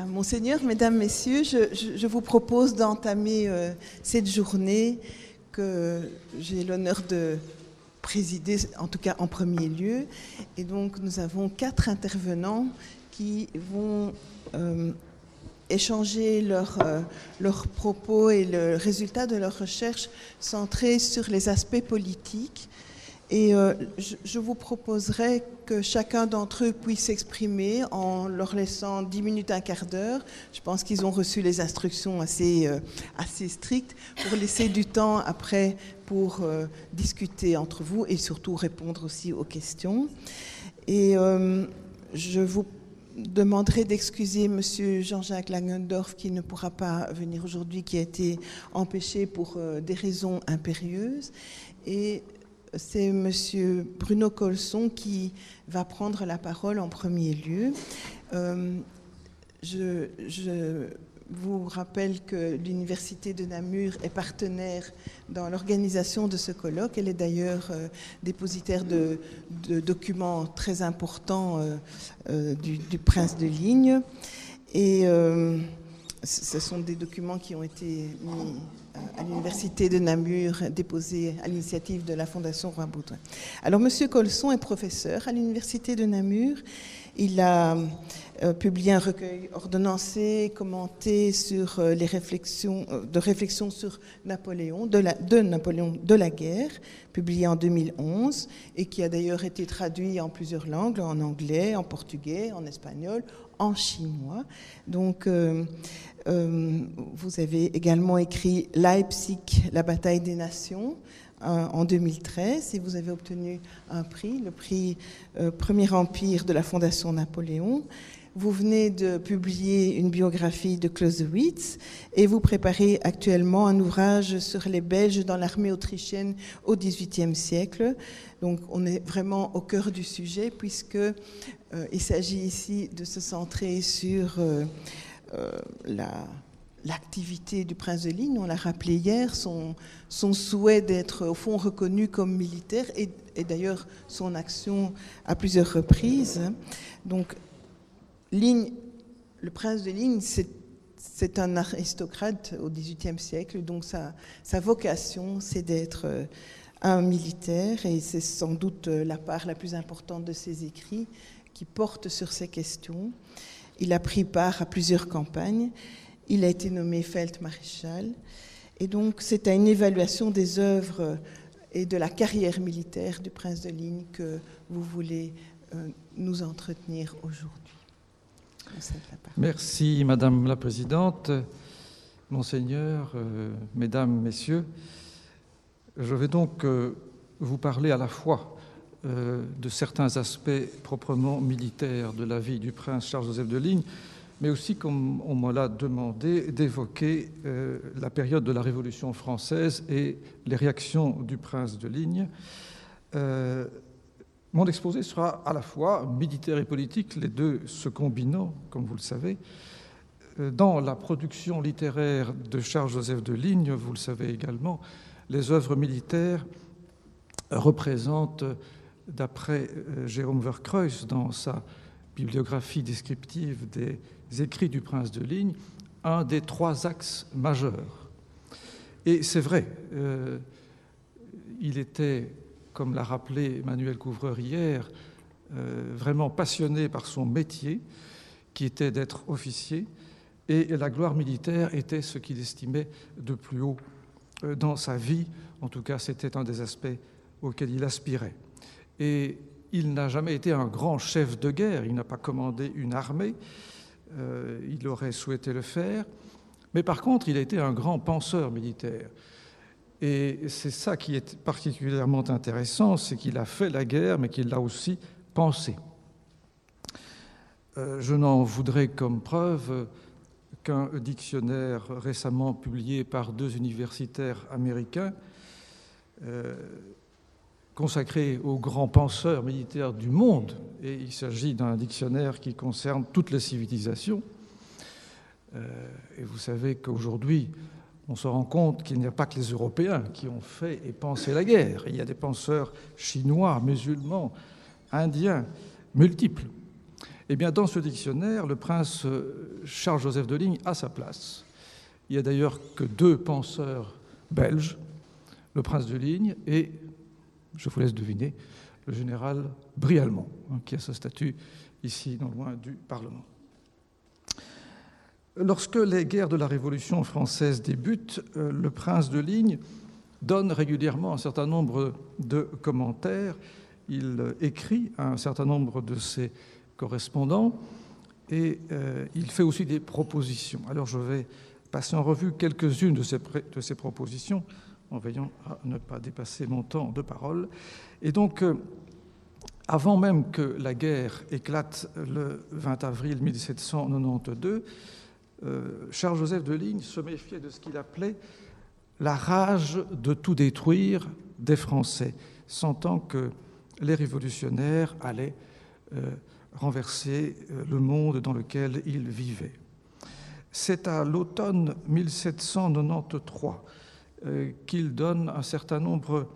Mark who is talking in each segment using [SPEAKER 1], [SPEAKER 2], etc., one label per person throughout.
[SPEAKER 1] Ah, Monseigneur, Mesdames, Messieurs, je, vous propose d'entamer euh, cette journée que j'ai l'honneur de présider, en tout cas en premier lieu. Et donc nous avons quatre intervenants qui vont euh, échanger euh, leurs propos et le résultat de leurs recherches centrés sur les aspects politiques et euh, je, vous proposerai que chacun d'entre eux puisse s'exprimer en leur laissant 10 minutes, un quart d'heure. Je pense qu'ils ont reçu les instructions assez, euh, strictes pour laisser du temps après pour euh, discuter entre vous et surtout répondre aussi aux questions. Et je vous demanderai d'excuser M. Jean-Jacques Langendorf qui ne pourra pas venir aujourd'hui, qui a été empêché pour des raisons impérieuses. Et c'est M. Bruno Colson qui va prendre la parole en premier lieu. Euh, je, vous rappelle que l'Université de Namur est partenaire dans l'organisation de ce colloque. Elle est d'ailleurs euh, dépositaire de, documents très importants euh, du, du, Prince de Ligne. Et ce sont des documents qui ont été mis à l'université de Namur, déposés à l'initiative de la Fondation Roi Baudouin. Alors, Monsieur Colson est professeur à l'université de Namur. Il a euh, publié un recueil ordonnancé, commenté sur euh, les réflexions, euh, de réflexions sur Napoléon, de, la, de Napoléon de la guerre, publié en 2011, et qui a d'ailleurs été traduit en plusieurs langues, en anglais, en portugais, en espagnol, en chinois. Donc, euh, vous avez également écrit Leipzig, la bataille des nations euh, en 2013 et vous avez obtenu un prix, le prix euh, Premier Empire de la Fondation Napoléon. Vous venez de publier une biographie de Clausewitz et vous préparez actuellement un ouvrage sur les Belges dans l'armée autrichienne au XVIIIe siècle. Donc on est vraiment au cœur du sujet puisque il s'agit ici de se centrer sur euh, l'activité du prince de Ligne, on l'a rappelé hier, son, son souhait d'être au fond reconnu comme militaire et, d'ailleurs son action à plusieurs reprises. Donc, Ligne, le prince de Ligne, c'est un aristocrate au XVIIIe siècle, donc sa, sa vocation, c'est d'être euh, un militaire, et c'est sans doute la part la plus importante de ses écrits qui porte sur ces questions. Il a pris part à plusieurs campagnes. Il a été nommé Feldmaréchal. Et donc, c'est à une évaluation des œuvres et de la carrière militaire du prince de Ligne que vous voulez euh, nous entretenir aujourd'hui.
[SPEAKER 2] Merci, Madame la Présidente, Monseigneur, euh, Mesdames, Messieurs. Je vais donc euh, vous parler à la fois de certains aspects proprement militaires de la vie du prince Charles-Joseph de Ligne, mais aussi, comme on me l'a demandé, d'évoquer euh, la période de la Révolution française et les réactions du prince de Ligne. Euh, mon exposé sera à la fois militaire et politique, les deux se combinant, comme vous le savez. Dans la production littéraire de Charles-Joseph de Ligne, vous le savez également, les œuvres militaires représentent d'après euh, Jérôme Verkreuz dans sa bibliographie descriptive des écrits du prince de Ligne, un des trois axes majeurs. Et c'est vrai, euh, il était, comme l'a rappelé Emmanuel Couvreur hier, euh, vraiment passionné par son métier, qui était d'être officier, et la gloire militaire était ce qu'il estimait de plus haut dans sa vie. En tout cas, c'était un des aspects auxquels il aspirait. Et il n'a jamais été un grand chef de guerre, il n'a pas commandé une armée, euh, il aurait souhaité le faire, mais par contre, il a été un grand penseur militaire. Et c'est ça qui est particulièrement intéressant, c'est qu'il a fait la guerre, mais qu'il l'a aussi pensée. Euh, je n'en voudrais comme preuve qu'un dictionnaire récemment publié par deux universitaires américains euh, consacré aux grands penseurs militaires du monde, et il s'agit d'un dictionnaire qui concerne toutes les civilisations. Euh, et vous savez qu'aujourd'hui, on se rend compte qu'il n'y a pas que les Européens qui ont fait et pensé la guerre. Il y a des penseurs chinois, musulmans, indiens, multiples. Eh bien, dans ce dictionnaire, le prince Charles-Joseph de Ligne a sa place. Il n'y a d'ailleurs que deux penseurs belges, le prince de Ligne et, je vous laisse deviner, le général Brialmont, hein, qui a sa statue ici, non loin du Parlement. Lorsque les guerres de la Révolution française débutent, euh, le prince de Ligne donne régulièrement un certain nombre de commentaires. Il écrit à un certain nombre de ses correspondants et euh, il fait aussi des propositions. Alors je vais passer en revue quelques-unes de ces propositions en veillant à ne pas dépasser mon temps de parole. Et donc, euh, avant même que la guerre éclate le 20 avril 1792, euh, Charles-Joseph de Ligne se méfiait de ce qu'il appelait la rage de tout détruire des Français, sentant que les révolutionnaires allaient euh, renverser le monde dans lequel ils vivaient. C'est à l'automne 1793 euh, qu'il donne un certain nombre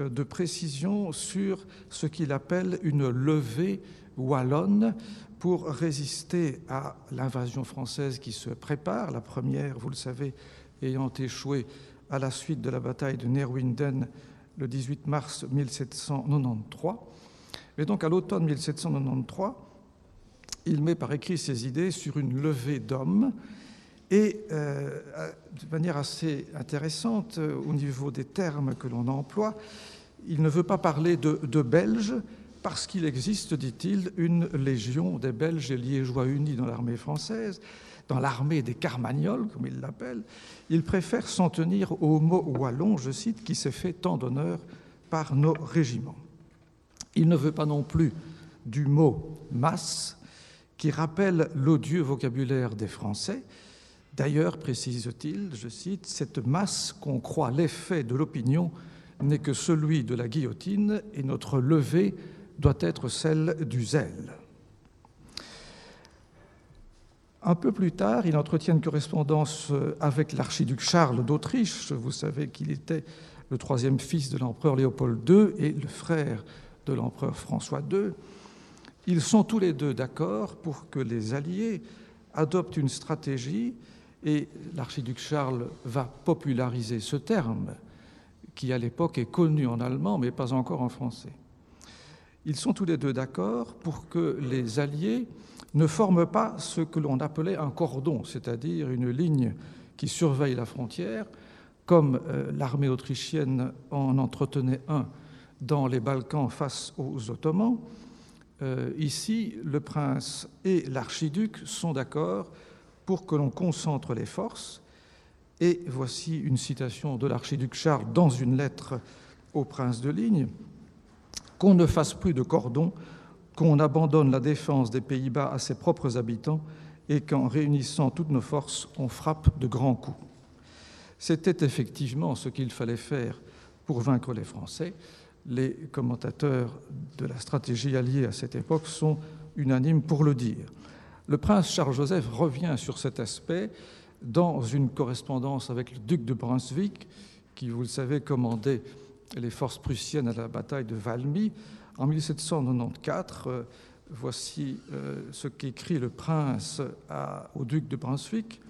[SPEAKER 2] euh, de précisions sur ce qu'il appelle une levée wallonne pour résister à l'invasion française qui se prépare, la première, vous le savez, ayant échoué à la suite de la bataille de Neerwinden le 18 mars 1793. Mais donc à l'automne 1793, il met par écrit ses idées sur une levée d'hommes et euh, de manière assez intéressante euh, au niveau des termes que l'on emploie, il ne veut pas parler de, Belges parce qu'il existe, dit-il, une légion des Belges et Liégeois unis dans l'armée française, dans l'armée des Carmagnols, comme il l'appelle. Il préfère s'en tenir au mot wallon, je cite, qui s'est fait tant d'honneur par nos régiments. Il ne veut pas non plus du mot masse, qui rappelle l'odieux vocabulaire des Français. D'ailleurs, précise-t-il, je cite, cette masse qu'on croit l'effet de l'opinion n'est que celui de la guillotine et notre levée doit être celle du zèle. Un peu plus tard, il entretient une correspondance avec l'archiduc Charles d'Autriche. Vous savez qu'il était le troisième fils de l'empereur Léopold II et le frère de l'empereur François II. Ils sont tous les deux d'accord pour que les Alliés adoptent une stratégie, et l'archiduc Charles va populariser ce terme, qui à l'époque est connu en allemand, mais pas encore en français. Ils sont tous les deux d'accord pour que les Alliés ne forment pas ce que l'on appelait un cordon, c'est-à-dire une ligne qui surveille la frontière, comme euh, l'armée autrichienne en entretenait un dans les Balkans face aux Ottomans, euh, ici, le prince et l'archiduc sont d'accord pour que l'on concentre les forces. Et voici une citation de l'archiduc Charles dans une lettre au prince de Ligne qu'on ne fasse plus de cordon, qu'on abandonne la défense des Pays-Bas à ses propres habitants et qu'en réunissant toutes nos forces, on frappe de grands coups. C'était effectivement ce qu'il fallait faire pour vaincre les Français les commentateurs de la stratégie alliée à cette époque sont unanimes pour le dire. Le prince Charles-Joseph revient sur cet aspect dans une correspondance avec le duc de Brunswick, qui, vous le savez, commandait les forces prussiennes à la bataille de Valmy en 1794. Euh, voici euh, ce qu'écrit le prince au duc de Brunswick.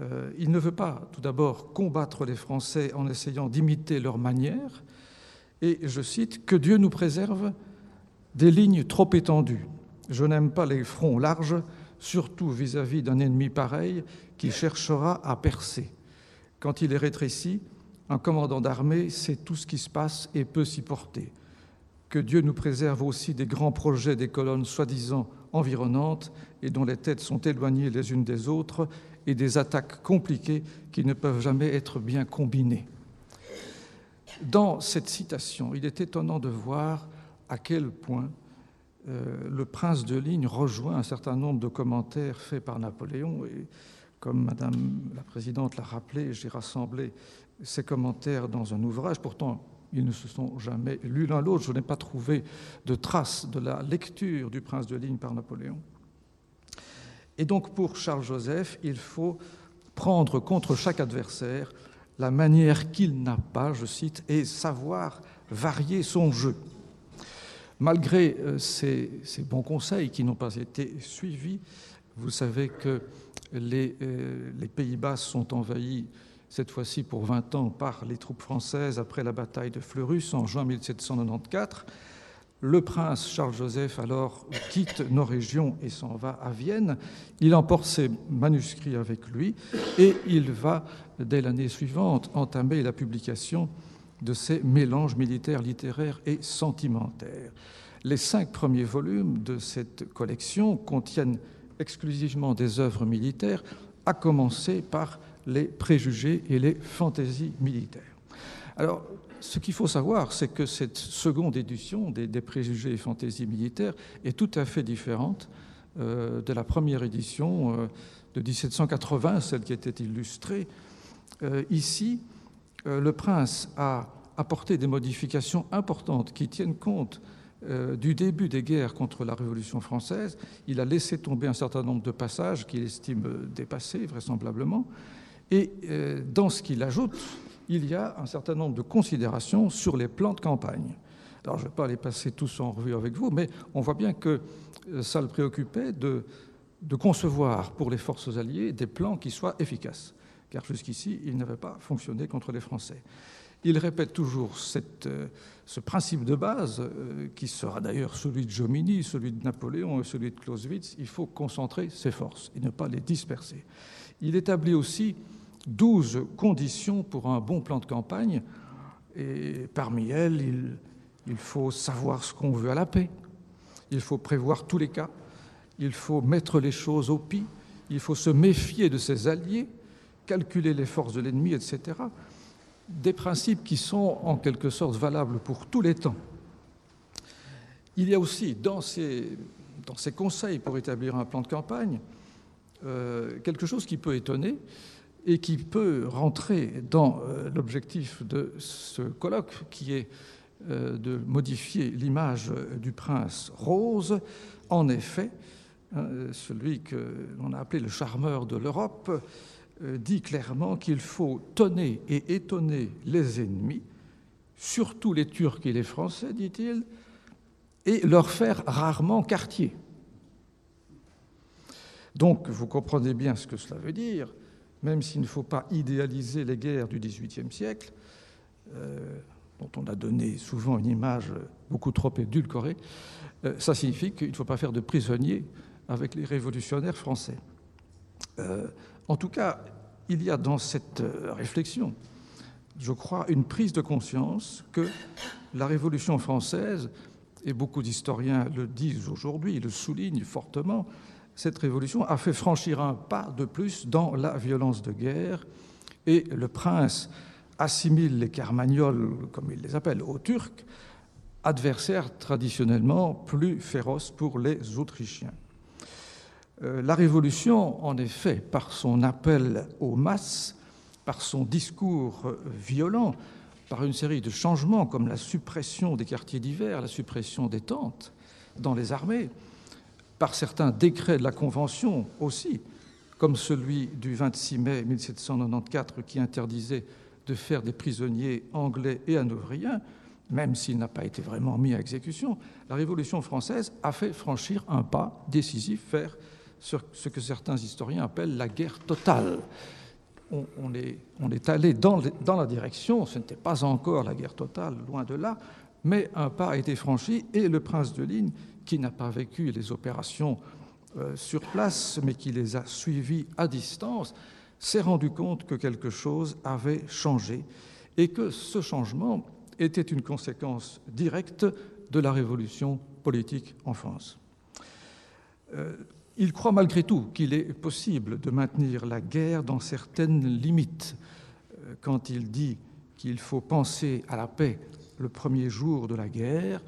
[SPEAKER 2] Euh, il ne veut pas, tout d'abord, combattre les Français en essayant d'imiter leur manière, et je cite, Que Dieu nous préserve des lignes trop étendues. Je n'aime pas les fronts larges, surtout vis-à-vis d'un ennemi pareil qui cherchera à percer. Quand il est rétréci, un commandant d'armée sait tout ce qui se passe et peut s'y porter. Que Dieu nous préserve aussi des grands projets des colonnes soi-disant environnantes et dont les têtes sont éloignées les unes des autres et des attaques compliquées qui ne peuvent jamais être bien combinées. Dans cette citation, il est étonnant de voir à quel point le prince de Ligne rejoint un certain nombre de commentaires faits par Napoléon. Et comme Madame la Présidente l'a rappelé, j'ai rassemblé ces commentaires dans un ouvrage. Pourtant, ils ne se sont jamais lus l'un l'autre. Je n'ai pas trouvé de traces de la lecture du prince de Ligne par Napoléon. Et donc, pour Charles Joseph, il faut prendre contre chaque adversaire la manière qu'il n'a pas, je cite, et savoir varier son jeu. Malgré euh, ces, bons conseils qui n'ont pas été suivis, vous savez que les, euh, les Pays-Bas sont envahis cette fois-ci pour 20 ans par les troupes françaises après la bataille de Fleurus en juin 1794. Le prince Charles-Joseph alors quitte nos régions et s'en va à Vienne. Il emporte ses manuscrits avec lui et il va, dès l'année suivante, entamer la publication de ses mélanges militaires, littéraires et sentimentaires. Les cinq premiers volumes de cette collection contiennent exclusivement des œuvres militaires, à commencer par les préjugés et les fantaisies militaires. Alors, ce qu'il faut savoir, c'est que cette seconde édition des, préjugés et fantaisies militaires est tout à fait différente euh, de la première édition euh, de 1780, celle qui était illustrée. Euh, ici, le prince a apporté des modifications importantes qui tiennent compte du début des guerres contre la Révolution française. Il a laissé tomber un certain nombre de passages qu'il estime dépassés, vraisemblablement. Et dans ce qu'il ajoute, il y a un certain nombre de considérations sur les plans de campagne. Alors je ne vais pas les passer tous en revue avec vous, mais on voit bien que euh, ça le préoccupait de, concevoir pour les forces alliées des plans qui soient efficaces, car jusqu'ici, ils n'avaient pas fonctionné contre les Français. Il répète toujours euh, ce principe de base, euh, qui sera d'ailleurs celui de Jomini, celui de Napoléon et celui de Clausewitz, il faut concentrer ses forces et ne pas les disperser. Il établit aussi douze conditions pour un bon plan de campagne, et parmi elles, il, il faut savoir ce qu'on veut à la paix, il faut prévoir tous les cas, il faut mettre les choses au pis, il faut se méfier de ses alliés, calculer les forces de l'ennemi, etc. Des principes qui sont en quelque sorte valables pour tous les temps. Il y a aussi dans ces, conseils pour établir un plan de campagne euh, quelque chose qui peut étonner, et qui peut rentrer dans euh, l'objectif de ce colloque, qui est euh, de modifier l'image du prince rose. En effet, hein, celui que l'on a appelé le charmeur de l'Europe dit clairement qu'il faut tonner et étonner les ennemis, surtout les Turcs et les Français, dit-il, et leur faire rarement quartier. Donc, vous comprenez bien ce que cela veut dire même s'il ne faut pas idéaliser les guerres du XVIIIe siècle, euh, dont on a donné souvent une image beaucoup trop édulcorée, euh, ça signifie qu'il ne faut pas faire de prisonniers avec les révolutionnaires français. Euh, en tout cas, il y a dans cette réflexion, je crois, une prise de conscience que la Révolution française, et beaucoup d'historiens le disent aujourd'hui, le soulignent fortement, cette révolution a fait franchir un pas de plus dans la violence de guerre et le prince assimile les Carmagnols, comme il les appelle, aux Turcs, adversaires traditionnellement plus féroces pour les Autrichiens. Euh, la Révolution, en effet, par son appel aux masses, par son discours violent, par une série de changements comme la suppression des quartiers d'hiver, la suppression des tentes dans les armées, par certains décrets de la Convention aussi, comme celui du 26 mai 1794 qui interdisait de faire des prisonniers anglais et hanovriens, même s'il n'a pas été vraiment mis à exécution, la Révolution française a fait franchir un pas décisif vers ce que certains historiens appellent la guerre totale. On, est, allé dans, dans la direction, ce n'était pas encore la guerre totale, loin de là, mais un pas a été franchi et le prince de Ligne, qui n'a pas vécu les opérations euh, sur place, mais qui les a suivies à distance, s'est rendu compte que quelque chose avait changé et que ce changement était une conséquence directe de la révolution politique en France. Euh, il croit malgré tout qu'il est possible de maintenir la guerre dans certaines limites. Euh, quand il dit qu'il faut penser à la paix le premier jour de la guerre,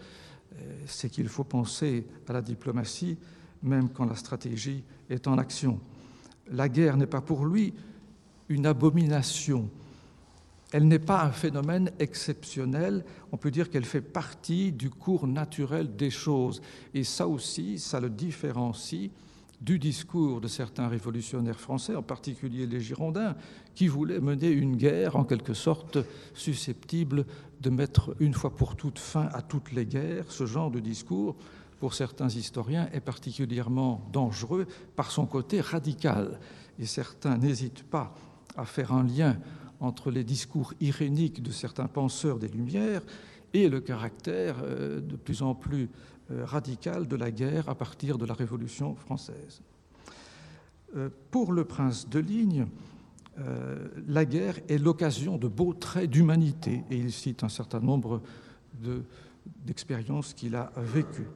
[SPEAKER 2] euh, c'est qu'il faut penser à la diplomatie même quand la stratégie est en action. La guerre n'est pas pour lui une abomination. Elle n'est pas un phénomène exceptionnel, on peut dire qu'elle fait partie du cours naturel des choses. Et ça aussi, ça le différencie du discours de certains révolutionnaires français, en particulier les Girondins, qui voulaient mener une guerre en quelque sorte susceptible de mettre une fois pour toutes fin à toutes les guerres. Ce genre de discours, pour certains historiens, est particulièrement dangereux par son côté radical. Et certains n'hésitent pas à faire un lien entre les discours iréniques de certains penseurs des Lumières et le caractère euh, de plus en plus euh, radical de la guerre à partir de la Révolution française. Euh, pour le prince de Ligne, la guerre est l'occasion de beaux traits d'humanité, et il cite un certain nombre d'expériences qu'il a vécues.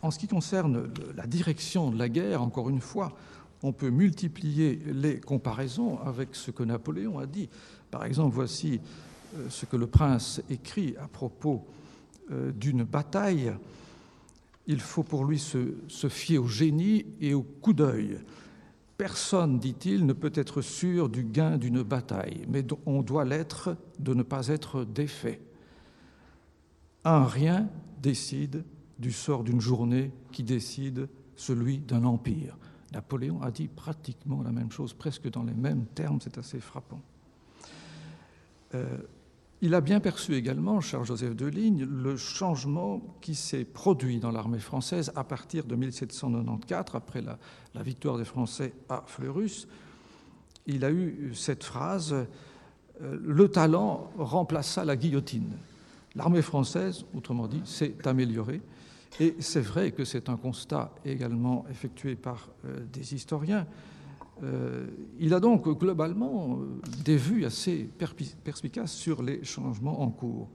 [SPEAKER 2] en ce qui concerne la direction de la guerre, encore une fois, on peut multiplier les comparaisons avec ce que Napoléon a dit. Par exemple, voici euh, ce que le prince écrit à propos euh, d'une bataille. Il faut pour lui se, fier au génie et au coup d'œil. Personne, dit-il, ne peut être sûr du gain d'une bataille, mais on doit l'être de ne pas être défait. Un rien décide du sort d'une journée qui décide celui d'un empire. Napoléon a dit pratiquement la même chose, presque dans les mêmes termes, c'est assez frappant. Euh, il a bien perçu également, Charles-Joseph de Ligne, le changement qui s'est produit dans l'armée française à partir de 1794, après la, victoire des Français à Fleurus. Il a eu cette phrase euh, Le talent remplaça la guillotine. L'armée française, autrement dit, s'est améliorée. Et c'est vrai que c'est un constat également effectué par euh, des historiens. Euh, il a donc globalement euh, des vues assez perspicaces sur les changements en cours.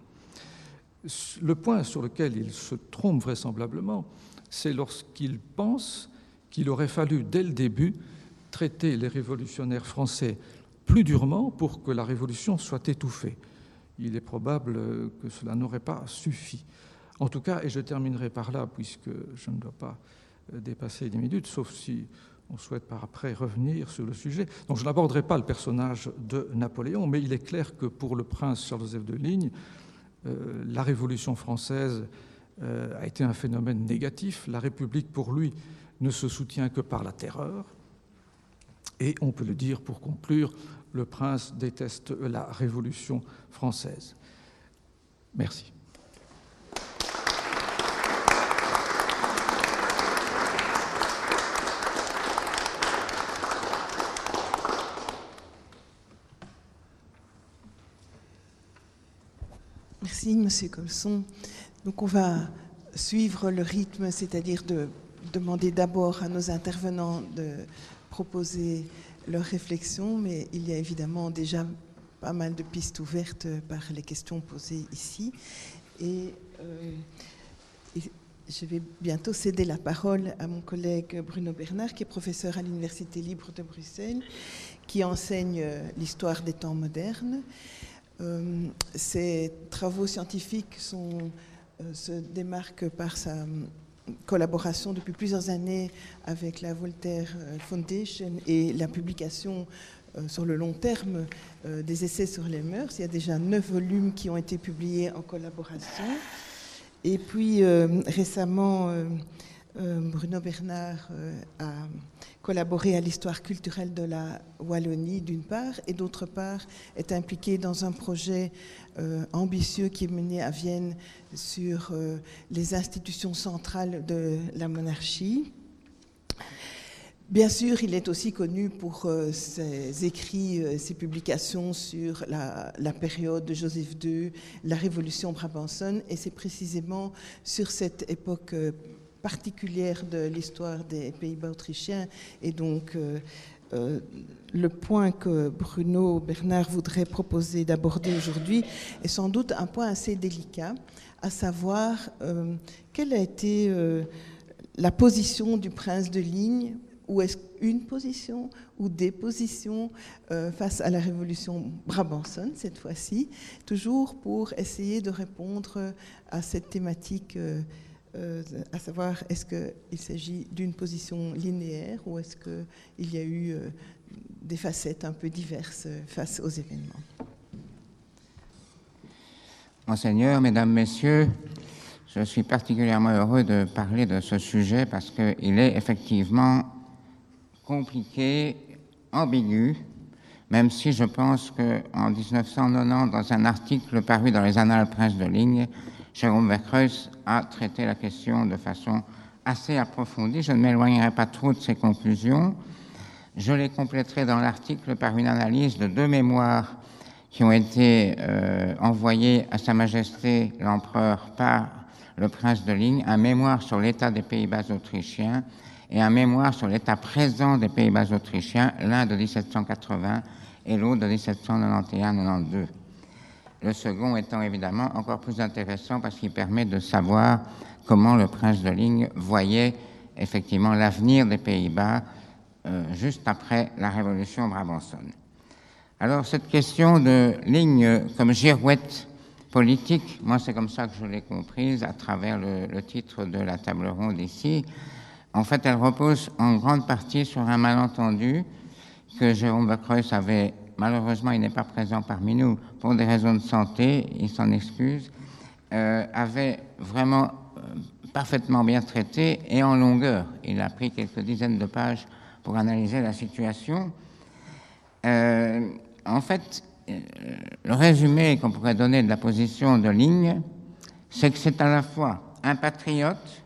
[SPEAKER 2] Le point sur lequel il se trompe vraisemblablement, c'est lorsqu'il pense qu'il aurait fallu dès le début traiter les révolutionnaires français plus durement pour que la révolution soit étouffée. Il est probable que cela n'aurait pas suffi. En tout cas, et je terminerai par là, puisque je ne dois pas euh, dépasser des minutes, sauf si on souhaite par après revenir sur le sujet. Donc je n'aborderai pas le personnage de Napoléon, mais il est clair que pour le prince Charles-Joseph de Ligne, euh, la Révolution française euh, a été un phénomène négatif. La République, pour lui, ne se soutient que par la terreur. Et on peut le dire pour conclure, le prince déteste la Révolution française. Merci.
[SPEAKER 1] Merci, Monsieur Colson. Donc, on va suivre le rythme, c'est-à-dire de demander d'abord à nos intervenants de proposer leurs réflexions, mais il y a évidemment déjà pas mal de pistes ouvertes par les questions posées ici. Et, euh, je vais bientôt céder la parole à mon collègue Bruno Bernard, qui est professeur à l'Université libre de Bruxelles, qui enseigne l'histoire des temps modernes. Euh, ces travaux scientifiques euh, se démarquent par sa collaboration depuis plusieurs années avec la Voltaire euh, Foundation et la publication sur le long terme des essais sur les mœurs. Il y a déjà neuf volumes qui ont été publiés en collaboration. Et puis récemment, Bruno Bernard a collaborer à l'histoire culturelle de la Wallonie d'une part, et d'autre part est impliqué dans un projet euh, ambitieux qui est mené à Vienne sur euh, les institutions centrales de la monarchie. Bien sûr, il est aussi connu pour euh, ses écrits, ses publications sur la, la, période de Joseph II, la Révolution brabançonne, et c'est précisément sur cette époque particulière de l'histoire des Pays-Bas autrichiens. Et donc, euh, euh, le point que Bruno Bernard voudrait proposer d'aborder aujourd'hui est sans doute un point assez délicat, à savoir euh, quelle a été la position du prince de Ligne ou est-ce une position ou des positions face à la révolution brabançonne cette fois-ci, toujours pour essayer de répondre à cette thématique à savoir est-ce qu'il s'agit d'une position linéaire ou est-ce qu'il y a eu euh, des facettes un peu diverses face aux événements?
[SPEAKER 3] Monseigneur, Mesdames, Messieurs, Je suis particulièrement heureux de parler de ce sujet parce qu'il est effectivement compliqué, ambigu, même si je pense qu'en 1990, dans un article paru dans les Annales Prince de Ligne, Jérôme Vercreuz a traité la question de façon assez approfondie. Je ne m'éloignerai pas trop de ses conclusions. Je les compléterai dans l'article par une analyse de deux mémoires qui ont été euh, envoyées à Sa Majesté l'Empereur par le prince de Ligne, un mémoire sur l'état des Pays-Bas autrichiens et un mémoire sur l'état présent des Pays-Bas autrichiens, l'un de 1780 et l'autre de 1791-92. Le second étant évidemment encore plus intéressant parce qu'il permet de savoir comment le prince de Ligne voyait effectivement l'avenir des Pays-Bas euh, juste après la révolution brabançonne. Alors cette question de Ligne comme girouette politique, moi c'est comme ça que je l'ai comprise à travers le, titre de la table ronde ici. En fait, elle repose en grande partie sur un malentendu que Jérôme Bacreus avait, malheureusement il n'est pas présent parmi nous pour des raisons de santé, il s'en excuse, euh, avait vraiment euh, parfaitement bien traité et en longueur. Il a pris quelques dizaines de pages pour analyser la situation. Euh, en fait, le résumé qu'on pourrait donner de la position de Ligne, c'est que c'est à la fois un patriote,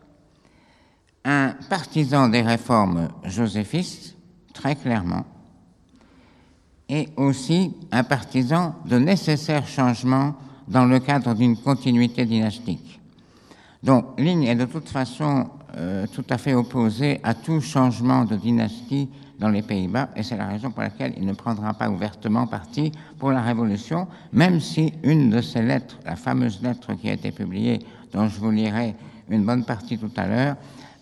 [SPEAKER 3] un partisan des réformes joséphistes, très clairement, et aussi un partisan de nécessaires changements dans le cadre d'une continuité dynastique. Donc, Ligne est de toute façon euh, tout à fait opposé à tout changement de dynastie dans les Pays-Bas, et c'est la raison pour laquelle il ne prendra pas ouvertement parti pour la Révolution, même si une de ses lettres, la fameuse lettre qui a été publiée, dont je vous lirai une bonne partie tout à l'heure,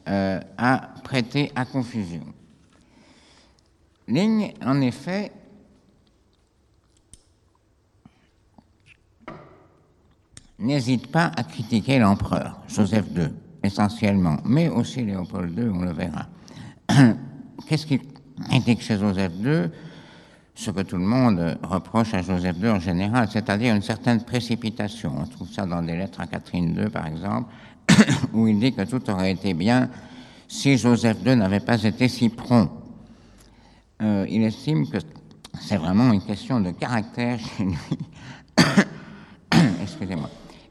[SPEAKER 3] euh, a prêté à confusion. Ligne, en effet, n'hésite pas à critiquer l'empereur, Joseph II, essentiellement, mais aussi Léopold II, on le verra. Qu'est-ce qui indique chez Joseph II ce que tout le monde reproche à Joseph II en général, c'est-à-dire une certaine précipitation. On trouve ça dans des lettres à Catherine II, par exemple, où il dit que tout aurait été bien si Joseph II n'avait pas été si prompt. Euh, il estime que c'est vraiment une question de caractère chez lui. Excusez-moi.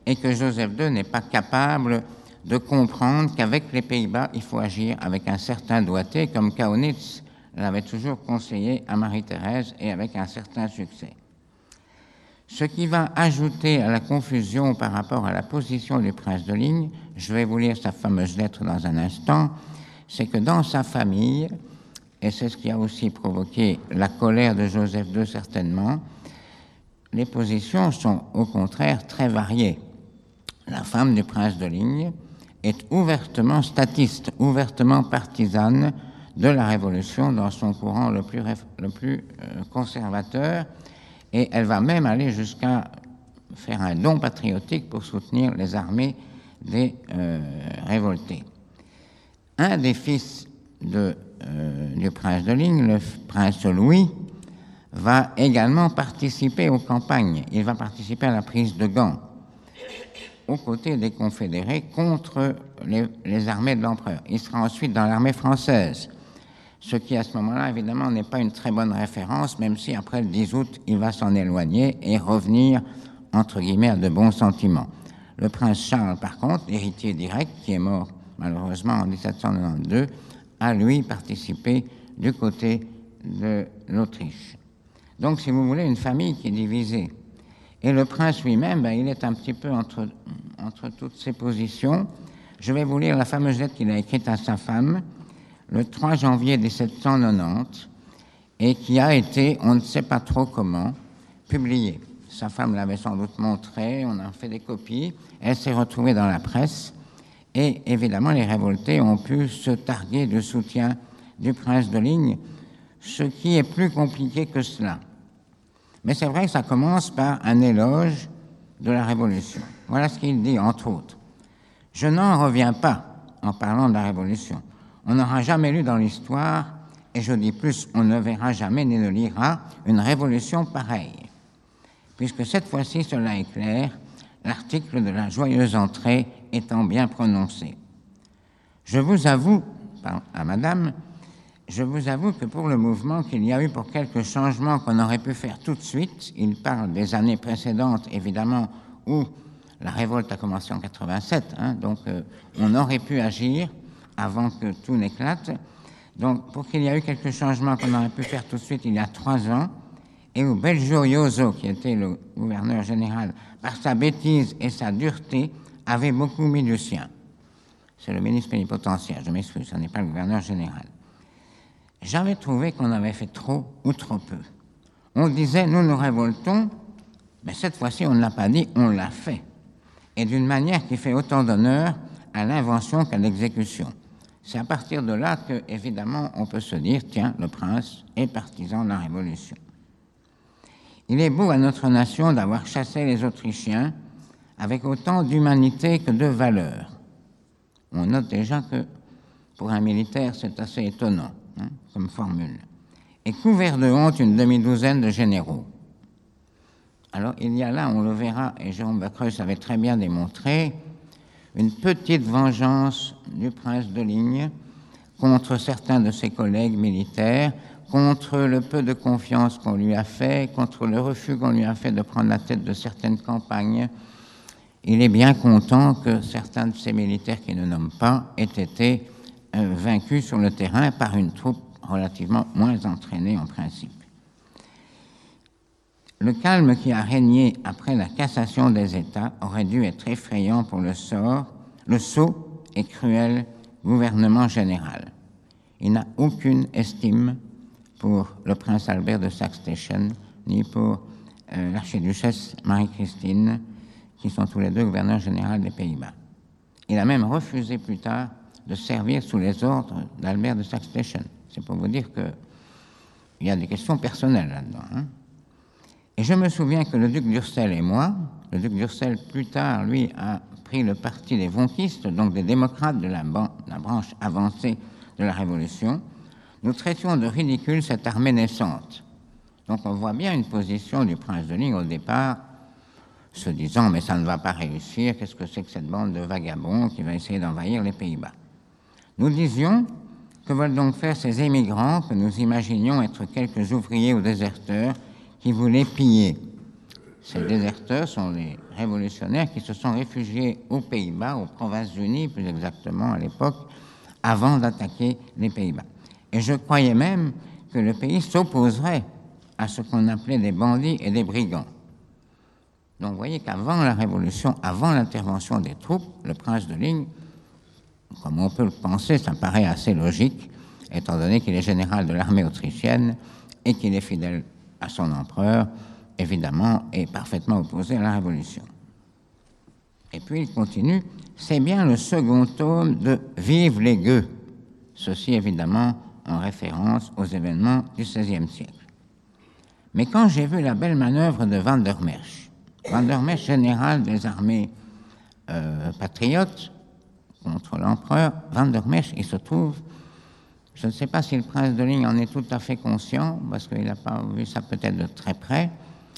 [SPEAKER 3] Et que Joseph II n'est pas capable de comprendre qu'avec les Pays-Bas, il faut agir avec un certain doigté, comme Kaunitz l'avait toujours conseillé à Marie-Thérèse et avec un certain succès. Ce qui va ajouter à la confusion par rapport à la position du prince de Ligne, je vais vous lire sa fameuse lettre dans un instant, c'est que dans sa famille, et c'est ce qui a aussi provoqué la colère de Joseph II certainement, les positions sont au contraire très variées. La femme du prince de Ligne est ouvertement statiste, ouvertement partisane de la Révolution dans son courant le plus, euh, conservateur, et elle va même aller jusqu'à faire un don patriotique pour soutenir les armées des euh, révoltés. Un des fils euh, du prince de Ligne, le prince Louis, va également participer aux campagnes. Il va participer à la prise de Gand aux côtés des confédérés contre les, armées de l'empereur. Il sera ensuite dans l'armée française ce qui à ce moment-là, évidemment, n'est pas une très bonne référence, même si après le 10 août, il va s'en éloigner et revenir, entre guillemets, à de bons sentiments. Le prince Charles, par contre, héritier direct, qui est mort malheureusement en 1792, a lui participé du côté de l'Autriche. Donc, si vous voulez, une famille qui est divisée. Et le prince lui-même, ben, il est un petit peu entre, entre toutes ces positions. Je vais vous lire la fameuse lettre qu'il a écrite à sa femme, le 3 janvier 1790 et qui a été, on ne sait pas trop comment, publié. Sa femme l'avait sans doute montré, on a fait des copies, elle s'est retrouvée dans la presse et évidemment les révoltés ont pu se targuer de soutien du prince de Ligne, ce qui est plus compliqué que cela. Mais c'est vrai que ça commence par un éloge de la Révolution. Voilà ce qu'il dit, entre autres. Je n'en reviens pas en parlant de la Révolution. On n'aura jamais lu dans l'histoire, et je dis plus, on ne verra jamais ni ne lira une révolution pareille. Puisque cette fois-ci, cela est clair, l'article de la joyeuse entrée étant bien prononcé. Je vous avoue, à madame, je vous avoue que pour le mouvement qu'il y a eu pour quelques changements qu'on aurait pu faire tout de suite, il parle des années précédentes évidemment où la révolte a commencé en 87, hein, donc euh, on aurait pu agir avant que tout n'éclate. Donc pour qu'il y ait eu quelques changements qu'on aurait pu faire tout de suite il y a trois ans, et où Belgioioso, qui était le gouverneur général, par sa bêtise et sa dureté, avait beaucoup mis du sien. C'est le ministre plénipotentiaire, je m'excuse, ce n'est pas le gouverneur général. J'avais trouvé qu'on avait fait trop ou trop peu. On disait, nous nous révoltons, mais cette fois-ci, on ne l'a pas dit, on l'a fait. Et d'une manière qui fait autant d'honneur à l'invention qu'à l'exécution. C'est à partir de là que, évidemment, on peut se dire, tiens, le prince est partisan de la Révolution. Il est beau à notre nation d'avoir chassé les Autrichiens avec autant d'humanité que de valeur. On note déjà que pour un militaire, c'est assez étonnant hein, comme formule. Et couvert de honte une demi-douzaine de généraux. Alors il y a là, on le verra, et Jérôme Bacreus avait très bien démontré, une petite vengeance du prince de Ligne contre certains de ses collègues militaires contre le peu de confiance qu'on lui a fait, contre le refus qu'on lui a fait de prendre la tête de certaines campagnes, il est bien content que certains de ces militaires qui ne nomment pas aient été vaincus sur le terrain par une troupe relativement moins entraînée en principe. Le calme qui a régné après la cassation des États aurait dû être effrayant pour le sort, le sot et cruel gouvernement général. Il n'a aucune estime pour le prince Albert de Saxe-Station, ni pour euh, l'archiduchesse Marie-Christine, qui sont tous les deux gouverneurs généraux des Pays-Bas. Il a même refusé plus tard de servir sous les ordres d'Albert de Saxe-Station. C'est pour vous dire qu'il y a des questions personnelles là-dedans. Hein. Et je me souviens que le duc d'Ursel et moi, le duc d'Ursel plus tard, lui, a pris le parti des vonquistes, donc des démocrates de la, la branche avancée de la Révolution, nous traitions de ridicule cette armée naissante. Donc on voit bien une position du prince de Ligne au départ, se disant mais ça ne va pas réussir, qu'est-ce que c'est que cette bande de vagabonds qui va essayer d'envahir les Pays-Bas? Nous disions que veulent donc faire ces émigrants que nous imaginions être quelques ouvriers ou déserteurs qui voulaient piller Ces déserteurs sont les révolutionnaires qui se sont réfugiés aux Pays-Bas, aux Provinces-Unies plus exactement à l'époque, avant d'attaquer les Pays-Bas. Et je croyais même que le pays s'opposerait à ce qu'on appelait des bandits et des brigands. Donc vous voyez qu'avant la Révolution, avant l'intervention des troupes, le prince de Ligne, comme on peut le penser, ça paraît assez logique, étant donné qu'il est général de l'armée autrichienne et qu'il est fidèle à son empereur, évidemment, est parfaitement opposé à la Révolution. Et puis il continue, c'est bien le second tome de Vive les gueux. Ceci évidemment en référence aux événements du XVIe siècle. Mais quand j'ai vu la belle manœuvre de Van der Merch, Van der Merch, général des armées euh, patriotes contre l'empereur, Van der Merch, il se trouve, je ne sais pas si le prince de Ligne en est tout à fait conscient, parce qu'il n'a pas vu ça peut-être de très près,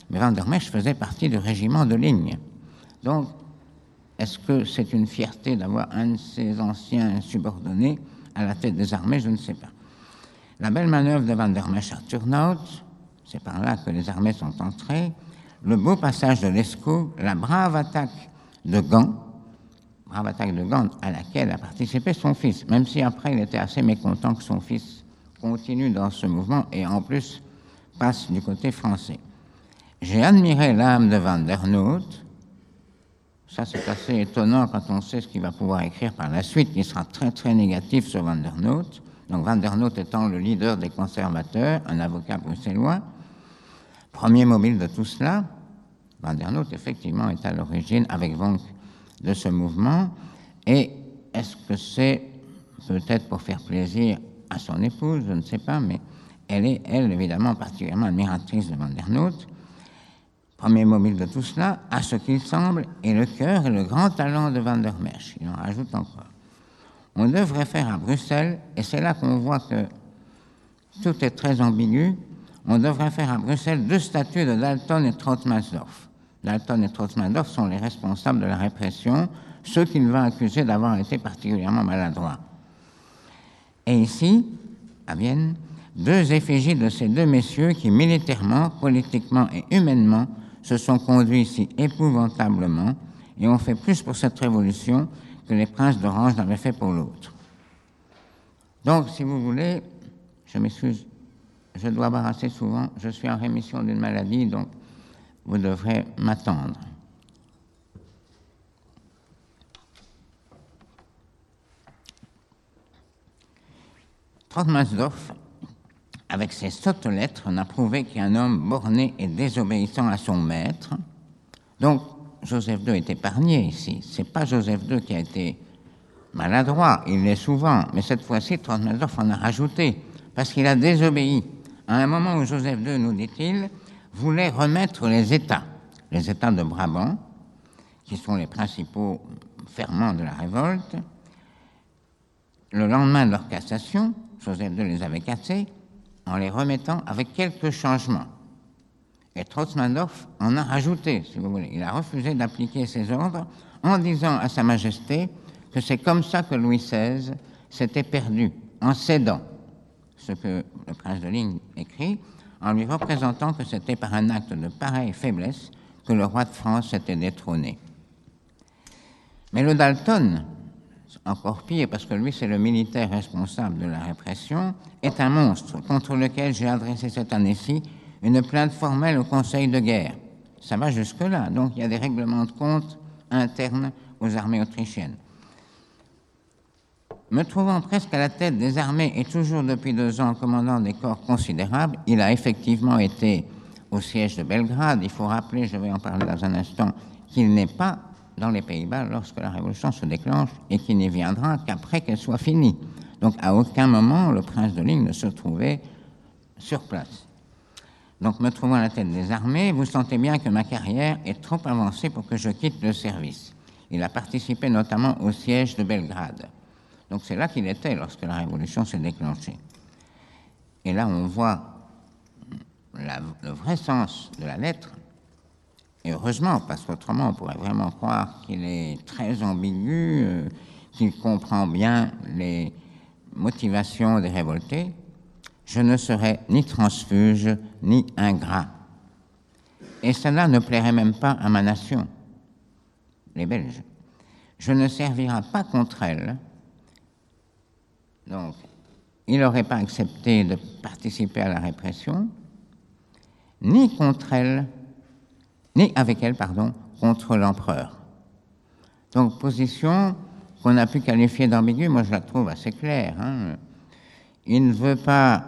[SPEAKER 3] mais Van der Merch faisait partie du régiment de Ligne. Donc, est-ce que c'est une fierté d'avoir un de ses anciens subordonnés à la tête des armées? Je ne sais pas. La belle manœuvre de Van der Mesch à Turnhout, c'est par là que les armées sont entrées, le beau passage de l'Escaut, la brave attaque de Gand, brave attaque de Gand à laquelle a participé son fils, même si après il était assez mécontent que son fils continue dans ce mouvement et en plus passe du côté français. J'ai admiré l'âme de Van der Noot. Ça, c'est assez étonnant quand on sait ce qu'il va pouvoir écrire par la suite, qui sera très très négatif sur Van der Noot donc Van der Noot étant le leader des conservateurs, un avocat bruxellois. Premier mobile de tout cela, Van der Noot effectivement est à l'origine, avec Vonk, de ce mouvement. Et est-ce que c'est peut-être pour faire plaisir à son épouse, je ne sais pas, mais elle est, elle, évidemment, particulièrement admiratrice de Van der Noot. Premier mobile de tout cela, à ce qu'il semble, est le cœur et le grand talent de Van der Merch. Il en rajoute encore on devrait faire à Bruxelles, et c'est là qu'on voit que tout est très ambigu, on devrait faire à Bruxelles deux statues de Dalton et Trotmansdorf. Dalton et Trotzmandorf sont les responsables de la répression, ceux qu'il va accuser d'avoir été particulièrement maladroits. Et ici, à Vienne, deux effigies de ces deux messieurs qui, militairement, politiquement et humainement, se sont conduits si épouvantablement et ont fait plus pour cette révolution que les princes d'Orange n'avaient fait pour l'autre. Donc, si vous voulez, je m'excuse, je dois boire assez souvent, je suis en rémission d'une maladie, donc vous devrez m'attendre. Trotmansdorf, avec ses sottes lettres, n'a prouvé qu'un homme borné et désobéissant à son maître. Donc, Joseph II est épargné ici. C'est pas Joseph II qui a été maladroit, il l'est souvent, mais cette fois-ci, Trotmansdorf en a rajouté, parce qu'il a désobéi. À un moment où Joseph II, nous dit-il, voulait remettre les États, les États de Brabant, qui sont les principaux ferments de la révolte, le lendemain de leur cassation, Joseph II les avait cassés, en les remettant avec quelques changements. Et Trotzmandorf en a rajouté, si vous voulez. Il a refusé d'appliquer ses ordres en disant à Sa Majesté que c'est comme ça que Louis XVI s'était perdu, en cédant, ce que le prince de Ligne écrit, en lui représentant que c'était par un acte de pareille faiblesse que le roi de France s'était détrôné. Mais le Dalton, encore pire parce que lui c'est le militaire responsable de la répression, est un monstre contre lequel j'ai adressé cette année-ci une plainte formelle au Conseil de guerre. Ça va jusque-là, donc il y a des règlements de compte internes aux armées autrichiennes. Me trouvant presque à la tête des armées et toujours depuis deux ans commandant des corps considérables, il a effectivement été au siège de Belgrade. Il faut rappeler, je vais en parler dans un instant, qu'il n'est pas dans les Pays-Bas lorsque la révolution se déclenche et qu'il n'y viendra qu'après qu'elle soit finie. Donc à aucun moment le prince de Ligne ne se trouvait sur place. Donc me trouvant à la tête des armées, vous sentez bien que ma carrière est trop avancée pour que je quitte le service. Il a participé notamment au siège de Belgrade. Donc c'est là qu'il était lorsque la révolution s'est déclenchée. Et là, on voit le vrai sens de la lettre. Et heureusement, parce qu'autrement, on pourrait vraiment croire qu'il est très ambigu, euh, qu'il comprend bien les motivations des révoltés. Je ne serai ni transfuge, ni ingrat. Et cela ne plairait même pas à ma nation, les Belges. Je ne servirai pas contre elle donc, il n'aurait pas accepté de participer à la répression, ni contre elle, ni avec elle, pardon, contre l'empereur. Donc, position qu'on a pu qualifier d'ambiguë, moi je la trouve assez claire. Hein. Il ne veut pas,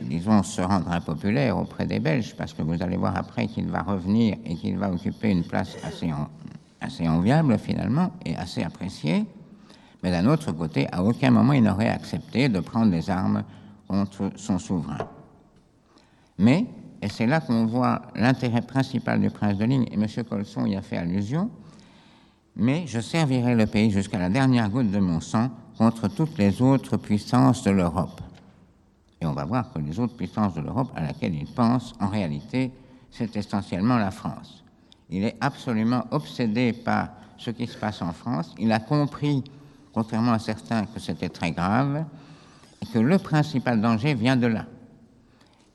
[SPEAKER 3] disons, se rendre impopulaire auprès des Belges, parce que vous allez voir après qu'il va revenir et qu'il va occuper une place assez, assez enviable finalement et assez appréciée. Mais d'un autre côté, à aucun moment il n'aurait accepté de prendre les armes contre son souverain. Mais, et c'est là qu'on voit l'intérêt principal du prince de Ligne, et M. Colson y a fait allusion, mais je servirai le pays jusqu'à la dernière goutte de mon sang contre toutes les autres puissances de l'Europe. Et on va voir que les autres puissances de l'Europe à laquelle il pense, en réalité, c'est essentiellement la France. Il est absolument obsédé par ce qui se passe en France. Il a compris contrairement à certains que c'était très grave, et que le principal danger vient de là.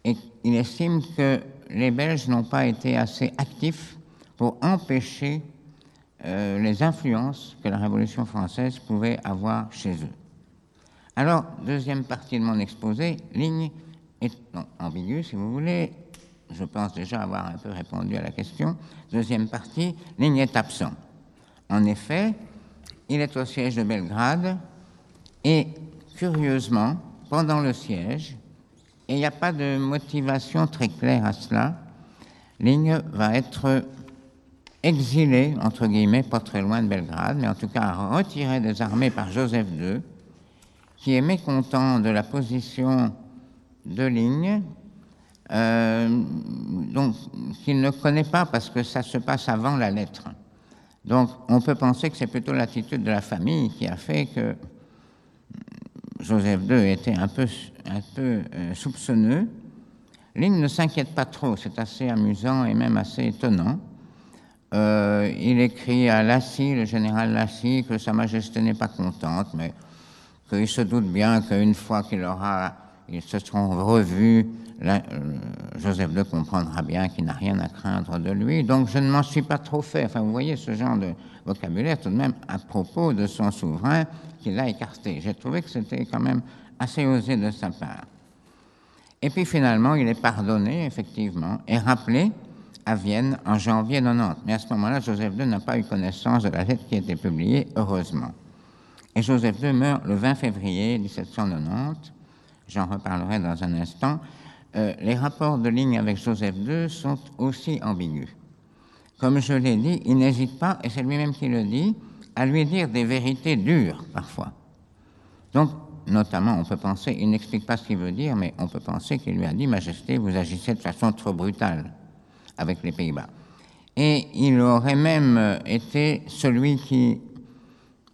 [SPEAKER 3] Et il estime que les Belges n'ont pas été assez actifs pour empêcher euh, les influences que la Révolution française pouvait avoir chez eux. Alors, deuxième partie de mon exposé, ligne est non, ambiguë, si vous voulez. Je pense déjà avoir un peu répondu à la question. Deuxième partie, ligne est absent. En effet, il est au siège de Belgrade et curieusement, pendant le siège, et il n'y a pas de motivation très claire à cela, Ligne va être exilé, entre guillemets, pas très loin de Belgrade, mais en tout cas retiré des armées par Joseph II, qui est mécontent de la position de Ligne, euh, donc qu'il ne connaît pas parce que ça se passe avant la lettre. Donc, on peut penser que c'est plutôt l'attitude de la famille qui a fait que Joseph II était un peu, un peu euh, soupçonneux, Ligne ne s'inquiète pas trop, c'est assez amusant et même assez étonnant. Euh, il écrit à Lassie, le général Lassie, que Sa Majesté n'est pas contente, mais qu'il se doute bien qu'une fois qu'il aura, ils se seront revus, euh, Joseph II comprendra bien qu'il n'a rien à craindre de lui. Donc je ne m'en suis pas trop fait. Enfin, vous voyez ce genre de vocabulaire tout de même à propos de son souverain qu'il a écarté. J'ai trouvé que c'était quand même assez osé de sa part. Et puis finalement, il est pardonné, effectivement, et rappelé à Vienne en janvier 90. Mais à ce moment-là, Joseph II n'a pas eu connaissance de la lettre qui a été publiée, heureusement. Et Joseph II meurt le 20 février 1790. J'en reparlerai dans un instant. Euh, les rapports de ligne avec Joseph II sont aussi ambigus. Comme je l'ai dit, il n'hésite pas, et c'est lui-même qui le dit, à lui dire des vérités dures parfois. Donc, notamment, on peut penser, il n'explique pas ce qu'il veut dire, mais on peut penser qu'il lui a dit, Majesté, vous agissez de façon trop brutale avec les Pays-Bas. Et il aurait même euh, été celui qui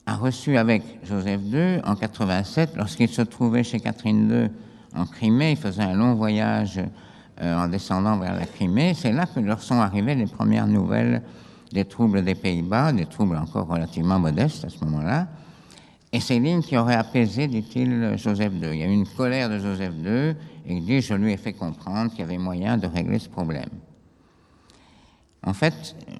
[SPEAKER 3] a reçu avec Joseph II en 87, lorsqu'il se trouvait chez Catherine II en Crimée, il faisait un long voyage euh, en descendant vers la Crimée, c'est là que leur sont arrivées les premières nouvelles des troubles des Pays-Bas, des troubles encore relativement modestes à ce moment-là. Et ces lignes qui auraient apaisé, dit-il, Joseph II. Il y a eu une colère de Joseph II, et il dit, je lui ai fait comprendre qu'il y avait moyen de régler ce problème. En fait, euh,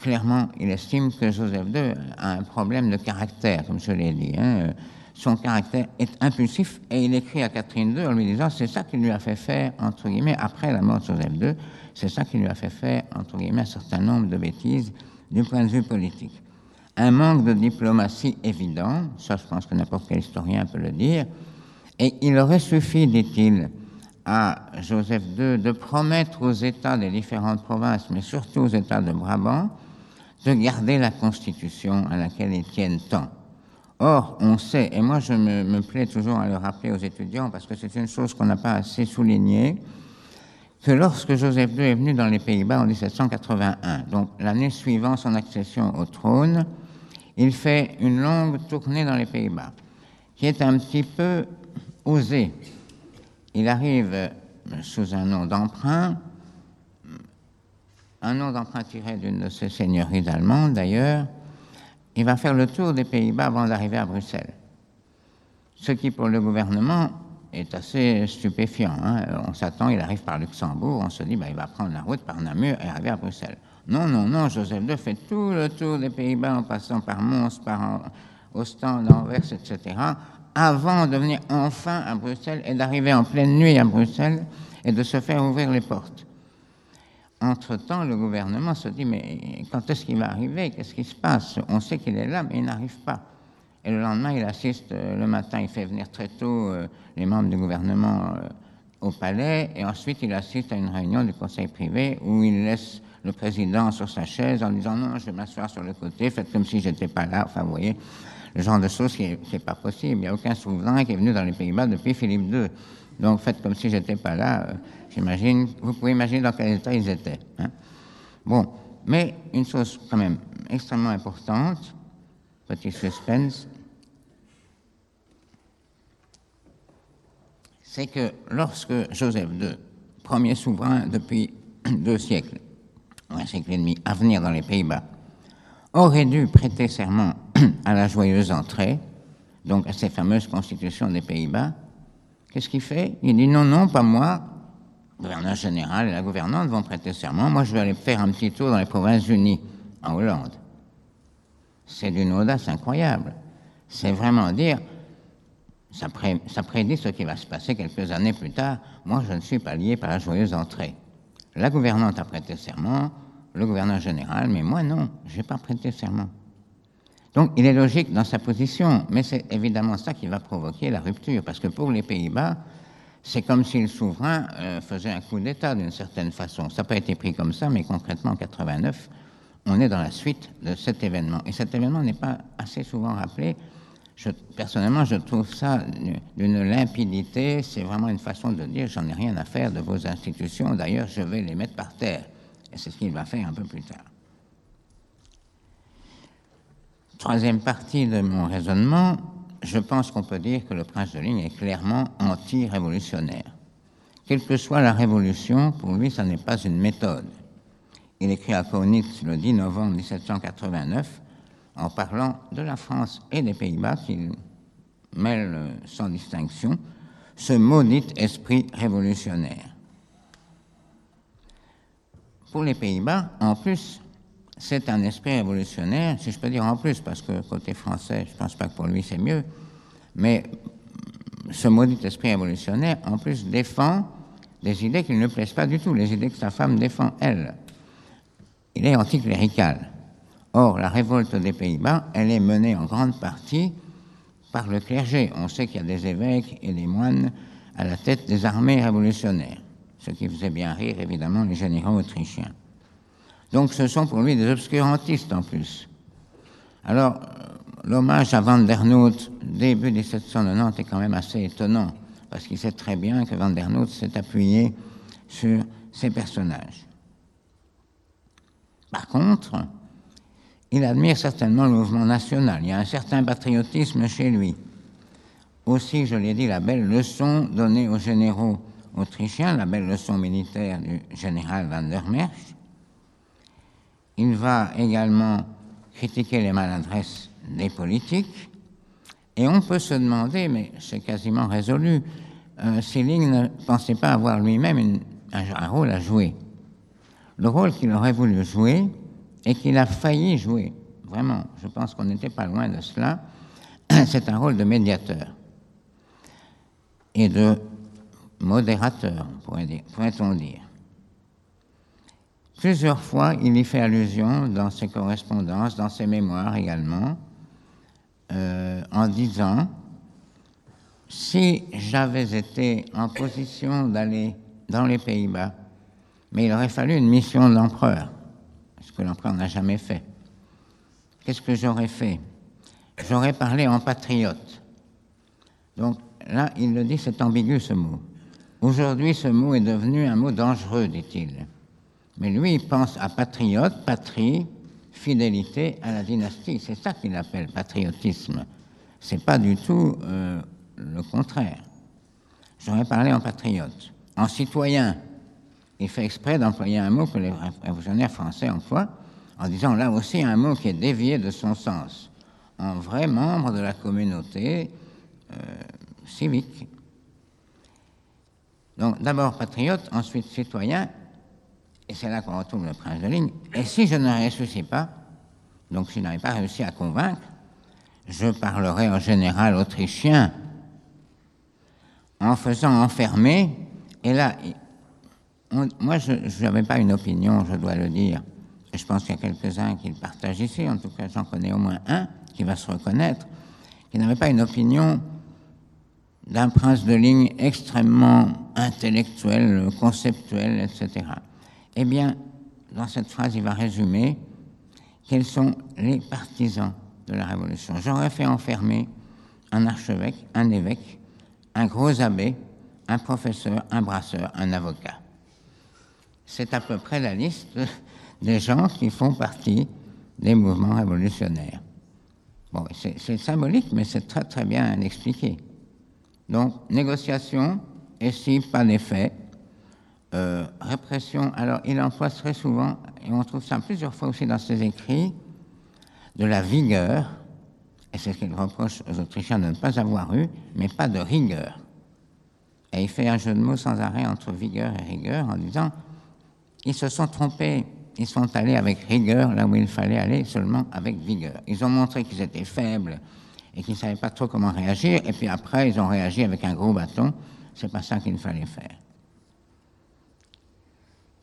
[SPEAKER 3] clairement, il estime que Joseph II a un problème de caractère, comme je l'ai dit. Hein. Son caractère est impulsif et il écrit à Catherine II en lui disant c'est ça qui lui a fait faire, entre guillemets, après la mort de Joseph II, c'est ça qui lui a fait faire, entre guillemets, un certain nombre de bêtises du point de vue politique. Un manque de diplomatie évident, ça je pense que n'importe quel historien peut le dire, et il aurait suffi, dit-il, à Joseph II de promettre aux États des différentes provinces, mais surtout aux États de Brabant, de garder la Constitution à laquelle ils tiennent tant. Or, on sait, et moi je me, plais toujours à le rappeler aux étudiants parce que c'est une chose qu'on n'a pas assez soulignée, que lorsque Joseph II est venu dans les Pays-Bas en 1781, donc l'année suivant son accession au trône, il fait une longue tournée dans les Pays-Bas, qui est un petit peu osée il arrive euh, sous un nom d'emprunt, un nom d'emprunt tiré d'une de ses seigneuries allemandes d'ailleurs. Il va faire le tour des Pays-Bas avant d'arriver à Bruxelles. Ce qui, pour le gouvernement, est assez stupéfiant. Hein. On s'attend, il arrive par Luxembourg, on se dit, bah, il va prendre la route par Namur et arriver à Bruxelles. Non, non, non, Joseph II fait tout le tour des Pays-Bas en passant par Mons, par Ostende, Anvers, etc., avant de venir enfin à Bruxelles et d'arriver en pleine nuit à Bruxelles et de se faire ouvrir les portes. Entre-temps, le gouvernement se dit, mais quand est-ce qu'il va arriver? Qu'est-ce qui se passe? On sait qu'il est là, mais il n'arrive pas. Et le lendemain, il assiste, euh, le matin, il fait venir très tôt euh, les membres du gouvernement euh, au palais, et ensuite il assiste à une réunion du conseil privé où il laisse le président sur sa chaise en disant, non, je vais m'asseoir sur le côté, faites comme si j'étais pas là. Enfin, vous voyez, le genre de choses qui n'est pas possible. Il n'y a aucun souverain qui est venu dans les Pays-Bas depuis Philippe II. Donc faites comme si j'étais pas là. Vous pouvez imaginer dans quel état ils étaient. Hein. Bon, mais une chose quand même extrêmement importante, petit suspense, c'est que lorsque Joseph II, premier souverain depuis deux siècles, un siècle et demi, à venir dans les Pays-Bas, aurait dû prêter serment à la joyeuse entrée, donc à ces fameuses constitutions des Pays-Bas, qu'est-ce qu'il fait? Il dit non, non, pas moi. Gouverneur général et la gouvernante vont prêter serment. Moi, je vais aller faire un petit tour dans les Provinces-Unies, en Hollande. C'est d'une audace incroyable. C'est vraiment dire, ça, ça, prédit ce qui va se passer quelques années plus tard. Moi, je ne suis pas lié par la joyeuse entrée. La gouvernante a prêté serment, le gouverneur général, mais moi non, je n'ai pas prêté serment. Donc il est logique dans sa position, mais c'est évidemment ça qui va provoquer la rupture, parce que pour les Pays-Bas, c'est comme si le souverain euh, faisait un coup d'État d'une certaine façon. Ça n'a pas été pris comme ça, mais concrètement en 89, on est dans la suite de cet événement. Et cet événement n'est pas assez souvent rappelé. Personnellement, je trouve ça d'une limpidité. C'est vraiment une façon de dire j'en ai rien à faire de vos institutions. D'ailleurs, je vais les mettre par terre. Et c'est ce qu'il va faire un peu plus tard. Troisième partie de mon raisonnement, je pense qu'on peut dire que le prince de ligne est clairement anti-révolutionnaire. quelle que soit la révolution, pour lui, ça n'est pas une méthode. Il écrit à Kaunitz le 10 novembre 1789 en parlant de la France et des Pays-Bas qu'il mêle sans distinction ce maudit esprit révolutionnaire. Pour les Pays-Bas, en plus, c'est un esprit révolutionnaire, si je peux dire en plus, parce que côté français, je ne pense pas que pour lui c'est mieux, mais ce maudit esprit révolutionnaire, en plus, défend des idées qui ne plaisent pas du tout, les idées que sa femme défend, elle. Il est anticlérical. Or, la révolte des Pays-Bas, elle est menée en grande partie par le clergé. On sait qu'il y a des évêques et des moines à la tête des armées révolutionnaires, ce qui faisait bien rire évidemment les généraux autrichiens. Donc ce sont pour lui des obscurantistes en plus. Alors, l'hommage à Van der Noot début 1790 est quand même assez étonnant, parce qu'il sait très bien que Van der Noot s'est appuyé sur ces personnages. Par contre, il admire certainement le mouvement national. Il y a un certain patriotisme chez lui. Aussi, je l'ai dit, la belle leçon donnée aux généraux autrichiens, la belle leçon militaire du général van der Merch. Il va également critiquer les maladresses des politiques. Et on peut se demander, mais c'est quasiment résolu, euh, ne pensait pas avoir lui-même un rôle à jouer. Le rôle qu'il aurait voulu jouer, et qu'il a failli jouer. Vraiment, je pense qu'on n'était pas loin de cela. C'est un rôle de médiateur et de modérateur, pourrait-on dire. Plusieurs fois, il y fait allusion dans ses correspondances, dans ses mémoires également, euh, en disant si j'avais été en position d'aller dans les Pays-Bas, mais il aurait fallu une mission d'empereur que l'empereur n'a jamais fait. Qu'est-ce que j'aurais fait? J'aurais parlé en patriote. Donc là, il le dit, c'est ambigu ce mot. Aujourd'hui, ce mot est devenu un mot dangereux, dit-il. Mais lui, il pense à patriote, patrie, fidélité à la dynastie. C'est ça qu'il appelle patriotisme. C'est pas du tout euh, le contraire. J'aurais parlé en patriote, en citoyen, il fait exprès d'employer un mot que les révolutionnaires français emploient, en disant là aussi un mot qui est dévié de son sens, en vrai membre de la communauté euh, civique. Donc d'abord patriote, ensuite citoyen, et c'est là qu'on retrouve le prince de ligne. Et si je ne réussis pas, donc si je n'avais pas réussi à convaincre, je parlerai en général autrichien en faisant enfermer, et là, moi, je n'avais pas une opinion, je dois le dire. Et je pense qu'il y a quelques-uns qui le partagent ici, en tout cas j'en connais au moins un qui va se reconnaître, qui n'avait pas une opinion d'un prince de ligne extrêmement intellectuel, conceptuel, etc. Eh bien, dans cette phrase, il va résumer quels sont les partisans de la Révolution. J'aurais fait enfermer un archevêque, un évêque, un gros abbé, un professeur, un brasseur, un avocat c'est à peu près la liste des gens qui font partie des mouvements révolutionnaires. Bon, c'est symbolique, mais c'est très très bien expliqué. Donc, négociation, et si pas d'effet, euh, répression. Alors, il emploie très souvent, et on trouve ça plusieurs fois aussi dans ses écrits, de la vigueur, et c'est ce qu'il reproche aux Autrichiens de ne pas avoir eu, mais pas de rigueur. Et il fait un jeu de mots sans arrêt entre vigueur et rigueur en disant ils se sont trompés. Ils sont allés avec rigueur là où il fallait aller seulement avec vigueur. Ils ont montré qu'ils étaient faibles et qu'ils ne savaient pas trop comment réagir, et puis après, ils ont réagi avec un gros bâton. C'est pas ça qu'il fallait faire.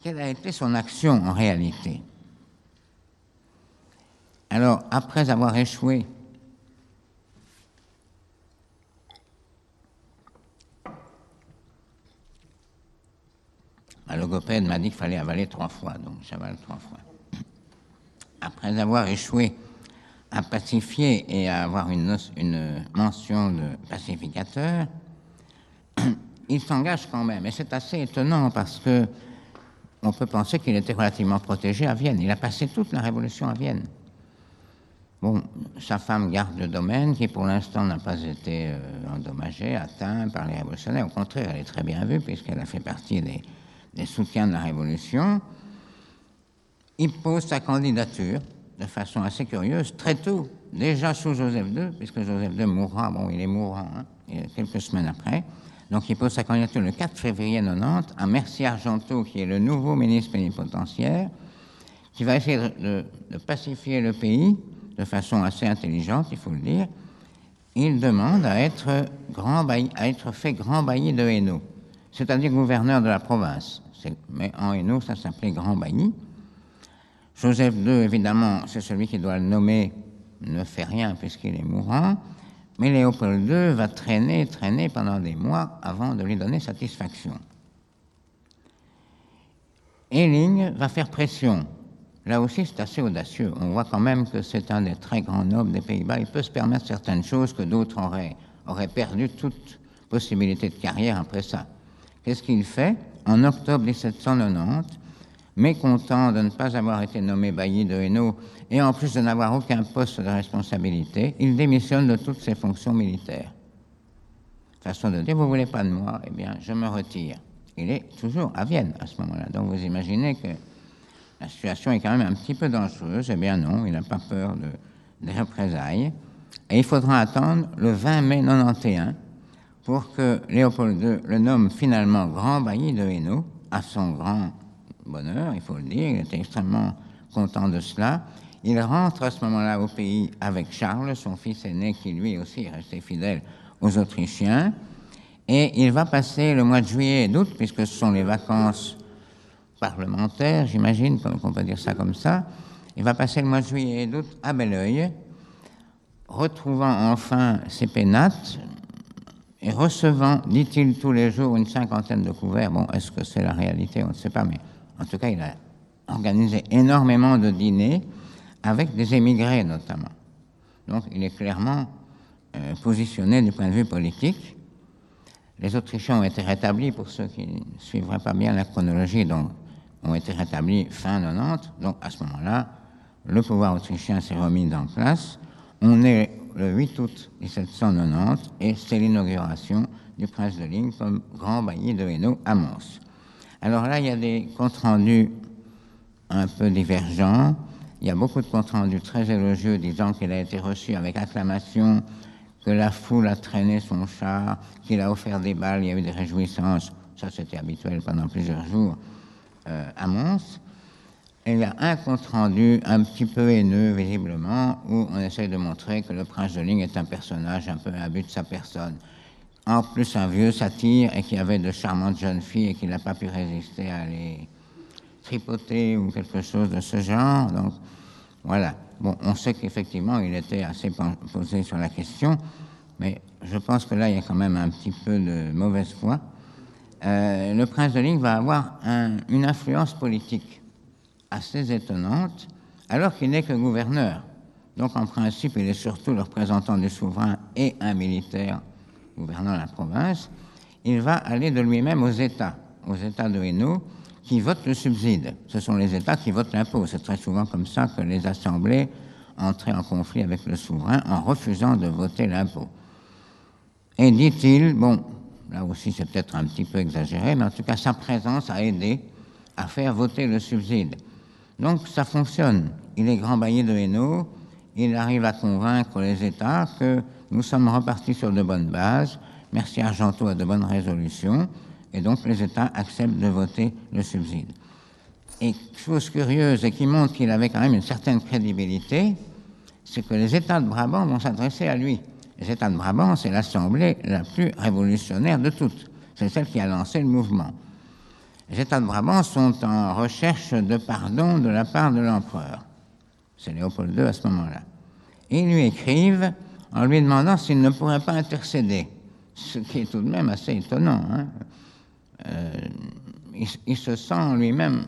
[SPEAKER 3] Quelle a été son action en réalité? Alors, après avoir échoué Ma logopède m'a dit qu'il fallait avaler trois fois, donc j'avale trois fois. Après avoir échoué à pacifier et à avoir une, une mention de pacificateur, il s'engage quand même. Et c'est assez étonnant parce que on peut penser qu'il était relativement protégé à Vienne. Il a passé toute la révolution à Vienne. Bon, sa femme garde le domaine qui pour l'instant n'a pas été euh, endommagé, atteint par les révolutionnaires. Au contraire, elle est très bien vue puisqu'elle a fait partie des, soutiens de la Révolution. Il pose sa candidature de façon assez curieuse, très tôt, déjà sous Joseph II, puisque Joseph II mourra, bon, il est mourant hein, quelques semaines après. Donc il pose sa candidature le 4 février 90 à Mercier Argenteau, qui est le nouveau ministre plénipotentiaire, qui va essayer de, de pacifier le pays de façon assez intelligente, il faut le dire, il demande à être, grand à être fait grand bailli de Hainaut, c'est-à-dire gouverneur de la province. Mais en Hainaut, ça s'appelait grand bailli. Joseph II, évidemment, c'est celui qui doit le nommer, ne fait rien puisqu'il est mourant, mais Léopold II va traîner, traîner pendant des mois avant de lui donner satisfaction. Helling va faire pression Là aussi, c'est assez audacieux. On voit quand même que c'est un des très grands nobles des Pays-Bas. Il peut se permettre certaines choses que d'autres auraient, auraient perdu toute possibilité de carrière après ça. Qu'est-ce qu'il fait? En octobre 1790, mécontent de ne pas avoir été nommé bailli de Hainaut et en plus de n'avoir aucun poste de responsabilité, il démissionne de toutes ses fonctions militaires. Façon de dire, vous voulez pas de moi, eh bien, je me retire. Il est toujours à Vienne à ce moment-là. Donc vous imaginez que la situation est quand même un petit peu dangereuse. Eh bien non, il n'a pas peur de, des représailles. Et il faudra attendre le 20 mai 91 pour que Léopold II le nomme finalement grand bailli de Hainaut, à son grand bonheur, il faut le dire. Il était extrêmement content de cela. Il rentre à ce moment-là au pays avec Charles, son fils aîné, qui lui aussi est resté fidèle aux Autrichiens. Et il va passer le mois de juillet et d'août, puisque ce sont les vacances parlementaire, j'imagine qu'on peut dire ça comme ça. Il va passer le mois de juillet et d'août à Belleuil, retrouvant enfin ses pénates et recevant, dit-il, tous les jours une cinquantaine de couverts. Bon, est-ce que c'est la réalité? On ne sait pas, mais en tout cas, il a organisé énormément de dîners avec des émigrés notamment. Donc, il est clairement euh, positionné du point de vue politique. Les Autrichiens ont été rétablis, pour ceux qui ne suivraient pas bien la chronologie, donc ont été rétablis fin 90. Donc à ce moment-là, le pouvoir autrichien s'est remis en place. On est le 8 août 1790 et c'est l'inauguration du prince de Ligne comme grand bailli de Hainaut à Mons. Alors là, il y a des comptes rendus un peu divergents. Il y a beaucoup de comptes rendus très élogieux disant qu'il a été reçu avec acclamation, que la foule a traîné son char, qu'il a offert des balles, il y a eu des réjouissances. Ça, c'était habituel pendant plusieurs jours euh, à Mons. il y a un compte rendu un petit peu haineux, visiblement, où on essaie de montrer que le prince de Ligne est un personnage un peu but de sa personne. En plus, un vieux satire et qui avait de charmantes jeunes filles et qui n'a pas pu résister à les tripoter ou quelque chose de ce genre. Donc, voilà. Bon, on sait qu'effectivement, il était assez posé sur la question, mais je pense que là, il y a quand même un petit peu de mauvaise foi. Euh, le prince de Ligne va avoir une influence politique assez étonnante, alors qu'il n'est que gouverneur. Donc en principe, il est surtout le représentant du souverain et un militaire gouvernant la province. Il va aller de lui-même aux États, aux États de Hainaut, qui votent le subside. Ce sont les États qui votent l'impôt. C'est très souvent comme ça que les assemblées entraient en conflit avec le souverain en refusant de voter l'impôt. Et dit-il, bon, Là aussi, c'est peut-être un petit peu exagéré, mais en tout cas, sa présence a aidé à faire voter le subside. Donc, ça fonctionne. Il est grand bailli de Hainaut, il arrive à convaincre les États que nous sommes repartis sur de bonnes bases, merci Argenteau a de bonnes résolutions, et donc les États acceptent de voter le subside. Et chose curieuse et qui montre qu'il avait quand même une certaine crédibilité, c'est que les États de Brabant vont s'adresser à lui. Les États de Brabant, c'est l'assemblée la plus révolutionnaire de toutes. C'est celle qui a lancé le mouvement. Les États de Brabant sont en recherche de pardon de la part de l'empereur. C'est Léopold II à ce moment-là. Ils lui écrivent en lui demandant s'il ne pourrait pas intercéder, ce qui est tout de même assez étonnant. Hein. Euh, il, se sent lui-même,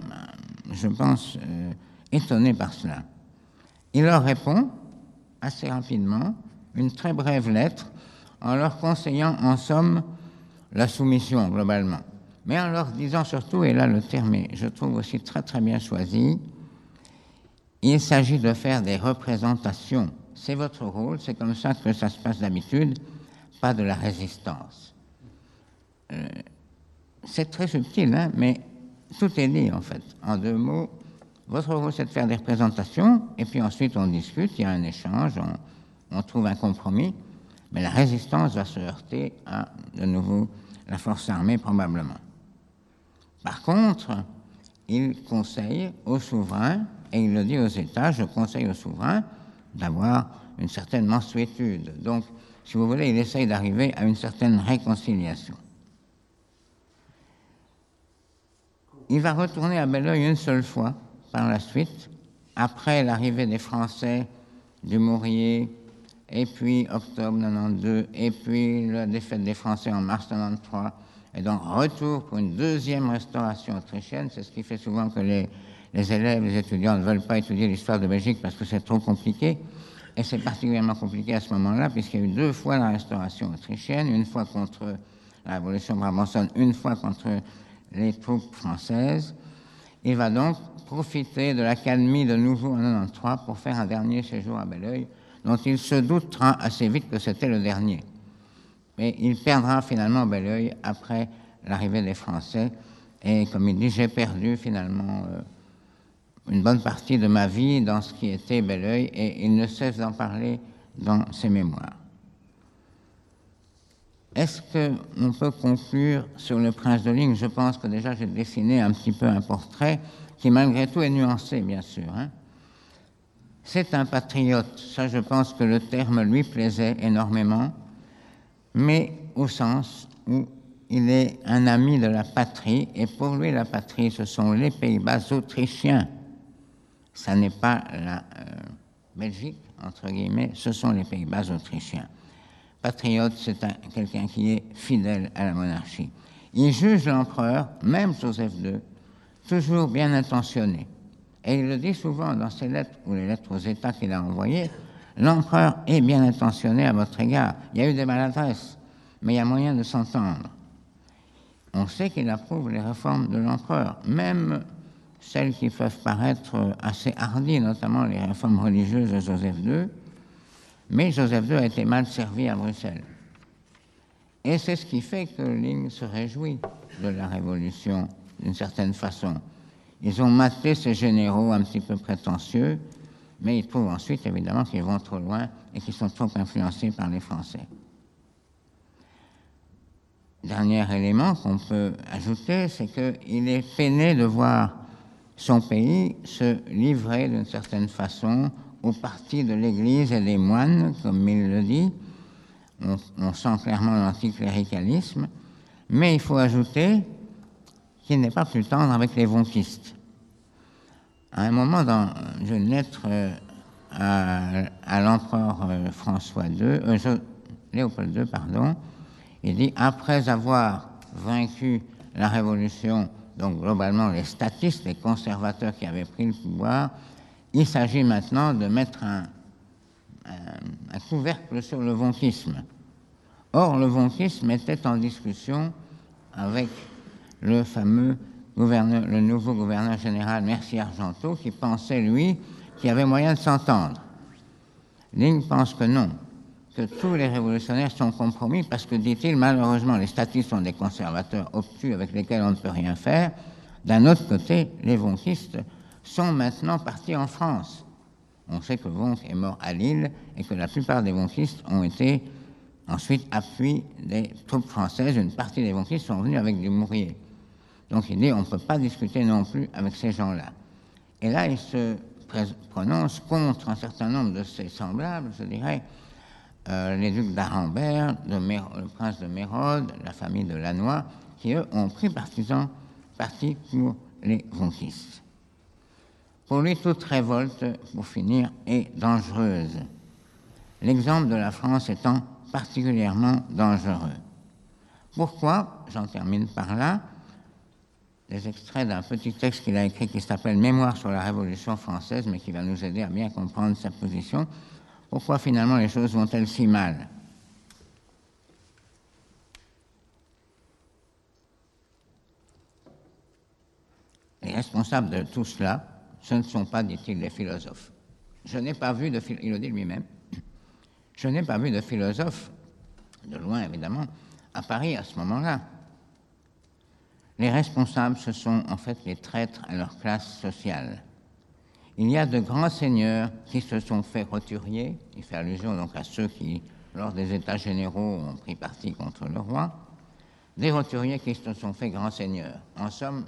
[SPEAKER 3] je pense, euh, étonné par cela. Il leur répond assez rapidement une très brève lettre en leur conseillant en somme la soumission globalement, mais en leur disant surtout, et là le terme est, je trouve aussi très très bien choisi, il s'agit de faire des représentations c'est votre rôle, c'est comme ça que ça se passe d'habitude, pas de la résistance. Euh, c'est très subtil, hein, mais tout est dit en fait. En deux mots, votre rôle c'est de faire des représentations, et puis ensuite on discute, il y a un échange, on, on trouve un compromis, mais la résistance va se heurter à de nouveau la force armée probablement. Par contre, il conseille aux souverains, et il le dit aux États, je conseille aux souverains d'avoir une certaine mensuétude. Donc, si vous voulez, il essaye d'arriver à une certaine réconciliation. Il va retourner à Belleuil une seule fois par la suite, après l'arrivée des Français du Mourier, et puis octobre 92, et puis la défaite des Français en mars 93, et donc retour pour une deuxième restauration autrichienne. C'est ce qui fait souvent que les, les élèves, les étudiants ne veulent pas étudier l'histoire de Belgique parce que c'est trop compliqué. Et c'est particulièrement compliqué à ce moment-là, puisqu'il y a eu deux fois la restauration autrichienne, une fois contre la révolution brabançonne, une fois contre les troupes françaises. Il va donc profiter de l'accalmie de nouveau en 93 pour faire un dernier séjour à Belleuil, dont il se doutera assez vite que c'était le dernier. Mais il perdra finalement Belleuil après l'arrivée des Français. Et comme il dit, j'ai perdu finalement euh, une bonne partie de ma vie dans ce qui était Belleuil, et il ne cesse d'en parler dans ses mémoires. Est-ce qu'on peut conclure sur le prince de Ligne? Je pense que déjà j'ai dessiné un petit peu un portrait qui malgré tout est nuancé, bien sûr. Hein. C'est un patriote, ça je pense que le terme lui plaisait énormément, mais au sens où il est un ami de la patrie, et pour lui la patrie, ce sont les Pays-Bas autrichiens. Ça n'est pas la euh, Belgique, entre guillemets, ce sont les Pays-Bas autrichiens patriote, c'est quelqu'un qui est fidèle à la monarchie. Il juge l'empereur, même Joseph II, toujours bien intentionné. Et il le dit souvent dans ses lettres ou les lettres aux États qu'il a envoyées, l'empereur est bien intentionné à votre égard. Il y a eu des maladresses, mais il y a moyen de s'entendre. On sait qu'il approuve les réformes de l'empereur, même celles qui peuvent paraître assez hardies, notamment les réformes religieuses de Joseph II, mais Joseph II a été mal servi à Bruxelles. Et c'est ce qui fait que Ligne se réjouit de la Révolution d'une certaine façon. Ils ont maté ces généraux un petit peu prétentieux, mais ils trouvent ensuite évidemment qu'ils vont trop loin et qu'ils sont trop influencés par les Français. Dernier élément qu'on peut ajouter, c'est qu'il est peiné de voir son pays se livrer d'une certaine façon au parti de l'Église et des moines, comme il le dit. On, sent clairement l'anticléricalisme, mais il faut ajouter qu'il n'est pas plus tendre avec les vonquistes. À un moment, dans une lettre euh, à, l'empereur euh, François II, euh, Léopold II, pardon, il dit après avoir vaincu la Révolution, donc globalement les statistes, les conservateurs qui avaient pris le pouvoir, il s'agit maintenant de mettre un, couvercle sur le vonkisme. Or, le vonkisme était en discussion avec le fameux gouverneur, le nouveau gouverneur général Mercier Argenteau, qui pensait, lui, qu'il y avait moyen de s'entendre. Ligne pense que non, que tous les révolutionnaires sont compromis parce que, dit-il, malheureusement, les statistes sont des conservateurs obtus avec lesquels on ne peut rien faire. D'un autre côté, les vonkistes sont maintenant partis en France. On sait que Vonck est mort à Lille et que la plupart des vonkistes ont été ensuite appuyés des troupes françaises. Une partie des vonkistes sont venus avec du Mourier. Donc il dit on ne peut pas discuter non plus avec ces gens-là. Et là, il se prononce contre un certain nombre de ses semblables, je dirais, euh, les ducs d'Arambert, le prince de Mérode, la famille de Lannoy, qui eux ont pris partisan, parti pour les vonkistes. Pour lui, toute révolte, pour finir, est dangereuse. L'exemple de la France étant particulièrement dangereux. Pourquoi? J'en termine par là. Des extraits d'un petit texte qu'il a écrit qui s'appelle Mémoire sur la Révolution française, mais qui va nous aider à bien comprendre sa position. Pourquoi finalement les choses vont-elles si mal? Les responsables de tout cela, ce ne sont pas, dit-il, des philosophes. Je n'ai pas vu de il le dit lui-même, Je n'ai pas vu de philosophe, de loin évidemment, à Paris à ce moment-là. Les responsables, ce sont en fait les traîtres à leur classe sociale. Il y a de grands seigneurs qui se sont fait roturier, il fait allusion donc à ceux qui, lors des États généraux, ont pris parti contre le roi, des roturiers qui se sont fait grands seigneurs. En somme,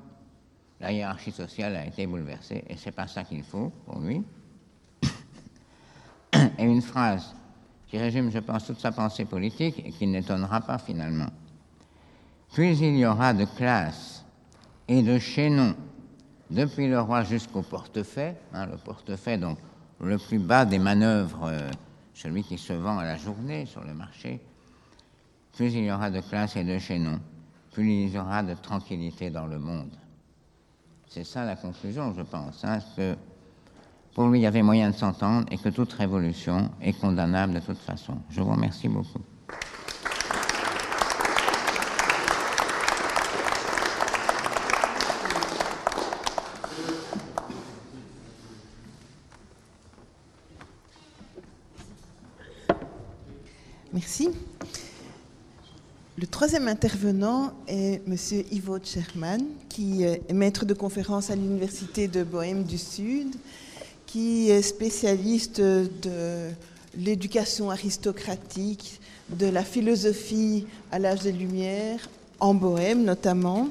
[SPEAKER 3] la hiérarchie sociale a été bouleversée et c'est pas ça qu'il faut pour lui. Et une phrase qui résume, je pense, toute sa pensée politique et qui n'étonnera pas finalement. Puis il y aura de classes et de chaînons, depuis le roi jusqu'au portefeuille, hein, le portefeuille, donc le plus bas des manœuvres, euh, celui qui se vend à la journée sur le marché. Plus il y aura de classes et de chaînons, plus il y aura de tranquillité dans le monde. C'est ça la conclusion, je pense, hein, que pour lui, il y avait moyen de s'entendre et que toute révolution est condamnable de toute façon. Je vous remercie beaucoup.
[SPEAKER 1] Merci. Le troisième intervenant est M. Ivo Sherman, qui est maître de conférence à l'Université de Bohème du Sud, qui est spécialiste de l'éducation aristocratique, de la philosophie à l'âge des Lumières, en Bohème notamment.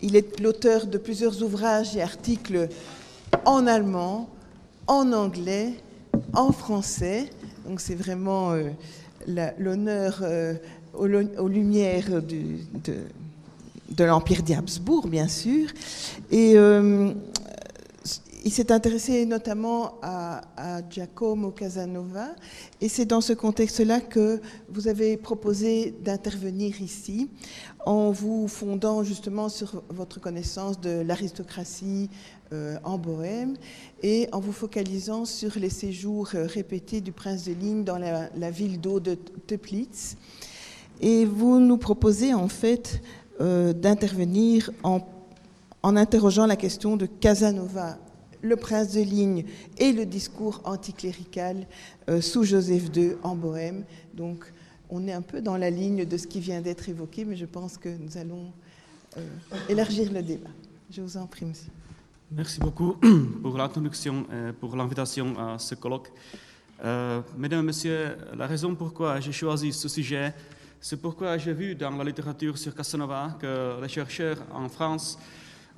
[SPEAKER 1] Il est l'auteur de plusieurs ouvrages et articles en allemand, en anglais, en français. Donc c'est vraiment euh, l'honneur euh, aux, lumières de, l'Empire d'Habsbourg, bien sûr. Et euh, il s'est intéressé notamment à, Giacomo Casanova, et c'est dans ce contexte-là que vous avez proposé d'intervenir ici, en vous fondant justement sur votre connaissance de l'aristocratie euh, en Bohème, et en vous focalisant sur les séjours répétés du prince de Ligne dans la, ville d'eau de Teplitz. Et vous nous proposez en fait euh, d'intervenir en, interrogeant la question de Casanova le prince de Ligne et le discours anticlérical euh, sous Joseph II en Bohème. Donc on est un peu dans la ligne de ce qui vient d'être évoqué, mais je pense que nous allons euh, élargir le débat. Je vous en prie, monsieur.
[SPEAKER 4] Merci beaucoup pour l'introduction et pour l'invitation à ce colloque. Euh, mesdames messieurs, la raison pourquoi j'ai choisi ce sujet, c'est pourquoi j'ai vu dans la littérature sur Casanova que les chercheurs en France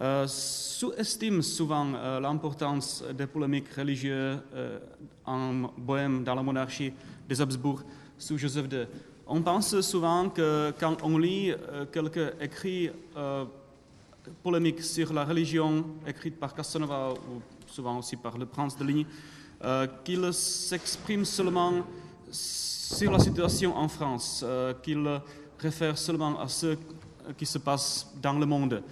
[SPEAKER 4] euh, sous-estime souvent euh, l'importance des polémiques religieuses euh, en Bohème, dans la monarchie des Habsbourg, sous Joseph II. On pense souvent que quand on lit quelques écrits polémiques sur la religion écrits par Casanova ou souvent aussi par le prince de Ligne, qu'il s'exprime seulement sur la situation en France, qu'il réfère seulement à ce qui se passe dans le monde.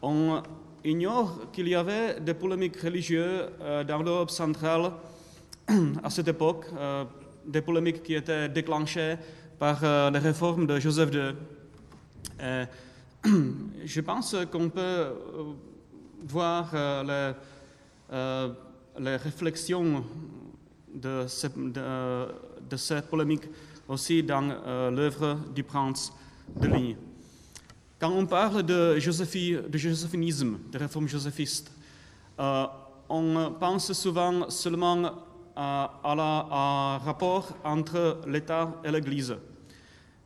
[SPEAKER 4] On ignore qu'il y avait des polémiques religieuses euh, dans l'Europe centrale à cette époque, euh, des polémiques qui étaient déclenchées par euh, les réformes de Joseph II. je pense qu'on peut voir les, les, réflexions de, de, cette polémique aussi dans l'œuvre du prince de Ligne. Quand on parle de, de joséphinisme, de réforme joséphiste, euh, on pense souvent seulement à, un rapport entre l'État et l'Église.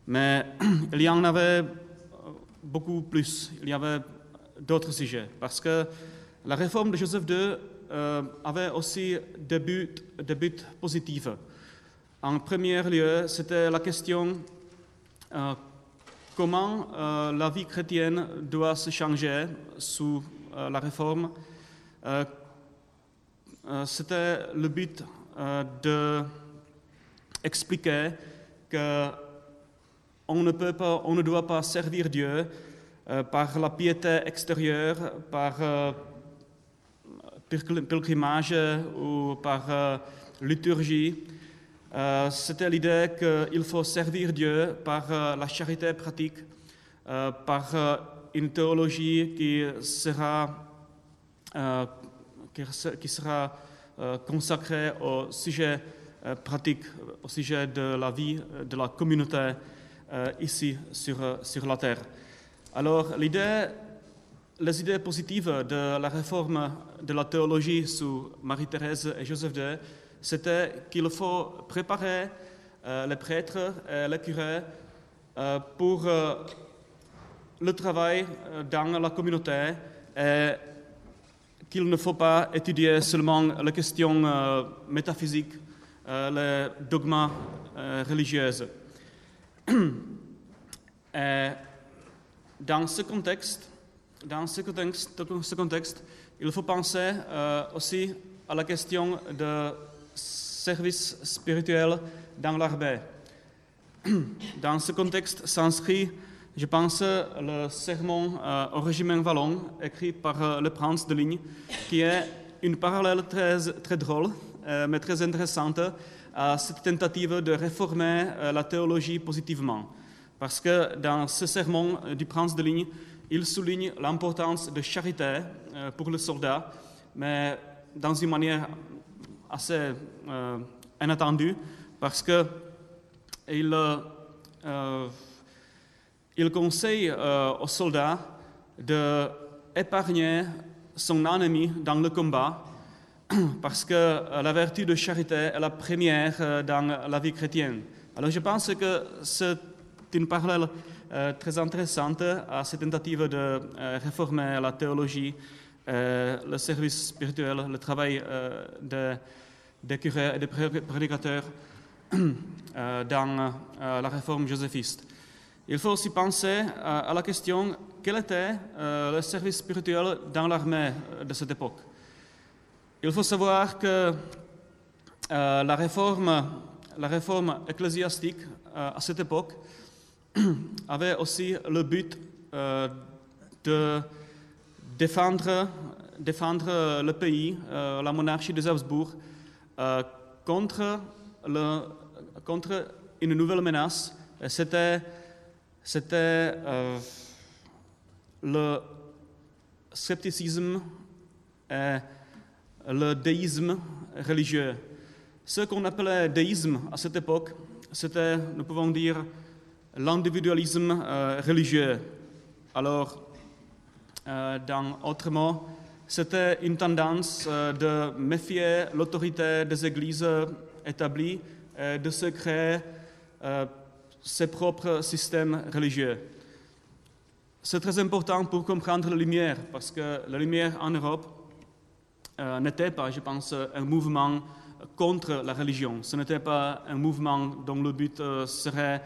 [SPEAKER 4] Mais il y en avait beaucoup plus, il y avait d'autres sujets, parce que la réforme de Joseph II euh, avait aussi des des buts positifs. En premier lieu, c'était la question euh, comment euh, la vie chrétienne doit se changer sous euh, la réforme. C'était le but de expliquer que on ne, peut pas, on ne doit pas servir Dieu par la piété extérieure, par pilgrimage ou par liturgie, c'était l'idée qu'il faut servir Dieu par euh, la charité pratique, euh, par une théologie qui sera, qui sera consacrée au sujet euh, pratiques au sujet de la vie de la communauté euh, ici sur, sur la terre. Alors, les idées positives de la réforme de la théologie sous Marie-Thérèse et Joseph II, c'était qu'il faut préparer les prêtres et les curés pour le travail dans la communauté et qu'il ne faut pas étudier seulement les questions euh, métaphysiques, euh, les dogmes euh, religieux. Et dans ce contexte, dans ce contexte, ce contexte il faut penser aussi à la question de service spirituel dans l'armée. Dans ce contexte s'inscrit je pense le sermon euh, au régiment Vallon, écrit par euh, le prince de Ligne, qui est une parallèle très, drôle, euh, mais très intéressante à cette tentative de réformer la théologie positivement. Parce que dans ce sermon du prince de Ligne, il souligne l'importance de charité pour le soldat, mais dans une manière assez inattendue, parce que il il conseille euh, aux soldats d'épargner son ennemi dans le combat parce que euh, la vertu de charité est la première euh, dans la vie chrétienne. Alors je pense que c'est une parallèle très intéressante à cette tentative de réformer la théologie, le service spirituel, le travail des curés et des prédicateurs dans la réforme joséphiste. Il faut aussi penser euh, à la question quel était euh, le service spirituel dans l'armée euh, de cette époque? Il faut savoir que la, réforme, la réforme ecclésiastique à cette époque avait aussi le but de défendre, défendre le pays, la monarchie des Habsbourg, contre, le, contre une nouvelle menace. C'était c'était euh, le scepticisme et le déisme religieux. Ce qu'on appelait déisme à cette époque, c'était, nous pouvons dire, l'individualisme euh, religieux. Alors, euh, dans autrement, c'était une tendance de méfier l'autorité des églises établies, et de se créer ses propres systèmes religieux. C'est très important pour comprendre la lumière, parce que la lumière en Europe n'était pas, je pense, un mouvement contre la religion. Ce n'était pas un mouvement dont le but serait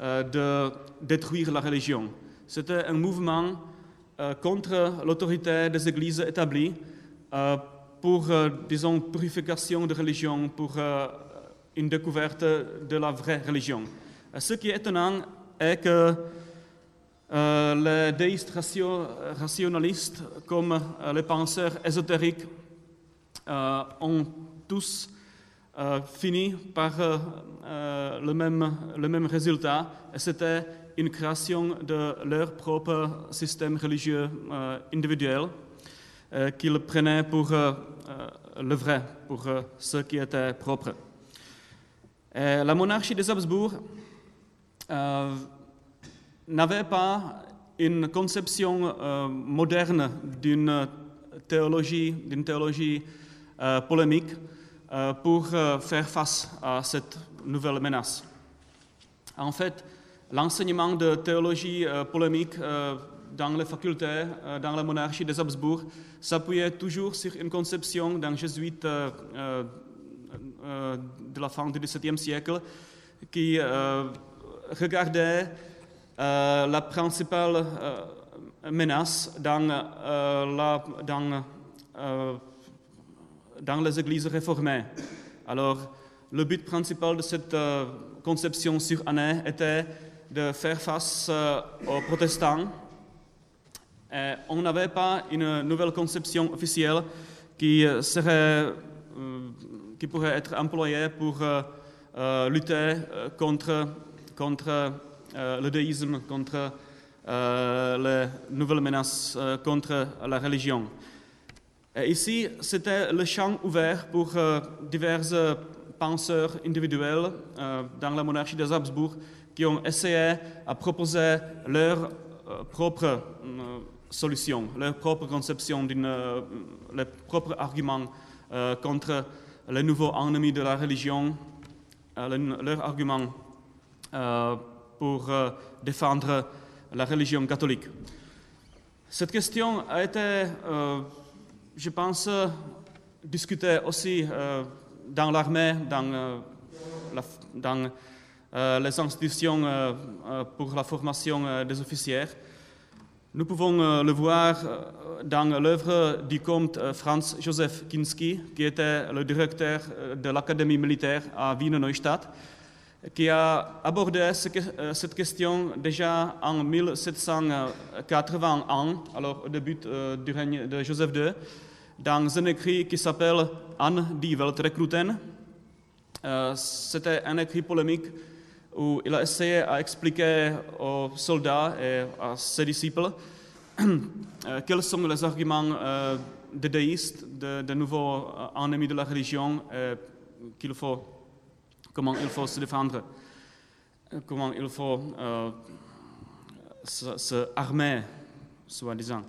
[SPEAKER 4] de détruire la religion. C'était un mouvement contre l'autorité des églises établies pour, disons, purification de religion, pour une découverte de la vraie religion. Ce qui est étonnant est que les déistes rationalistes, comme les penseurs ésotériques, ont tous fini par le, même, le même résultat, c'était une création de leur propre système religieux individuel qu'ils prenaient pour le vrai, pour ce qui était propre. La monarchie des Habsbourg euh, n'avait pas une conception euh, moderne d'une théologie, d'une théologie euh, polémique pour faire face à cette nouvelle menace. En fait, l'enseignement de théologie polémique dans les facultés, dans la monarchie des Habsbourg, s'appuyait toujours sur une conception d'un jésuite de la fin du XVIIe siècle qui regardez euh, la principale euh, menace dans, euh, les églises réformées. Alors, le but principal de cette conception sur année était de faire face aux protestants. Et on n'avait pas une nouvelle conception officielle qui, qui pourrait être employée pour lutter contre euh, le déisme, contre euh, les nouvelles menaces euh, contre la religion. Ici, c'était le champ ouvert pour diverses penseurs individuels euh, dans la monarchie des Habsbourg qui ont essayé à proposer leur euh, propre euh, solution, leur propre conception, euh, leurs propres arguments euh, contre les nouveaux ennemis de la religion, le- leurs arguments euh, pour défendre la religion catholique. Cette question a été, je pense, discutée aussi dans l'armée, dans, dans, les institutions euh, euh, pour la formation euh, des officiers. Nous pouvons euh, le voir euh, dans l'œuvre du comte euh, Franz Josef Kinski, qui était le directeur euh, de l'Académie militaire à Wiener Neustadt, qui a abordé euh, cette question déjà en 1781, alors au début euh, du règne de Joseph II, dans un écrit qui s'appelle An die Weltrekruten. Euh, C'était un écrit polémique où il a essayé à expliquer aux soldats et à ses disciples euh, quels sont les arguments euh, des déistes, de, de nouveaux euh, ennemis de la religion, faut, comment il faut se défendre, comment il faut se, armer, soi-disant.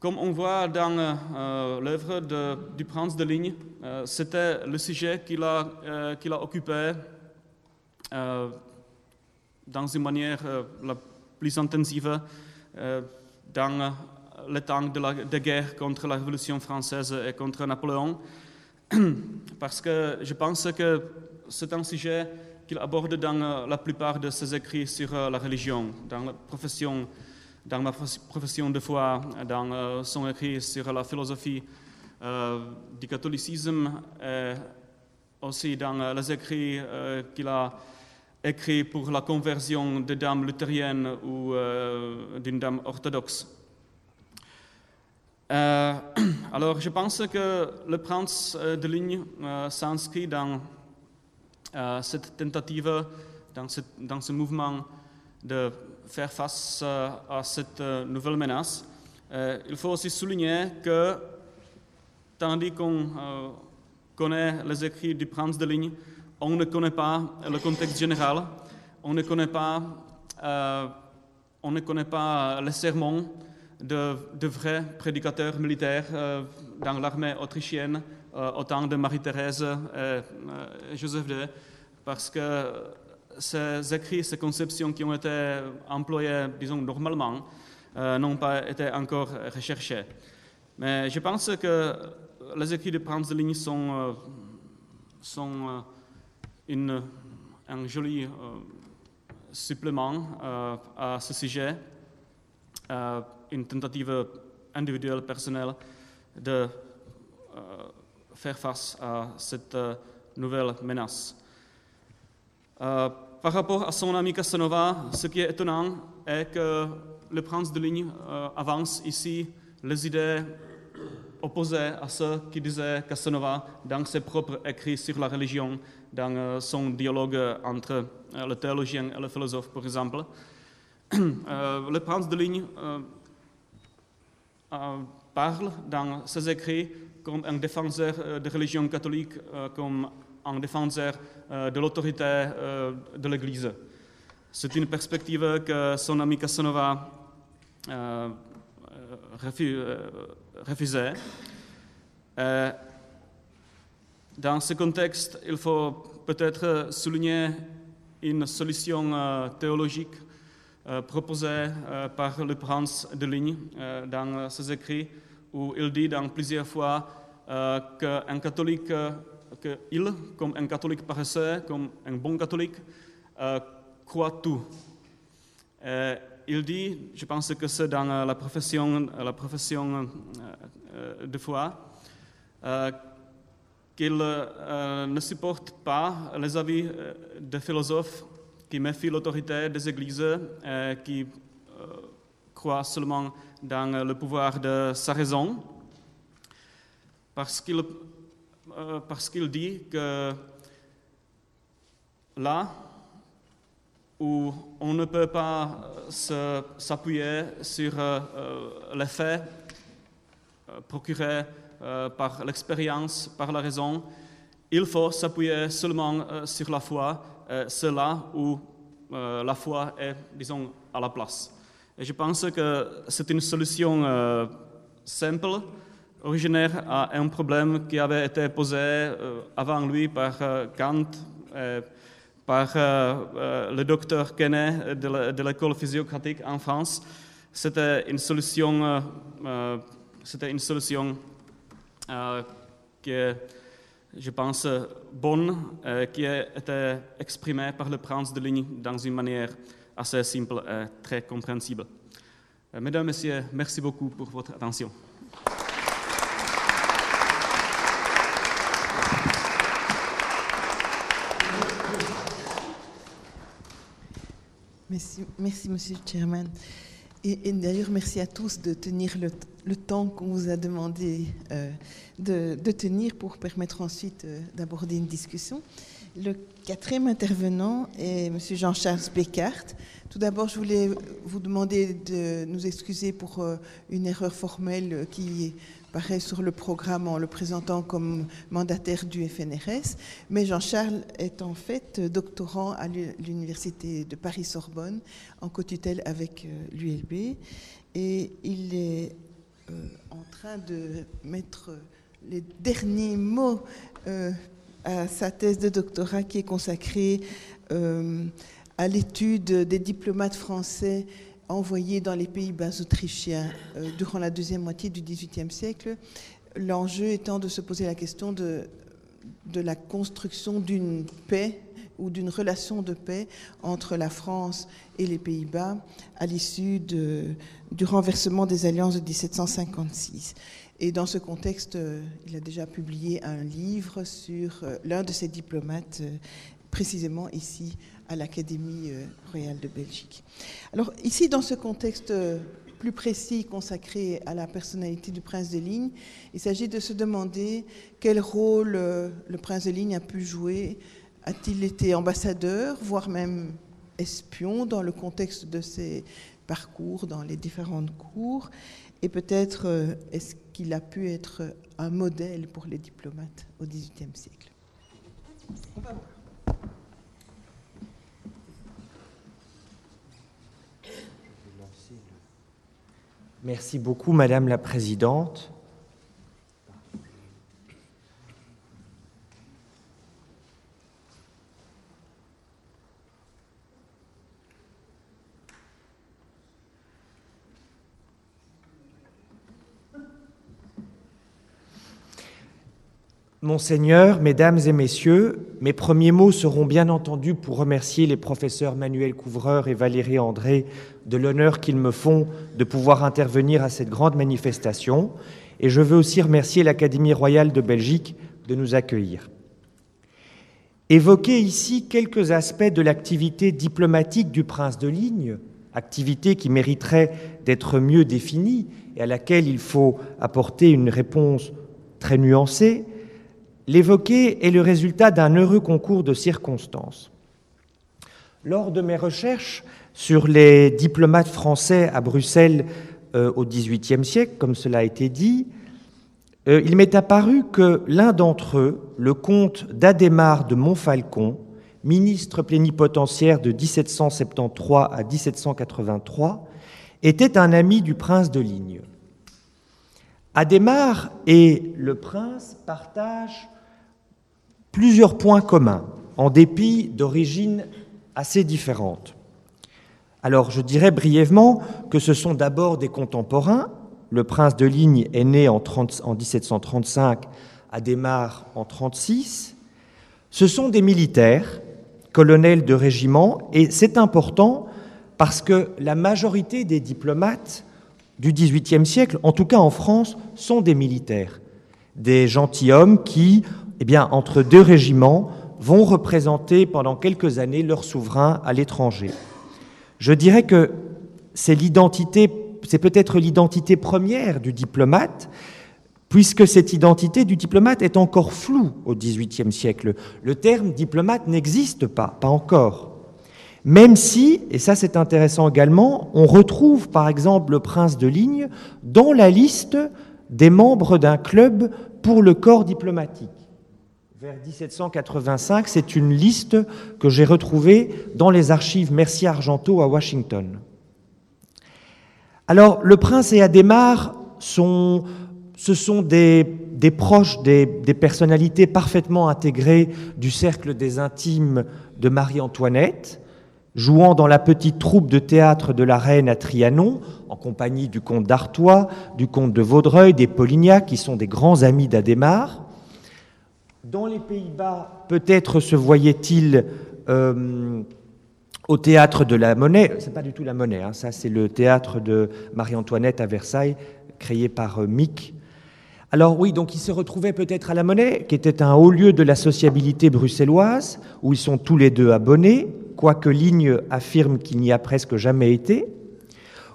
[SPEAKER 4] Comme on voit dans euh, l'œuvre de- du prince de Ligne, euh, c'était le sujet qu'il a, euh, occupé euh, dans une manière euh, la plus intensive euh, dans le temps de la guerre contre la Révolution française et contre Napoléon, parce que je pense que c'est un sujet qu'il aborde dans euh, la plupart de ses écrits sur euh, la religion, dans la profession dans ma prof- profession de foi, dans euh, son écrit sur la philosophie euh, du catholicisme, et aussi dans euh, les écrits qu'il a écrits pour la conversion de dames luthériennes ou d'une dame orthodoxe. Alors, je pense que le prince de Ligne euh, s'inscrit dans cette tentative, dans, cette- dans ce mouvement de faire face euh, à cette euh, nouvelle menace. Euh, il faut aussi souligner que, tandis qu'on connaît les écrits du prince de Ligne, on ne connaît pas le contexte général, on ne connaît pas, on ne connaît pas les sermons de, vrais prédicateurs militaires dans l'armée autrichienne euh, au temps de Marie-Thérèse et Joseph II, parce que ces écrits, ces conceptions qui ont été employées, disons, normalement, euh, n'ont pas été encore recherchées. Mais je pense que les écrits de Ligne sont, euh, sont euh, un joli euh, supplément à ce sujet, une tentative individuelle, personnelle, de faire face à cette nouvelle menace. Par rapport à son ami Casanova, ce qui est étonnant est que le prince de Ligne euh, avance ici les idées opposées à ce que disait Casanova dans ses propres écrits sur la religion, dans euh, son dialogue entre euh, le théologien et le philosophe, par exemple. Le prince de Ligne parle dans ses écrits comme un défenseur de religion catholique, comme un défenseur euh, de l'autorité euh, de l'Église. C'est une perspective que son ami Casanova euh, refu- refusait. Dans ce contexte, il faut peut-être souligner une solution théologique proposée par le prince de Ligne dans ses écrits, où il dit dans plusieurs fois qu'un catholique, euh, que il, comme un catholique paresseux, comme un bon catholique, euh, croit tout. Euh, il dit, je pense que c'est dans euh, la profession, la profession de foi, qu'il ne supporte pas les avis des philosophes qui méfient l'autorité des églises, euh, qui croient seulement dans le pouvoir de sa raison, parce qu'il euh, parce qu'il dit que là où on ne peut pas euh, s'appuyer sur euh, les faits procurés par l'expérience, par la raison. Il faut s'appuyer seulement sur la foi, c'est là où la foi est, disons, à la place. Et je pense que c'est une solution simple, originaire à un problème qui avait été posé euh, avant lui par euh, Kant, euh, par le docteur Quenet de l'école physiocratique en France. C'était une solution, c'était une solution qui est, je pense, bonne, qui a été exprimée par le prince de Ligne dans une manière assez simple et très compréhensible. Mesdames, Messieurs, merci beaucoup pour votre attention.
[SPEAKER 1] Merci, merci Monsieur le Chairman. Et, d'ailleurs, merci à tous de tenir le, temps qu'on vous a demandé euh, de, de tenir pour permettre ensuite euh, d'aborder une discussion. Le quatrième intervenant est Monsieur Jean-Charles Beckart. Tout d'abord, je voulais vous demander de nous excuser pour euh, une erreur formelle qui paraît sur le programme en le présentant comme mandataire du FNRS. Mais Jean-Charles est en fait doctorant à l'u- l'Université de Paris-Sorbonne en co-tutelle avec euh, l'ULB. Et il est euh, en train de mettre les derniers mots à sa thèse de doctorat qui est consacrée euh, à l'étude des diplomates français envoyés dans les Pays-Bas autrichiens euh, durant la deuxième moitié du XVIIIe siècle. L'enjeu étant de se poser la question de, de la construction d'une paix ou d'une relation de paix entre la France et les Pays-Bas à l'issue du renversement des alliances de 1756. Et dans ce contexte, euh, il a déjà publié un livre sur euh, l'un de ses diplomates, euh, précisément ici à l'Académie royale de Belgique. Alors ici, dans ce contexte plus précis consacré à la personnalité du prince de Ligne, il s'agit de se demander quel rôle le prince de Ligne a pu jouer. A-t-il été ambassadeur, voire même espion dans le contexte de ses parcours dans les différentes cours? Et peut-être euh, est-ce qu'il a pu être un modèle pour les diplomates au XVIIIe siècle?
[SPEAKER 5] Merci beaucoup, Madame la Présidente. Monseigneur, Mesdames et Messieurs, mes premiers mots seront bien entendu pour remercier les professeurs Manuel Couvreur et Valérie André de l'honneur qu'ils me font de pouvoir intervenir à cette grande manifestation. Et je veux aussi remercier l'Académie royale de Belgique de nous accueillir. Évoquer ici quelques aspects de l'activité diplomatique du prince de Ligne, activité qui mériterait d'être mieux définie et à laquelle il faut apporter une réponse très nuancée, L'évoquer est le résultat d'un heureux concours de circonstances. Lors de mes recherches sur les diplomates français à Bruxelles euh, au XVIIIe siècle, comme cela a été dit, euh, il m'est apparu que l'un d'entre eux, le comte d'Adhémar de Montfalcon, ministre plénipotentiaire de 1773 à 1783, était un ami du prince de Ligne. Adhémar et le prince partagent plusieurs points communs, en dépit d'origines assez différentes. Alors je dirais brièvement que ce sont d'abord des contemporains. Le prince de Ligne est né en, 30 en 1735, Adhémar en 36. Ce sont des militaires, colonels de régiment, et c'est important parce que la majorité des diplomates du XVIIIe siècle, en tout cas en France, sont des militaires, des gentilshommes qui, eh bien, entre deux régiments, vont représenter pendant quelques années leur souverain à l'étranger. Je dirais que c'est l'identité, c'est peut-être l'identité première du diplomate, puisque cette identité du diplomate est encore floue au XVIIIe siècle. Le terme diplomate n'existe pas, pas encore. Même si, et ça c'est intéressant également, on retrouve par exemple le prince de Ligne dans la liste des membres d'un club pour le corps diplomatique. Vers 1785, c'est une liste que j'ai retrouvée dans les archives Mercier-Argenteau à Washington. Alors, le prince et Adhémar sont, ce sont des, proches, des, personnalités parfaitement intégrées du cercle des intimes de Marie-Antoinette, jouant dans la petite troupe de théâtre de la Reine à Trianon, en compagnie du comte d'Artois, du comte de Vaudreuil, des Polignac, qui sont des grands amis d'Adhémar. Dans les Pays-Bas, peut-être se voyait-il euh, au théâtre de la Monnaie, c'est pas du tout la Monnaie, hein, ça c'est le théâtre de Marie-Antoinette à Versailles, créé par euh, Mick. Alors oui, donc il se retrouvait peut-être à la Monnaie, qui était un haut lieu de la sociabilité bruxelloise, où ils sont tous les deux abonnés, quoique Ligne affirme qu'il n'y a presque jamais été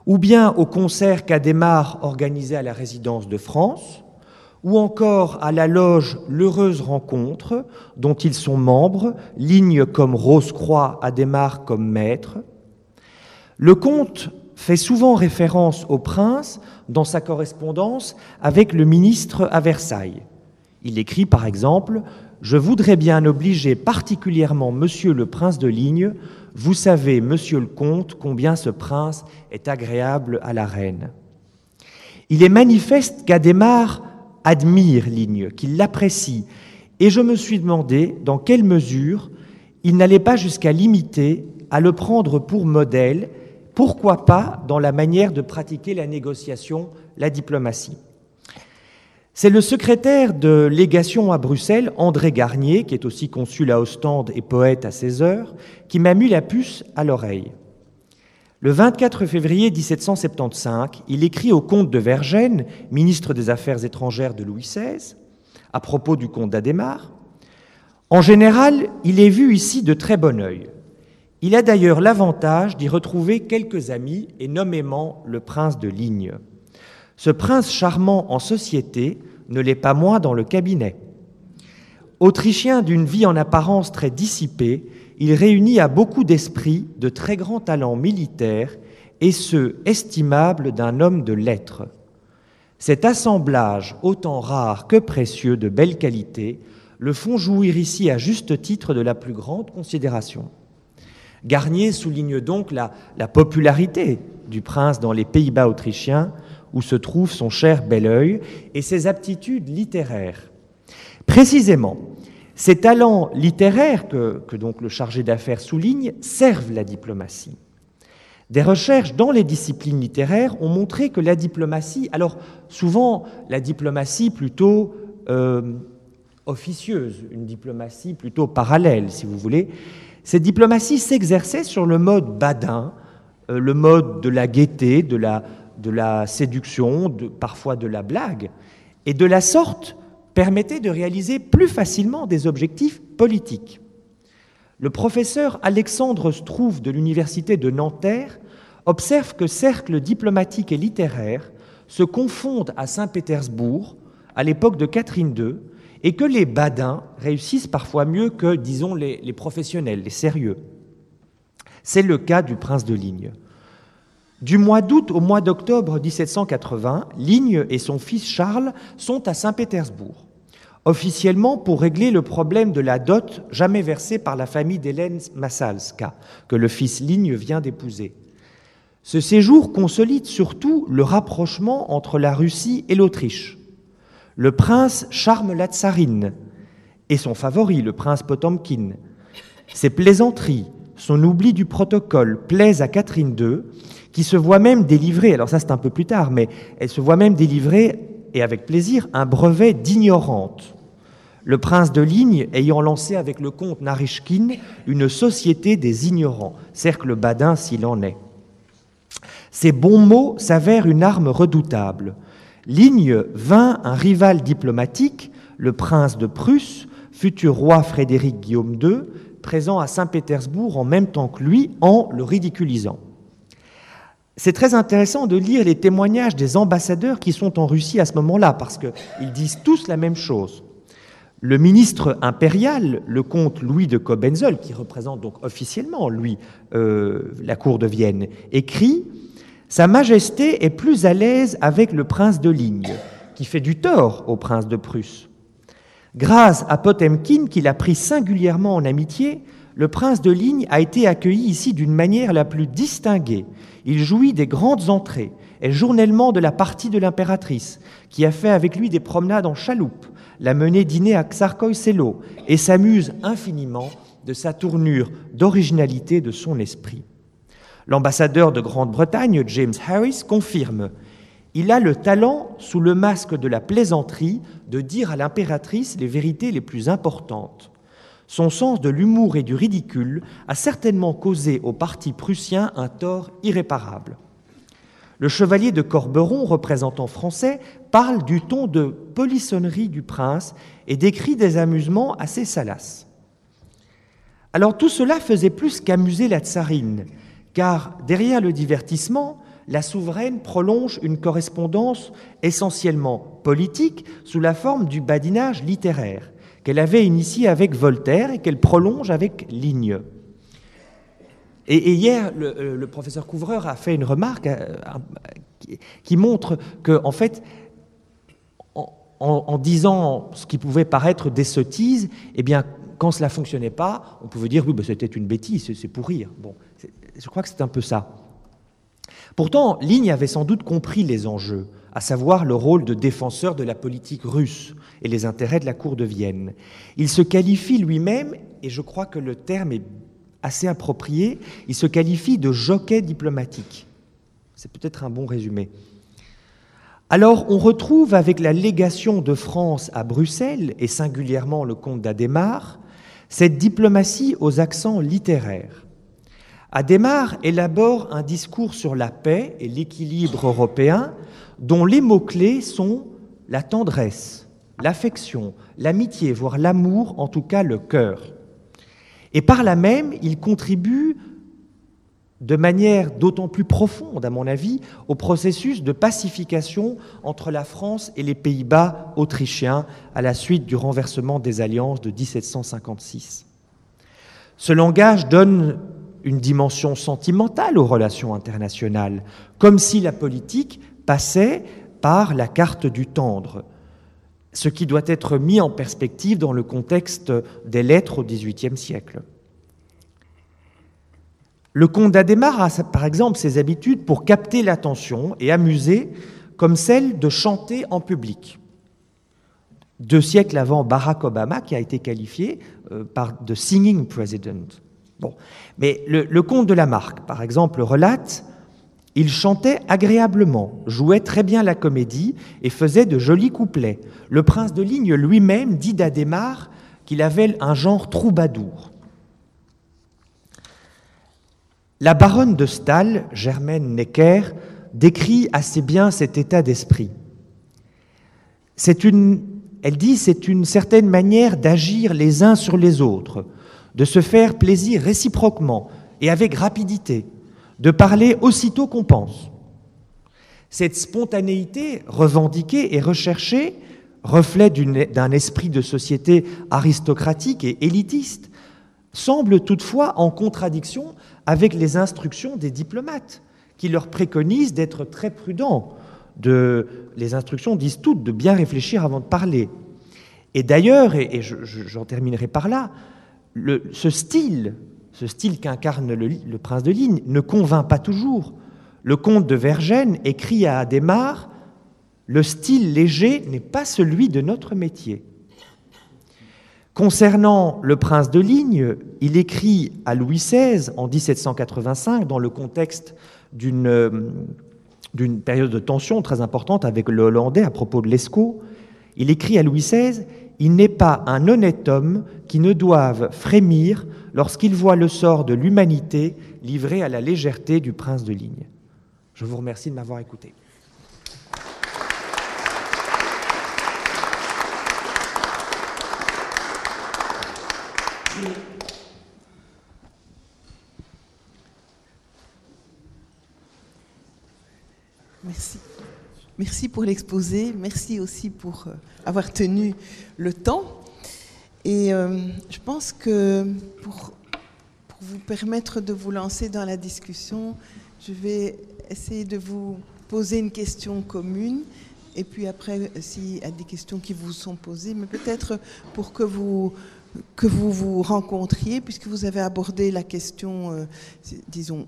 [SPEAKER 5] ou bien au concert qu'Adémar organisait à la résidence de France, ou encore à la loge L'Heureuse Rencontre, dont ils sont membres, ligne comme Rose-Croix, Adémar comme maître. Le comte fait souvent référence au prince dans sa correspondance avec le ministre à Versailles. Il écrit par exemple Je voudrais bien obliger particulièrement Monsieur le prince de Ligne vous savez, monsieur le comte, combien ce prince est agréable à la reine. Il est manifeste qu'Adhémar admire Ligne, qu'il l'apprécie, et je me suis demandé dans quelle mesure il n'allait pas jusqu'à l'imiter, à le prendre pour modèle, pourquoi pas dans la manière de pratiquer la négociation, la diplomatie. C'est le secrétaire de légation à Bruxelles, André Garnier, qui est aussi consul à Ostende et poète à 16 heures, qui m'a mis la puce à l'oreille. Le 24 février 1775, il écrit au comte de Vergennes, ministre des Affaires étrangères de Louis XVI, à propos du comte d'Adhémar. En général, il est vu ici de très bon œil. Il a d'ailleurs l'avantage d'y retrouver quelques amis, et nommément le prince de Ligne. Ce prince charmant en société ne l'est pas moins dans le cabinet. Autrichien d'une vie en apparence très dissipée, il réunit à beaucoup d'esprit de très grands talents militaires et ceux estimables d'un homme de lettres. Cet assemblage, autant rare que précieux de belles qualités, le font jouir ici à juste titre de la plus grande considération. Garnier souligne donc la popularité du prince dans les Pays-Bas autrichiens, où se trouve son cher bel oeil et ses aptitudes littéraires. Précisément, ces talents littéraires que, le chargé d'affaires souligne servent la diplomatie. Des recherches dans les disciplines littéraires ont montré que la diplomatie, alors souvent la diplomatie plutôt euh, officieuse, une diplomatie plutôt parallèle, si vous voulez, cette diplomatie s'exerçait sur le mode badin, euh, le mode de la gaieté, de la, de la séduction, parfois de la blague, et de la sorte permettait de réaliser plus facilement des objectifs politiques. Le professeur Alexandre Strouve de l'Université de Nanterre observe que cercles diplomatiques et littéraires se confondent à Saint-Pétersbourg à l'époque de Catherine II et que les badins réussissent parfois mieux que, disons, les professionnels, les sérieux. C'est le cas du prince de Ligne. Du mois d'août au mois d'octobre 1780, Ligne et son fils Charles sont à Saint-Pétersbourg, officiellement pour régler le problème de la dot jamais versée par la famille d'Hélène Massalska, que le fils Ligne vient d'épouser. Ce séjour consolide surtout le rapprochement entre la Russie et l'Autriche. Le prince charme la tsarine et son favori, le prince Potomkin. Ses plaisanteries, son oubli du protocole plaisent à Catherine II qui se voit même délivrer, alors ça c'est un peu plus tard, mais elle se voit même délivrer, et avec plaisir, un brevet d'ignorante. Le prince de Ligne ayant lancé avec le comte Narishkin une société des ignorants, cercle badin s'il en est. Ces bons mots s'avèrent une arme redoutable. Ligne vint un rival diplomatique, le prince de Prusse, futur roi Frédéric Guillaume II, présent à Saint-Pétersbourg en même temps que lui, en le ridiculisant. C'est très intéressant de lire les témoignages des ambassadeurs qui sont en Russie à ce moment-là, parce qu'ils disent tous la même chose. Le ministre impérial, le comte Louis de Cobenzol, qui représente donc officiellement, lui, euh, la cour de Vienne, écrit Sa Majesté est plus à l'aise avec le prince de Ligne, qui fait du tort au prince de Prusse. Grâce à Potemkin, qu'il a pris singulièrement en amitié, le prince de Ligne a été accueilli ici d'une manière la plus distinguée. Il jouit des grandes entrées, est journellement de la partie de l'impératrice, qui a fait avec lui des promenades en chaloupe, l'a mené dîner à Tsarkoï-Selo et s'amuse infiniment de sa tournure d'originalité de son esprit. L'ambassadeur de Grande-Bretagne, James Harris, confirme Il a le talent, sous le masque de la plaisanterie, de dire à l'impératrice les vérités les plus importantes. Son sens de l'humour et du ridicule a certainement causé au parti prussien un tort irréparable. Le chevalier de Corberon, représentant français, parle du ton de polissonnerie du prince et décrit des amusements assez salaces. Alors tout cela faisait plus qu'amuser la tsarine, car derrière le divertissement, la souveraine prolonge une correspondance essentiellement politique sous la forme du badinage littéraire qu'elle avait initié avec Voltaire et qu'elle prolonge avec Ligne. Et, hier, euh, le, professeur Couvreur a fait une remarque euh, qui, montre que, en fait, en, disant ce qui pouvait paraître des sottises, eh bien, quand cela fonctionnait pas, on pouvait dire oui, ben, c'était une bêtise, c'est pour rire. Je crois que c'est un peu ça. Pourtant, Ligne avait sans doute compris les enjeux, à savoir le rôle de défenseur de la politique russe et les intérêts de la cour de Vienne. Il se qualifie lui-même, et je crois que le terme est assez approprié, il se qualifie de jockey diplomatique. C'est peut-être un bon résumé. Alors on retrouve avec la légation de France à Bruxelles, et singulièrement le comte d'Adémar, cette diplomatie aux accents littéraires. Adémar élabore un discours sur la paix et l'équilibre européen dont les mots-clés sont la tendresse, l'affection, l'amitié, voire l'amour, en tout cas le cœur. Et par là même, il contribue de manière d'autant plus profonde, à mon avis, au processus de pacification entre la France et les Pays-Bas autrichiens à la suite du renversement des alliances de 1756. Ce langage donne une dimension sentimentale aux relations internationales, comme si la politique passait par la carte du tendre, ce qui doit être mis en perspective dans le contexte des lettres au XVIIIe siècle. Le comte d'Adémar a par exemple ses habitudes pour capter l'attention et amuser, comme celle de chanter en public. Deux siècles avant Barack Obama, qui a été qualifié euh, de singing president. Mais le, le comte de Lamarck, par exemple, relate il chantait agréablement, jouait très bien la comédie et faisait de jolis couplets. Le prince de Ligne lui-même dit d'Adhémar qu'il avait un genre troubadour. La baronne de Stahl, Germaine Necker, décrit assez bien cet état d'esprit. Une, elle dit, c'est une certaine manière d'agir les uns sur les autres, de se faire plaisir réciproquement et avec rapidité de parler aussitôt qu'on pense. Cette spontanéité revendiquée et recherchée, reflet d'un esprit de société aristocratique et élitiste, semble toutefois en contradiction avec les instructions des diplomates, qui leur préconisent d'être très prudents. De, les instructions disent toutes de bien réfléchir avant de parler. Et d'ailleurs, et, j'en terminerai par là, ce style ce style qu'incarne le, prince de Ligne ne convainc pas toujours. Le comte de Vergennes écrit à Adhémar Le style léger n'est pas celui de notre métier. Concernant le prince de Ligne, il écrit à Louis XVI en 1785 dans le contexte d'une d'une période de tension très importante avec le Hollandais à propos de l'ESCO. Il écrit à Louis XVI Il n'est pas un honnête homme qui ne doive frémir lorsqu'il voit le sort de l'humanité livré à la légèreté du prince de ligne. Je vous remercie de m'avoir écouté.
[SPEAKER 1] Merci. Merci pour l'exposé. Merci aussi pour euh, avoir tenu le temps. Et euh, je pense que pour, vous permettre de vous lancer dans la discussion, je vais essayer de vous poser une question commune et puis après, s'il y a des questions qui vous sont posées, mais peut-être pour que vous, que vous vous rencontriez, puisque vous avez abordé la question, euh, disons,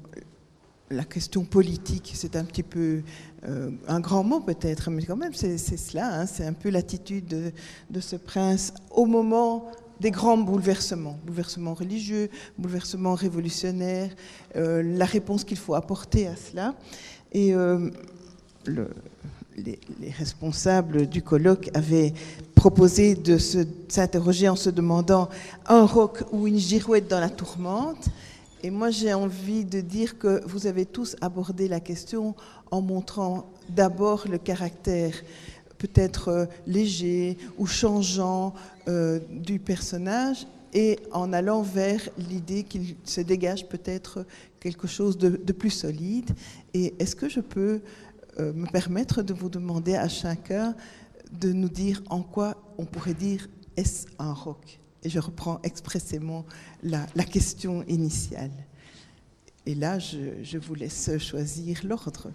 [SPEAKER 1] la question politique, c'est un petit peu euh, un grand mot peut-être, mais quand même c'est cela, hein, c'est un peu l'attitude de, ce prince au moment des grands bouleversements, bouleversements religieux, bouleversements révolutionnaires, euh, la réponse qu'il faut apporter à cela. Et euh, le, les, les, responsables du colloque avaient proposé de s'interroger en se demandant un roc ou une girouette dans la tourmente. Et moi, j'ai envie de dire que vous avez tous abordé la question en montrant d'abord le caractère peut-être euh, léger ou changeant euh, du personnage et en allant vers l'idée qu'il se dégage peut-être quelque chose de, plus solide. Et est-ce que je peux euh, me permettre de vous demander à chacun de nous dire en quoi on pourrait dire est-ce un rock Et je reprends expressément la, la question initiale. Et là, je, je vous laisse choisir l'ordre.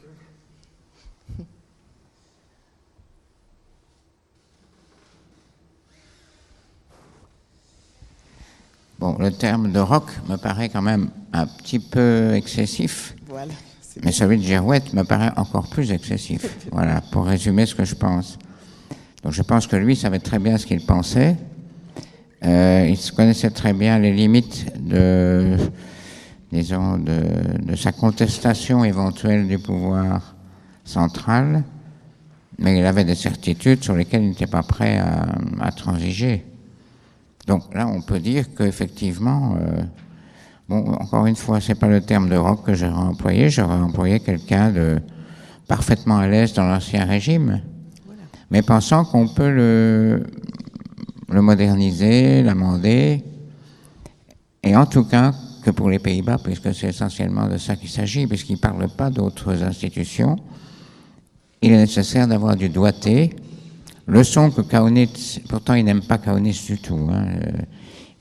[SPEAKER 3] Bon, le terme de rock me paraît quand même un petit peu excessif.
[SPEAKER 1] Voilà,
[SPEAKER 3] mais celui de girouette me paraît encore plus excessif. voilà, pour résumer ce que je pense. Donc je pense que lui savait très bien ce qu'il pensait. Euh, il connaissait très bien les limites de, disons, de, de, sa contestation éventuelle du pouvoir central, mais il avait des certitudes sur lesquelles il n'était pas prêt à, à, transiger. Donc là, on peut dire qu'effectivement, euh, bon, encore une fois, c'est pas le terme de rock que j'aurais employé, j'aurais employé quelqu'un de parfaitement à l'aise dans l'ancien régime, voilà. mais pensant qu'on peut le, le moderniser, l'amender, et en tout cas que pour les Pays-Bas, puisque c'est essentiellement de ça qu'il s'agit, puisqu'il ne parle pas d'autres institutions, il est nécessaire d'avoir du doigté. Leçon que Kaunitz, pourtant il n'aime pas Kaunitz du tout. Hein,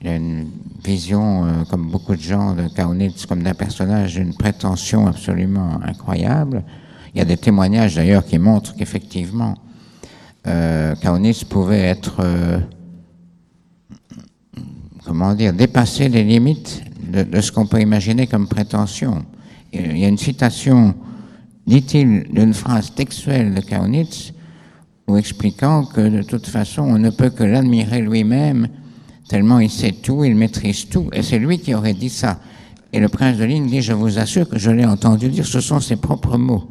[SPEAKER 3] il a une vision, euh, comme beaucoup de gens, de Kaunitz comme d'un personnage d'une prétention absolument incroyable. Il y a des témoignages d'ailleurs qui montrent qu'effectivement, euh, Kaunitz pouvait être, euh, comment dire, dépasser les limites de, de ce qu'on peut imaginer comme prétention. Il y a une citation, dit-il, d'une phrase textuelle de Kaunitz, ou expliquant que de toute façon, on ne peut que l'admirer lui-même, tellement il sait tout, il maîtrise tout, et c'est lui qui aurait dit ça. Et le prince de Ligne dit, je vous assure que je l'ai entendu dire, ce sont ses propres mots.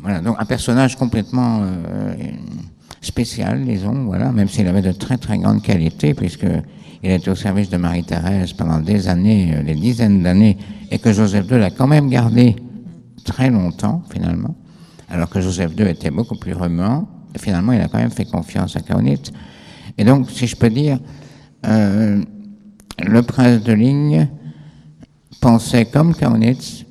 [SPEAKER 3] Voilà, donc un personnage complètement euh, spécial, disons, voilà, même s'il avait de très très grandes qualités, puisque il était au service de Marie-Thérèse pendant des années, euh, des dizaines d'années, et que Joseph II l'a quand même gardé très longtemps, finalement, alors que Joseph II était beaucoup plus remuant, et finalement, il a quand même fait confiance à Kaunitz. Et donc, si je peux dire, euh, le prince de Ligne pensait, comme Kaunitz,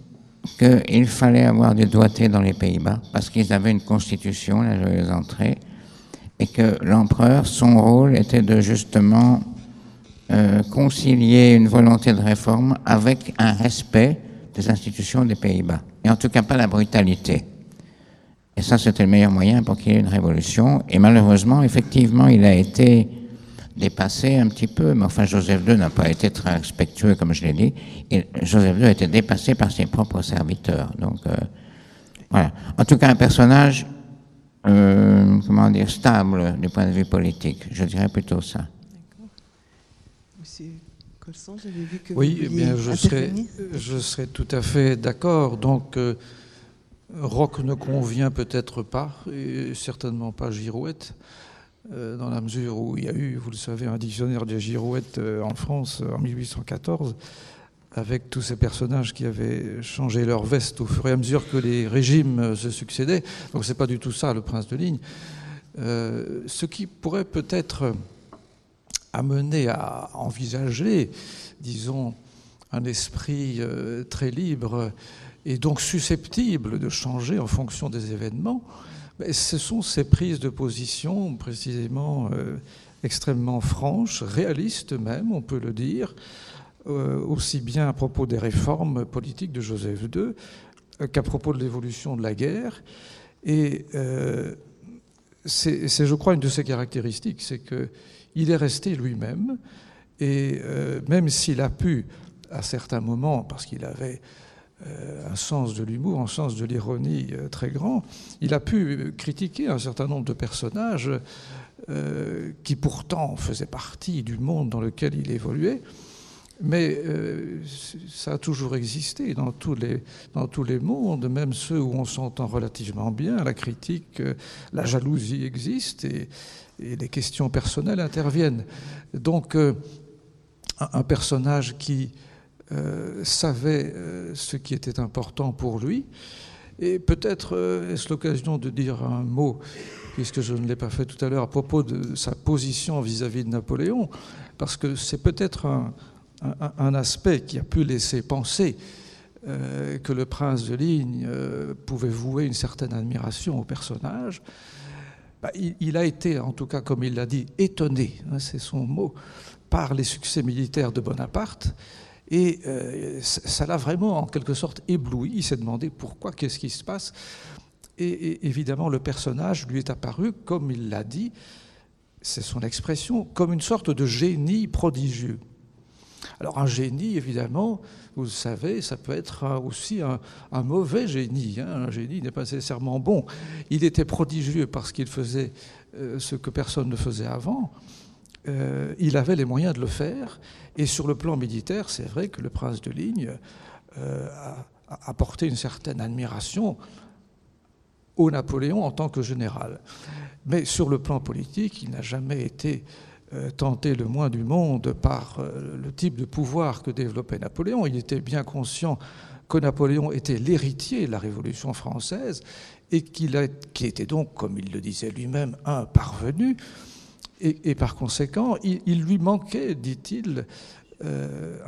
[SPEAKER 3] qu'il fallait avoir des doigtés dans les Pays-Bas, parce qu'ils avaient une constitution, la joyeuse entrée, et que l'empereur, son rôle était de justement euh, concilier une volonté de réforme avec un respect des institutions des Pays-Bas. Et en tout cas pas la brutalité. Et ça, c'était le meilleur moyen pour qu'il y ait une révolution. Et malheureusement, effectivement, il a été dépassé un petit peu. Mais enfin, Joseph II n'a pas été très respectueux, comme je l'ai dit. Et Joseph II a été dépassé par ses propres serviteurs. Donc, euh, voilà. En tout cas, un personnage, euh, comment dire, stable du point de vue politique. Je dirais plutôt ça.
[SPEAKER 1] Colson, j'avais vu que
[SPEAKER 2] oui, bien, je serais, je serais tout à fait d'accord. Donc, euh, rock ne convient peut-être pas, et certainement pas girouette, euh, dans la mesure où il y a eu, vous le savez, un dictionnaire de girouette euh, en France en 1814, avec tous ces personnages qui avaient changé leur veste au fur et à mesure que les régimes se succédaient. Donc, c'est pas du tout ça, le prince de ligne. Euh, ce qui pourrait peut-être amené à envisager, disons, un esprit euh, très libre et donc susceptible de changer en fonction des événements, mais ce sont ces prises de position précisément euh, extrêmement franches, réalistes même, on peut le dire, euh, aussi bien à propos des réformes politiques de Joseph II qu'à propos de l'évolution de la guerre. Et c'est, je crois, une de ses caractéristiques, c'est qu'il est resté lui-même, et euh, même s'il a pu, à certains moments, parce qu'il avait euh, un sens de l'humour, un sens de l'ironie euh, très grand, il a pu critiquer un certain nombre de personnages qui pourtant faisaient partie du monde dans lequel il évoluait. Mais ça a toujours existé dans tous, les, dans tous les mondes, même ceux où on s'entend relativement bien. La critique, la jalousie existe et, les questions personnelles interviennent. Donc, un personnage qui euh, savait euh, ce qui était important pour lui. Et peut-être euh, est-ce l'occasion de dire un mot, puisque je ne l'ai pas fait tout à l'heure, à propos de sa position vis-à-vis de Napoléon, parce que c'est peut-être un, un, aspect qui a pu laisser penser que le prince de Ligne pouvait vouer une certaine admiration au personnage. Bah, il, il, a été, en tout cas comme il l'a dit, étonné, hein, c'est son mot, par les succès militaires de Bonaparte. Et euh, ça l'a vraiment, en quelque sorte, ébloui. Il s'est demandé pourquoi, qu'est-ce qui se passe. Et, évidemment, le personnage lui est apparu, comme il l'a dit, c'est son expression, comme une sorte de génie prodigieux. Alors un génie, évidemment, vous le savez, ça peut être aussi un, mauvais génie. Hein. Un génie n'est pas nécessairement bon. Il était prodigieux parce qu'il faisait euh, ce que personne ne faisait avant. Euh, il avait les moyens de le faire. Et sur le plan militaire, c'est vrai que le prince de Ligne euh, a, apporté une certaine admiration au Napoléon en tant que général. Mais sur le plan politique, il n'a jamais été tenté le moins du monde par le type de pouvoir que développait Napoléon. Il était bien conscient que Napoléon était l'héritier de la Révolution française et qu'il était donc, comme il le disait lui-même, un parvenu et, par conséquent, il, lui manquait, dit-il, euh,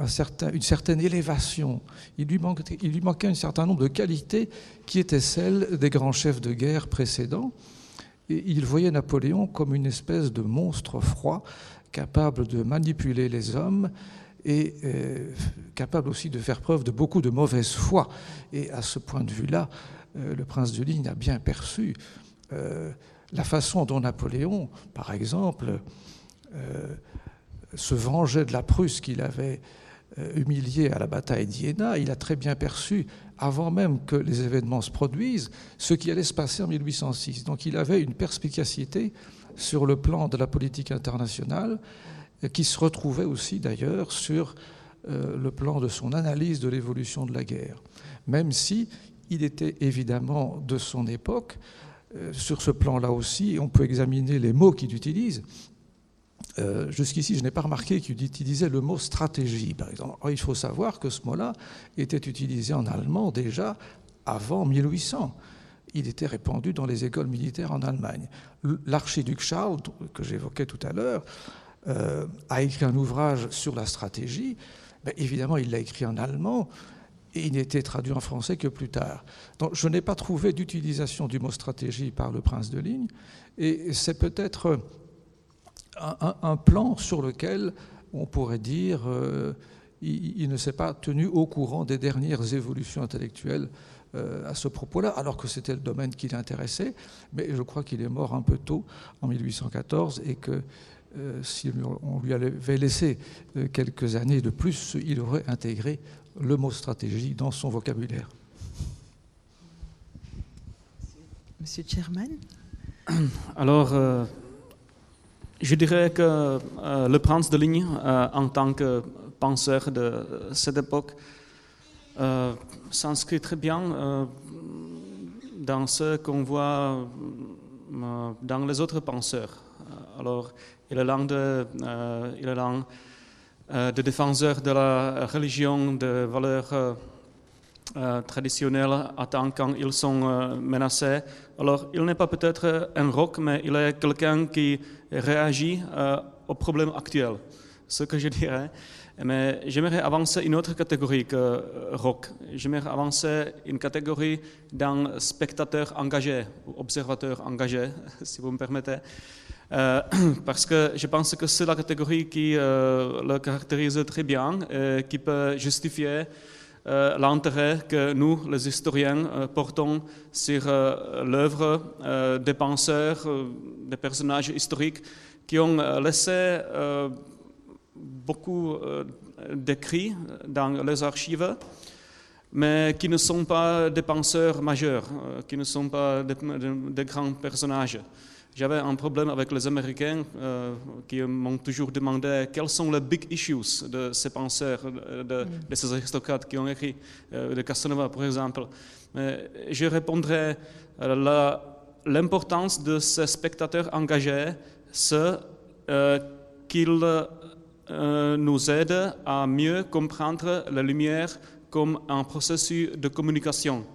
[SPEAKER 2] une certaine élévation. Il lui, manquait, il lui manquait un certain nombre de qualités qui étaient celles des grands chefs de guerre précédents. Et il voyait Napoléon comme une espèce de monstre froid, capable de manipuler les hommes et euh, capable aussi de faire preuve de beaucoup de mauvaise foi. Et à ce point de vue-là, euh, le prince de Ligne a bien perçu la façon dont Napoléon, par exemple, euh, se vengeait de la Prusse qu'il avait euh, humiliée à la bataille d'Iéna, il a très bien perçu, avant même que les événements se produisent, ce qui allait se passer en 1806. Donc il avait une perspicacité sur le plan de la politique internationale, qui se retrouvait aussi d'ailleurs sur euh, le plan de son analyse de l'évolution de la guerre, même si il était évidemment de son époque euh, sur ce plan-là aussi, on peut examiner les mots qu'il utilise. Euh, jusqu'ici, je n'ai pas remarqué qu'il utilisait le mot stratégie, par exemple. il faut savoir que ce mot-là était utilisé en allemand déjà avant 1800. Il était répandu dans les écoles militaires en Allemagne. L'archiduc Charles, que j'évoquais tout à l'heure, euh, a écrit un ouvrage sur la stratégie. Mais évidemment, il l'a écrit en allemand et il n'était traduit en français que plus tard. Donc je n'ai pas trouvé d'utilisation du mot stratégie par le prince de Ligne, et c'est peut-être un, plan sur lequel on pourrait dire euh, il, ne s'est pas tenu au courant des dernières évolutions intellectuelles euh, à ce propos-là, alors que c'était le domaine qui l'intéressait, mais je crois qu'il est mort un peu tôt, en 1814, et que euh, si on lui avait laissé quelques années de plus, il aurait intégré le mot stratégie dans son vocabulaire.
[SPEAKER 1] Monsieur Chairman
[SPEAKER 4] Alors, euh, je dirais que euh, le prince de ligne, euh, en tant que penseur de cette époque, s'inscrit très bien dans ce qu'on voit dans les autres penseurs. Alors, il est l'un de, euh, de défenseurs de la religion, de valeurs euh, euh, traditionnelles, attendent quand ils sont menacés. Alors, il n'est pas peut-être un rock, mais il est quelqu'un qui réagit aux problèmes actuels. Ce que je dirais. Mais j'aimerais avancer une autre catégorie que rock. J'aimerais avancer une catégorie d'un spectateur engagé, ou observateur engagé, si vous me permettez. Parce que je pense que c'est la catégorie qui le caractérise très bien, et qui peut justifier l'intérêt que nous, les historiens, euh, portons sur euh, l'œuvre euh, des penseurs, euh, des personnages historiques qui ont euh, laissé euh, beaucoup euh, d'écrits dans les archives, mais qui ne sont pas des penseurs majeurs, euh, qui ne sont pas des, des grands personnages. J'avais un problème avec les Américains euh, qui m'ont toujours demandé quels sont les big issues de ces penseurs, de, ces aristocrates qui ont écrit, euh, de Casanova par exemple. Je répondrai euh, l'importance de ces spectateurs engagés, c'est euh, qu'ils nous aident à mieux comprendre la lumière comme un processus de communication.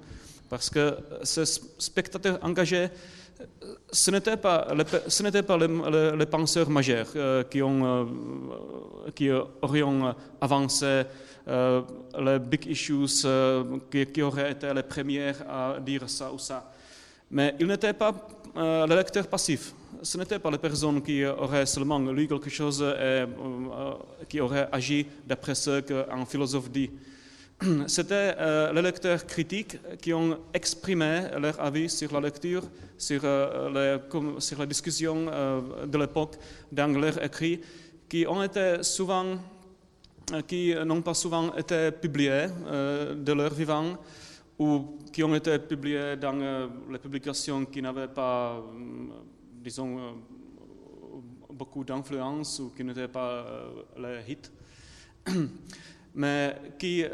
[SPEAKER 4] Parce que ces spectateurs engagés, ce n'étaient pas, les, penseurs majeurs euh, qui, ont, euh, auraient avancé euh, les big issues, euh, qui, qui auraient été les premières à dire ça ou ça. Mais ils n'étaient pas euh, les lecteurs passifs. Ce n'étaient pas les personnes qui auraient seulement lu quelque chose et euh, euh, qui auraient agi d'après ce qu'un philosophe dit. C'était euh, les lecteurs critiques qui ont exprimé leur avis sur la lecture, sur, euh, la discussion euh, de l'époque dans leurs écrits, qui ont été souvent, qui n'ont pas souvent été publiés de leur vivant, ou qui ont été publiés dans les publications qui n'avaient pas, disons, beaucoup d'influence ou qui n'étaient pas les hits, mais qui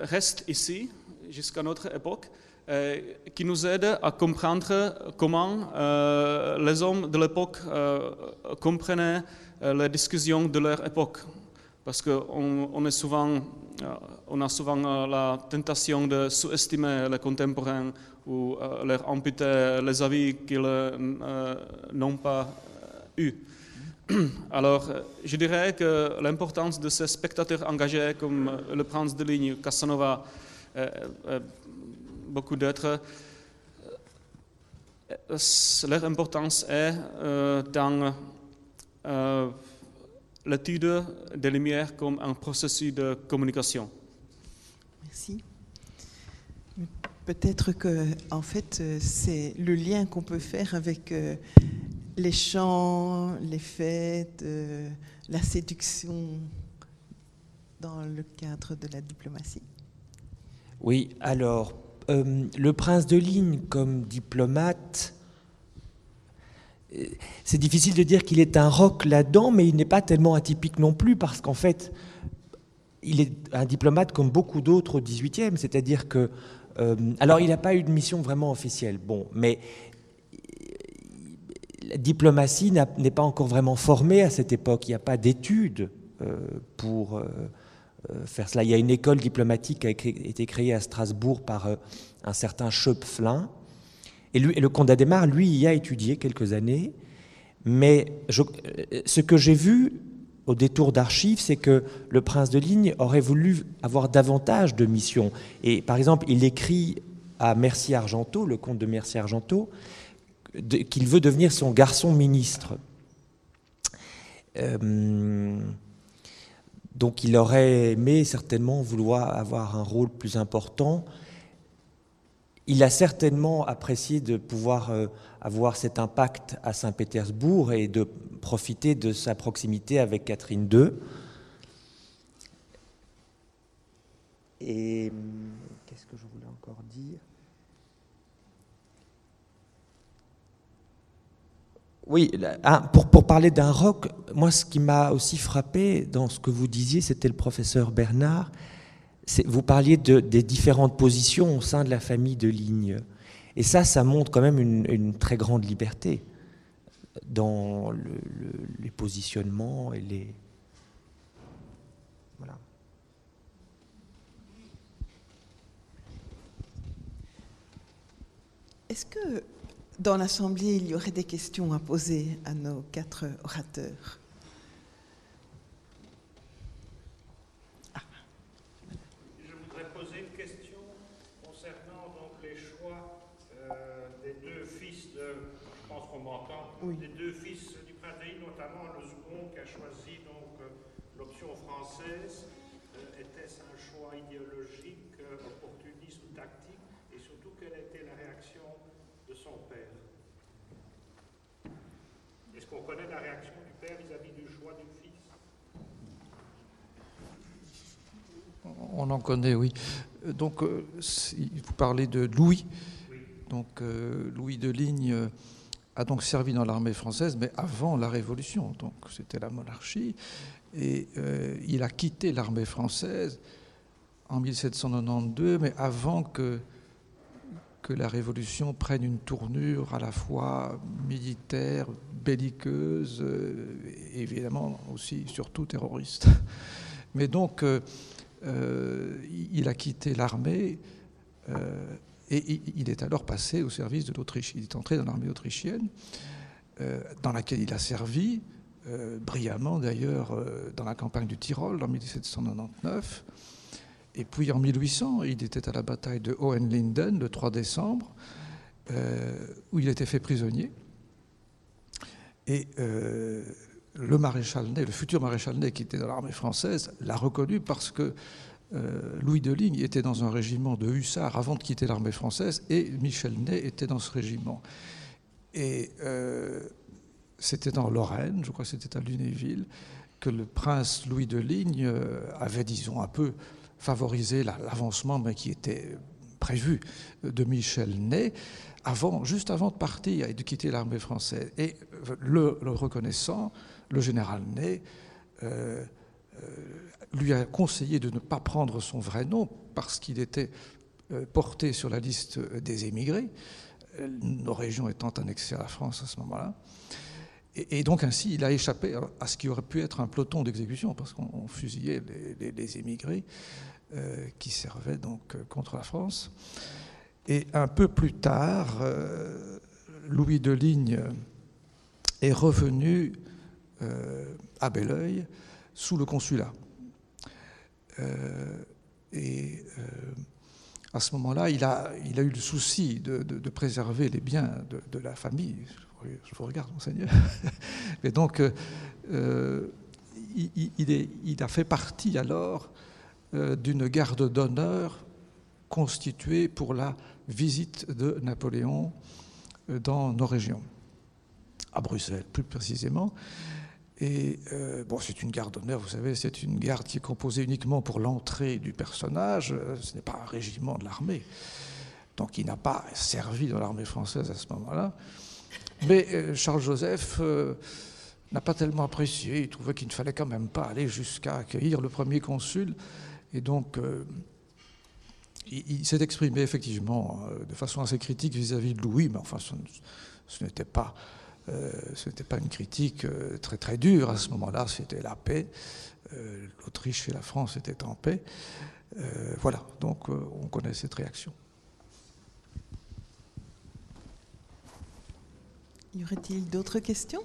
[SPEAKER 4] restent ici jusqu'à notre époque, euh, qui nous aident à comprendre comment euh, les hommes de l'époque euh, comprenaient les discussions de leur époque. Parce qu'on a souvent la tentation de sous-estimer les contemporains ou leur amputer les avis qu'ils n'ont pas eus. Alors, je dirais que l'importance de ces spectateurs engagés comme le prince de ligne, Casanova, euh, euh, beaucoup d'autres, euh, leur importance est dans l'étude des lumières comme un processus de communication.
[SPEAKER 1] Merci. Peut-être que, en fait, c'est le lien qu'on peut faire avec les chants, les fêtes, euh, la séduction dans le cadre de la diplomatie.
[SPEAKER 5] Oui, alors, euh, le prince de ligne comme diplomate, euh, c'est difficile de dire qu'il est un roc là-dedans, mais il n'est pas tellement atypique non plus, parce qu'en fait, il est un diplomate comme beaucoup d'autres au XVIIIe, c'est-à-dire que... alors, il n'a pas eu de mission vraiment officielle, bon, mais la diplomatie n'est pas encore vraiment formée à cette époque. Il n'y a pas d'études euh, pour euh, euh, faire cela. Il y a une école diplomatique qui a été créée à Strasbourg par un certain Schöpflin. Et, le comte d'Adhémar, lui, y a étudié quelques années. Mais ce que j'ai vu au détour d'archives, c'est que le prince de Ligne aurait voulu avoir davantage de missions. Et par exemple, il écrit à Mercier-Argenteau, le comte de Mercier-Argenteau, qu'il veut devenir son garçon ministre. Euh, donc il aurait aimé certainement vouloir avoir un rôle plus important. Il a certainement apprécié de pouvoir euh, avoir cet impact à Saint-Pétersbourg et de profiter de sa proximité avec Catherine II hum, qu'est-ce que je voulais encore dire Oui, ah, pour, pour parler d'un rock, moi ce qui m'a aussi frappé dans ce que vous disiez, c'était le professeur Bernard. Vous parliez de, des différentes positions au sein de la famille de Ligne. Et ça, ça montre quand même une, très grande liberté dans le- les positionnements et les. Voilà.
[SPEAKER 1] Est-ce que dans l'Assemblée, il y aurait des questions à poser à nos quatre orateurs
[SPEAKER 6] Je voudrais poser une question concernant donc les choix euh, des deux fils de, je pense qu'on m'entend,
[SPEAKER 1] Oui.
[SPEAKER 6] des deux fils du prince d'Aïe, notamment le second qui a choisi donc euh, l'option française euh, était-ce un choix idéologique, euh, opportuniste ou tactique Et surtout, quelle était la réaction de son père Est-ce qu'on connaît la réaction du père vis-à-vis du choix du fils
[SPEAKER 2] On en connaît, oui. Euh, Donc, euh, si vous parlez de Louis. Donc, euh, Louis de Ligne a donc servi dans l'armée française, mais avant la Révolution. Donc, c'était la monarchie. Et euh, il a quitté l'armée française en 1792, mais avant que, que la Révolution prenne une tournure à la fois militaire, belliqueuse, et évidemment aussi, surtout terroriste. Mais donc, euh, euh, il a quitté l'armée euh, et il- est alors passé au service de l'Autriche. Il est entré dans l'armée autrichienne, euh, dans laquelle il a servi, brillamment d'ailleurs, dans la campagne du Tyrol en 1799. Et puis en 1800, il était à la bataille de Hohenlinden le 3 décembre, où il était fait prisonnier. Et le maréchal Ney, le futur maréchal Ney qui était dans l'armée française, l'a reconnu parce que euh, Louis de Ligne était dans un régiment de hussards avant de quitter l'armée française et Michel Ney était dans ce régiment. Et euh, c'était dans Lorraine, je crois que c'était à Lunéville, que le prince Louis de Ligne euh, avait, disons, un peu favorisé la- l'avancement mais qui était prévu de Michel Ney juste avant de partir et de quitter l'armée française. Et euh, le reconnaissant, le général Ney euh, euh, lui a conseillé de ne pas prendre son vrai nom parce qu'il était euh, porté sur la liste des émigrés, nos régions étant annexées à la France à ce moment-là. Et, donc ainsi, il a échappé à ce qui aurait pu être un peloton d'exécution, parce qu'on on fusillait les, émigrés qui servaient donc contre la France. Et un peu plus tard, Louis de Ligne est revenu à Belleuil sous le consulat. Euh, et euh, à ce moment-là, il a, eu le souci de, préserver les biens de, la famille. Je, vous regarde, monseigneur. Mais donc, euh, euh, il, a fait partie alors euh, d'une garde d'honneur constituée pour la visite de Napoléon euh, dans nos régions, à Bruxelles plus précisément. Et euh, bon, c'est une garde d'honneur, vous savez, c'est une garde qui est composée uniquement pour l'entrée du personnage. euh, Ce n'est pas un régiment de l'armée. Donc il n'a pas servi dans l'armée française à ce moment-là. Mais euh, Charles Joseph euh, n'a pas tellement apprécié. Il trouvait qu'il ne fallait quand même pas aller jusqu'à accueillir le premier consul. Et donc, il, s'est exprimé effectivement de façon assez critique vis-à-vis de Louis, mais enfin, ce, n'était pas, ce n'était pas une critique euh, très très dure à ce moment-là. C'était la paix. Euh, L'Autriche et la France étaient en paix. Euh, voilà. Donc, euh, on connaît cette réaction.
[SPEAKER 7] Y aurait-il d'autres questions?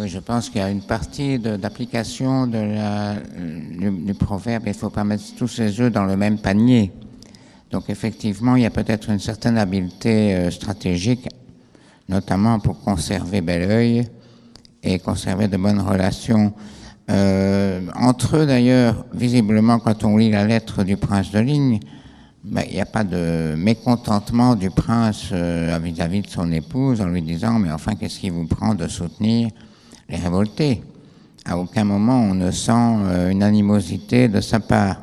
[SPEAKER 3] Oui, je pense qu'il y a une partie d'application du, du proverbe il ne faut pas mettre tous ses œufs dans le même panier. Donc effectivement, il y a peut-être une certaine habileté euh, stratégique, notamment pour conserver bel œil et conserver de bonnes relations. Euh, entre eux, d'ailleurs, visiblement, quand on lit la lettre du prince de Ligne, ben, il n'y a pas de mécontentement du prince euh, vis-à-vis de son épouse en lui disant Mais enfin, qu'est-ce qui vous prend de soutenir les révoltés À aucun moment on ne sent euh, une animosité de sa part.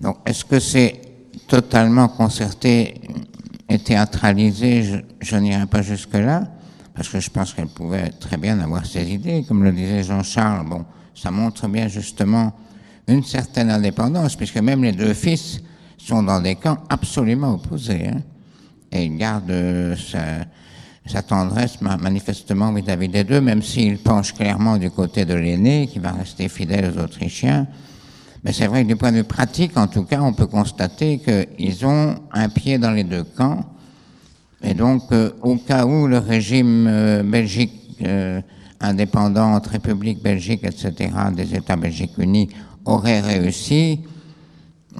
[SPEAKER 3] Donc, est-ce que c'est totalement concerté et théâtralisé? Je, je n'irai pas jusque-là, parce que je pense qu'elle pouvait très bien avoir ses idées. Comme le disait Jean-Charles, bon, ça montre bien justement une certaine indépendance, puisque même les deux fils sont dans des camps absolument opposés. hein. et il garde euh, sa, sa tendresse ma- manifestement vis-à-vis des deux, même s'il penche clairement du côté de l'aîné, qui va rester fidèle aux Autrichiens. Mais c'est vrai que du point de vue pratique, en tout cas, on peut constater qu'ils ont un pied dans les deux camps. Et donc, euh, au cas où le régime euh, Belgique euh, indépendante, République Belgique, etc., des États belgiques unis, aurait réussi,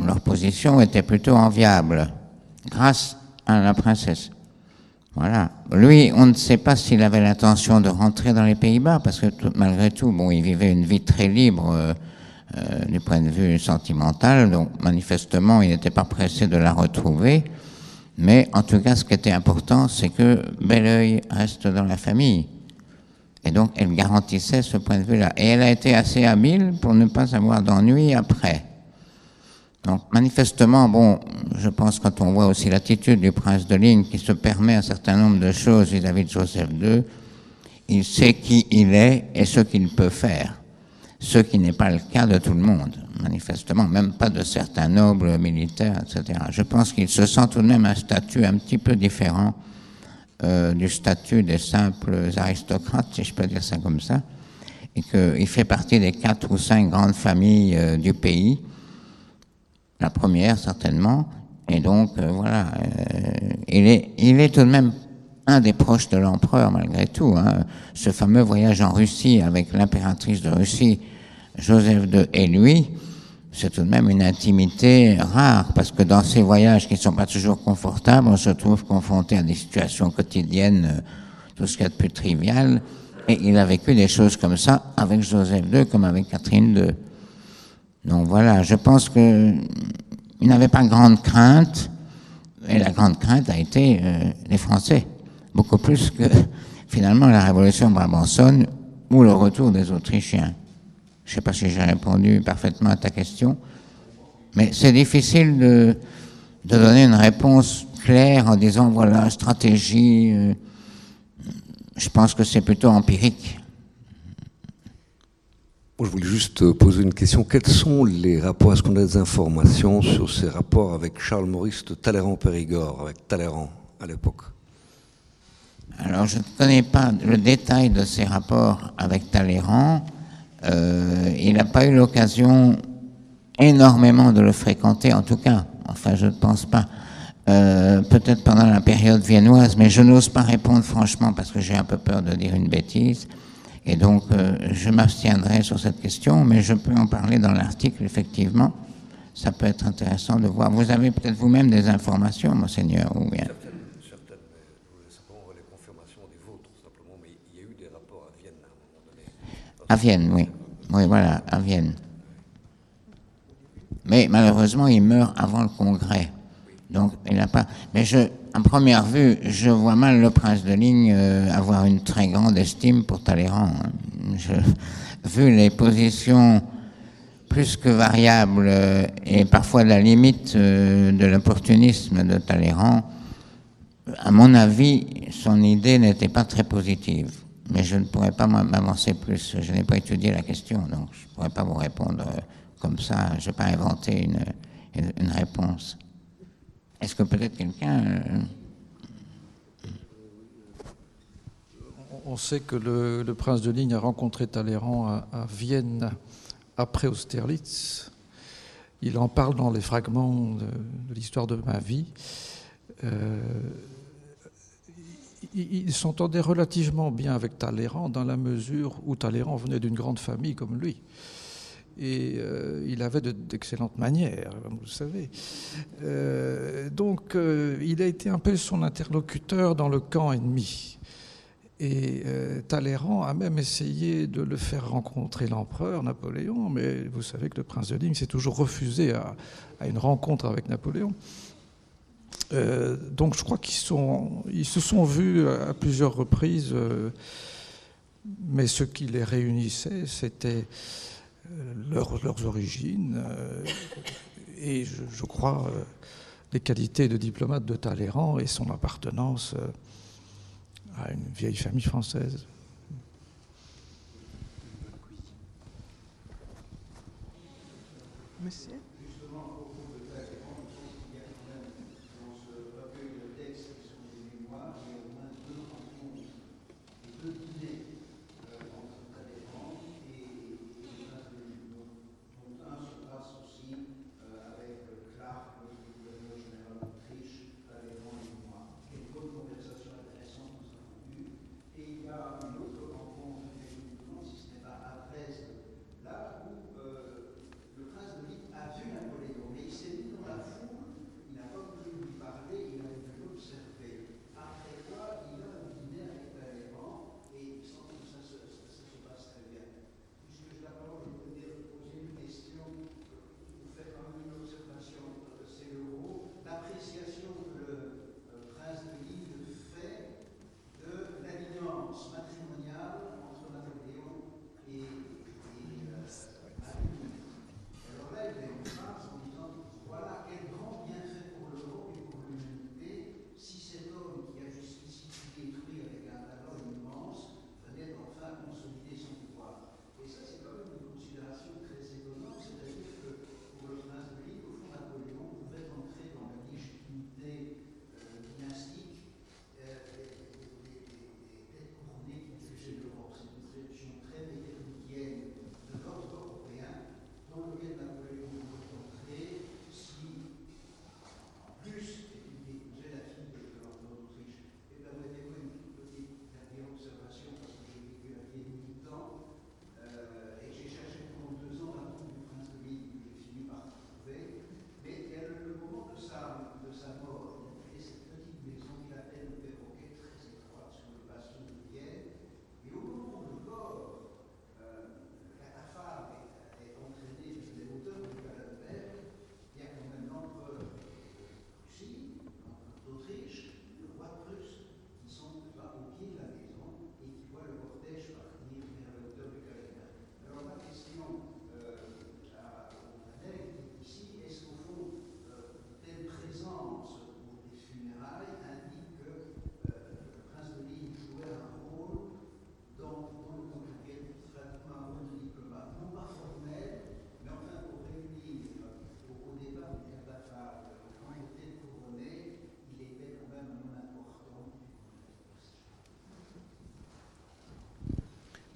[SPEAKER 3] leur position était plutôt enviable, grâce à la princesse. Voilà. Lui, on ne sait pas s'il avait l'intention de rentrer dans les Pays-Bas, parce que tout- malgré tout, bon, il vivait une vie très libre euh, euh, du point de vue sentimental, donc manifestement, il n'était pas pressé de la retrouver. Mais en tout cas, ce qui était important, c'est que Belleuil reste dans la famille. Et donc, elle garantissait ce point de vue-là. Et elle a été assez habile pour ne pas avoir d'ennui après. Donc, manifestement, bon, je pense quand on voit aussi l'attitude du prince de Ligne qui se permet un certain nombre de choses vis-à-vis de Joseph II, il sait qui il est et ce qu'il peut faire. Ce qui n'est pas le cas de tout le monde, manifestement, même pas de certains nobles militaires, etc. Je pense qu'il se sent tout de même un statut un petit peu différent euh, du statut des simples aristocrates, si je peux dire ça comme ça, et qu'il fait partie des quatre ou cinq grandes familles euh, du pays, la première certainement, et donc euh, voilà, euh, il, est, il est tout de même un des proches de l'empereur malgré tout. hein. Ce fameux voyage en Russie avec l'impératrice de Russie, Joseph II et lui, c'est tout de même une intimité rare, parce que dans ces voyages qui ne sont pas toujours confortables, on se trouve confronté à des situations quotidiennes, euh, tout ce qu'il y a de plus trivial, et il a vécu des choses comme ça avec Joseph II comme avec Catherine II. Donc voilà, je pense que il n'avait pas grande crainte, et la grande crainte a été euh, les Français, beaucoup plus que finalement la révolution brabançonne ou le retour des Autrichiens. Je ne sais pas si j'ai répondu parfaitement à ta question, mais c'est difficile de, de donner une réponse claire en disant voilà, stratégie. euh, je pense que c'est plutôt empirique.
[SPEAKER 8] Je voulais juste poser une question. Quels sont les rapports Est-ce qu'on a des informations sur ces rapports avec Charles Maurice de Talleyrand-Périgord, avec Talleyrand à l'époque?
[SPEAKER 3] Alors, je ne connais pas le détail de ces rapports avec Talleyrand. Euh, il n'a pas eu l'occasion énormément de le fréquenter, en tout cas. Enfin, je ne pense pas. Euh, Peut-être pendant la période viennoise, mais je n'ose pas répondre franchement parce que j'ai un peu peur de dire une bêtise. Et donc, euh, je m'abstiendrai sur cette question, mais je peux en parler dans l'article, effectivement. Ça peut être intéressant de voir. Vous avez peut-être vous-même des informations, monseigneur, ou bien?
[SPEAKER 8] À Vienne,
[SPEAKER 3] oui. Oui, voilà, à Vienne. Mais malheureusement, il meurt avant le congrès. Donc, il n'a pas. Mais je, à première vue, je vois mal le prince de Ligne euh, avoir une très grande estime pour Talleyrand. vu les positions plus que variables euh, et parfois la limite euh, de l'opportunisme de Talleyrand, à mon avis, son idée n'était pas très positive. Mais je ne pourrais pas m'avancer plus. Je n'ai pas étudié la question, donc je ne pourrais pas vous répondre comme ça. Je ne vais pas une, une réponse. Est-ce que peut-être quelqu'un... euh,
[SPEAKER 2] On sait que le, prince de Ligne a rencontré Talleyrand à, Vienne après Austerlitz. Il en parle dans les fragments de, de l'histoire de ma vie. Euh,
[SPEAKER 9] il s'entendait relativement bien avec Talleyrand dans la mesure où Talleyrand venait d'une grande famille comme lui. Et euh, il avait d'excellentes manières, vous savez. Euh, donc, euh, il a été un peu son interlocuteur dans le camp ennemi. Et Talleyrand a même essayé de le faire rencontrer l'empereur Napoléon, mais vous savez que le prince de Ligne s'est toujours refusé à, une rencontre avec Napoléon. donc, je crois qu'ils ils se sont vus à plusieurs reprises, mais ce qui les réunissait, c'était leurs origines euh, et je, crois euh, les qualités de diplomate de Talleyrand et son appartenance euh, à une vieille famille française.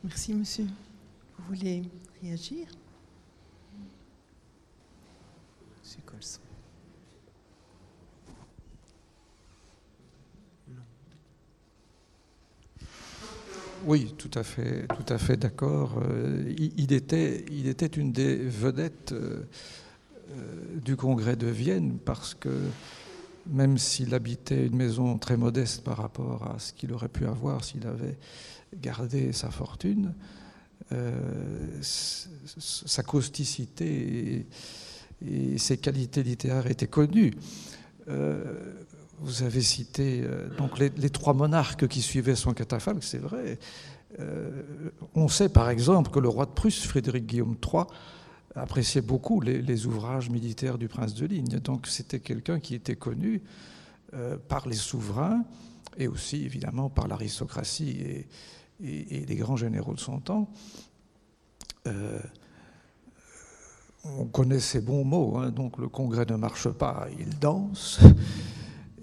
[SPEAKER 1] Merci, monsieur. Vous voulez réagir? Monsieur Colson.
[SPEAKER 9] Oui, tout à fait, tout à fait d'accord. Euh, il, était, il était une des vedettes euh, euh, du congrès de Vienne parce que même s'il habitait une maison très modeste par rapport à ce qu'il aurait pu avoir s'il avait garder sa fortune, euh, sa causticité et, ses qualités littéraires étaient connues. Euh, vous avez cité euh, donc les, trois monarques qui suivaient son catafalque, c'est vrai. on sait par exemple que le roi de Prusse, Frédéric Guillaume III, appréciait beaucoup les, les, ouvrages militaires du prince de Ligne. Donc c'était quelqu'un qui était connu par les souverains et aussi évidemment par l'aristocratie et, et, les grands généraux de son temps, euh, on connaît ces bons mots, hein. donc le Congrès ne marche pas, il danse.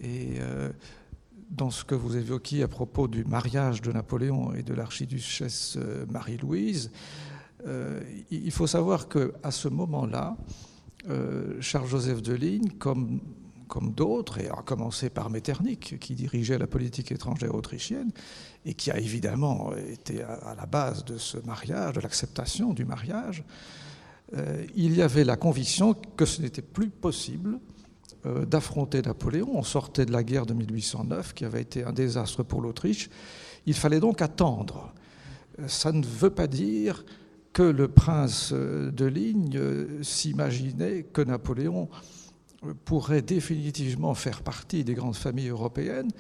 [SPEAKER 9] Et euh, dans ce que vous évoquiez à propos du mariage de Napoléon et de l'archiduchesse euh, Marie-Louise, il faut savoir qu'à ce moment-là, Charles-Joseph de Ligne, comme,
[SPEAKER 2] comme d'autres, et à commencer par Metternich, qui dirigeait la politique étrangère autrichienne, et qui a évidemment été à la base de ce mariage, de l'acceptation du mariage, euh, il y avait la conviction que ce n'était plus possible euh, d'affronter Napoléon. On sortait de la guerre de 1809, qui avait été un désastre pour l'Autriche. Il fallait donc attendre. Euh, ça ne veut pas dire que le prince de Ligne s'imaginait que Napoléon pourrait définitivement faire partie des grandes familles européennes,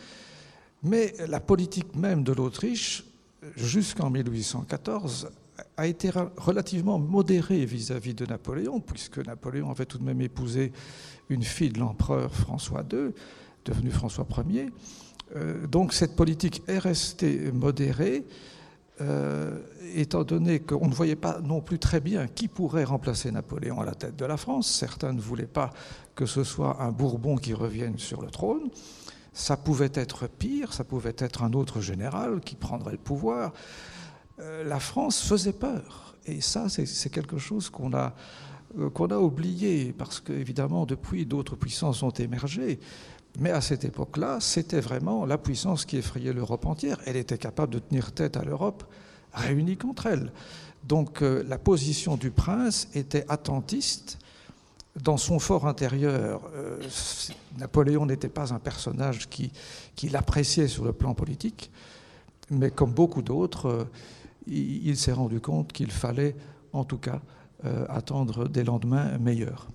[SPEAKER 2] mais la politique même de l'Autriche, jusqu'en 1814, a été relativement modérée vis-à-vis de Napoléon, puisque Napoléon avait tout de même épousé une fille de l'empereur François II, devenu François Ier. Euh, donc cette politique est restée modérée, euh, étant donné qu'on ne voyait pas non plus très bien qui pourrait remplacer Napoléon à la tête de la France. Certains ne voulaient pas que ce soit un Bourbon qui revienne sur le trône. Ça pouvait être pire, ça pouvait être un autre général qui prendrait le pouvoir. Euh, la France faisait peur. Et ça, c'est quelque chose qu'on a, euh, qu'on a oublié, parce qu'évidemment, depuis, d'autres puissances ont émergé. Mais à cette époque-là, c'était vraiment la puissance qui effrayait l'Europe entière. Elle était capable de tenir tête à l'Europe réunie contre elle. Donc euh, la position du prince était attentiste. Dans son fort intérieur, Napoléon n'était pas un personnage qui, l'appréciait sur le plan politique, mais comme beaucoup d'autres, il s'est rendu compte qu'il fallait en tout cas euh, attendre des lendemains meilleurs.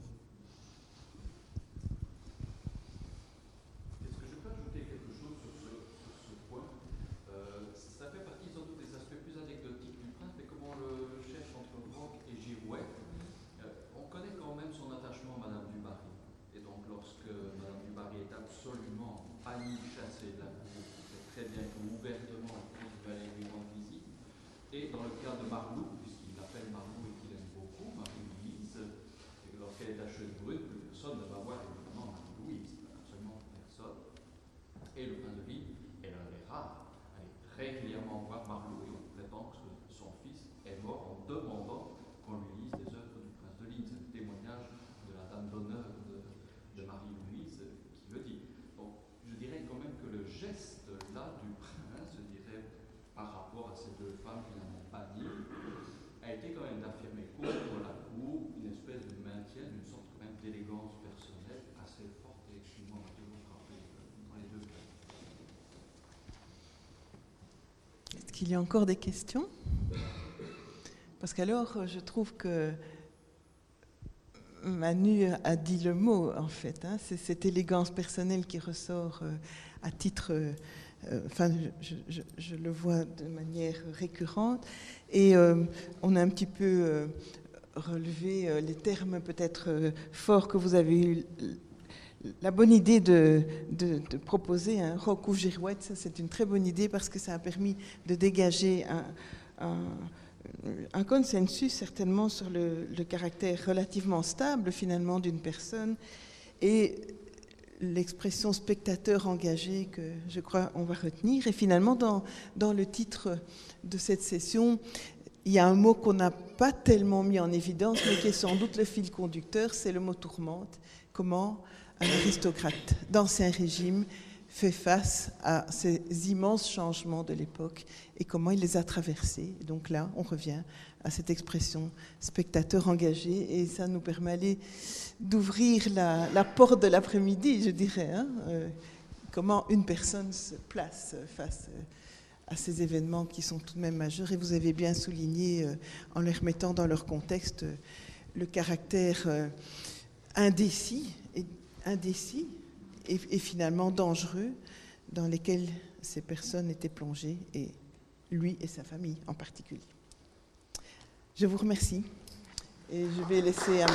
[SPEAKER 1] Il y a encore des questions Parce qu'alors, je trouve que Manu a dit le mot, en fait. Hein. C'est cette élégance personnelle qui ressort euh, à titre... Euh, enfin, je, le vois de manière récurrente. Et euh, on a un petit peu relevé les termes peut-être forts que vous avez eu la bonne idée de, proposer un rock ou girouette, c'est une très bonne idée parce que ça a permis de dégager un, consensus certainement sur le, caractère relativement stable finalement d'une personne et l'expression spectateur engagé que je crois on va retenir. Et finalement, dans, dans le titre de cette session, il y a un mot qu'on n'a pas tellement mis en évidence, mais qui est sans doute le fil conducteur, c'est le mot tourmente. Comment un aristocrate d'Ancien Régime fait face à ces immenses changements de l'époque et comment il les a traversés. Donc là, on revient à cette expression spectateur engagé et ça nous permet d'ouvrir la, porte de l'après-midi, je dirais. Hein, euh, comment une personne se place face à ces événements qui sont tout de même majeurs. Et vous avez bien souligné, euh, en les remettant dans leur contexte, le caractère euh, indécis indécis et, finalement dangereux dans lesquels ces personnes étaient plongées, et lui et sa famille en particulier. Je vous remercie et je vais laisser un,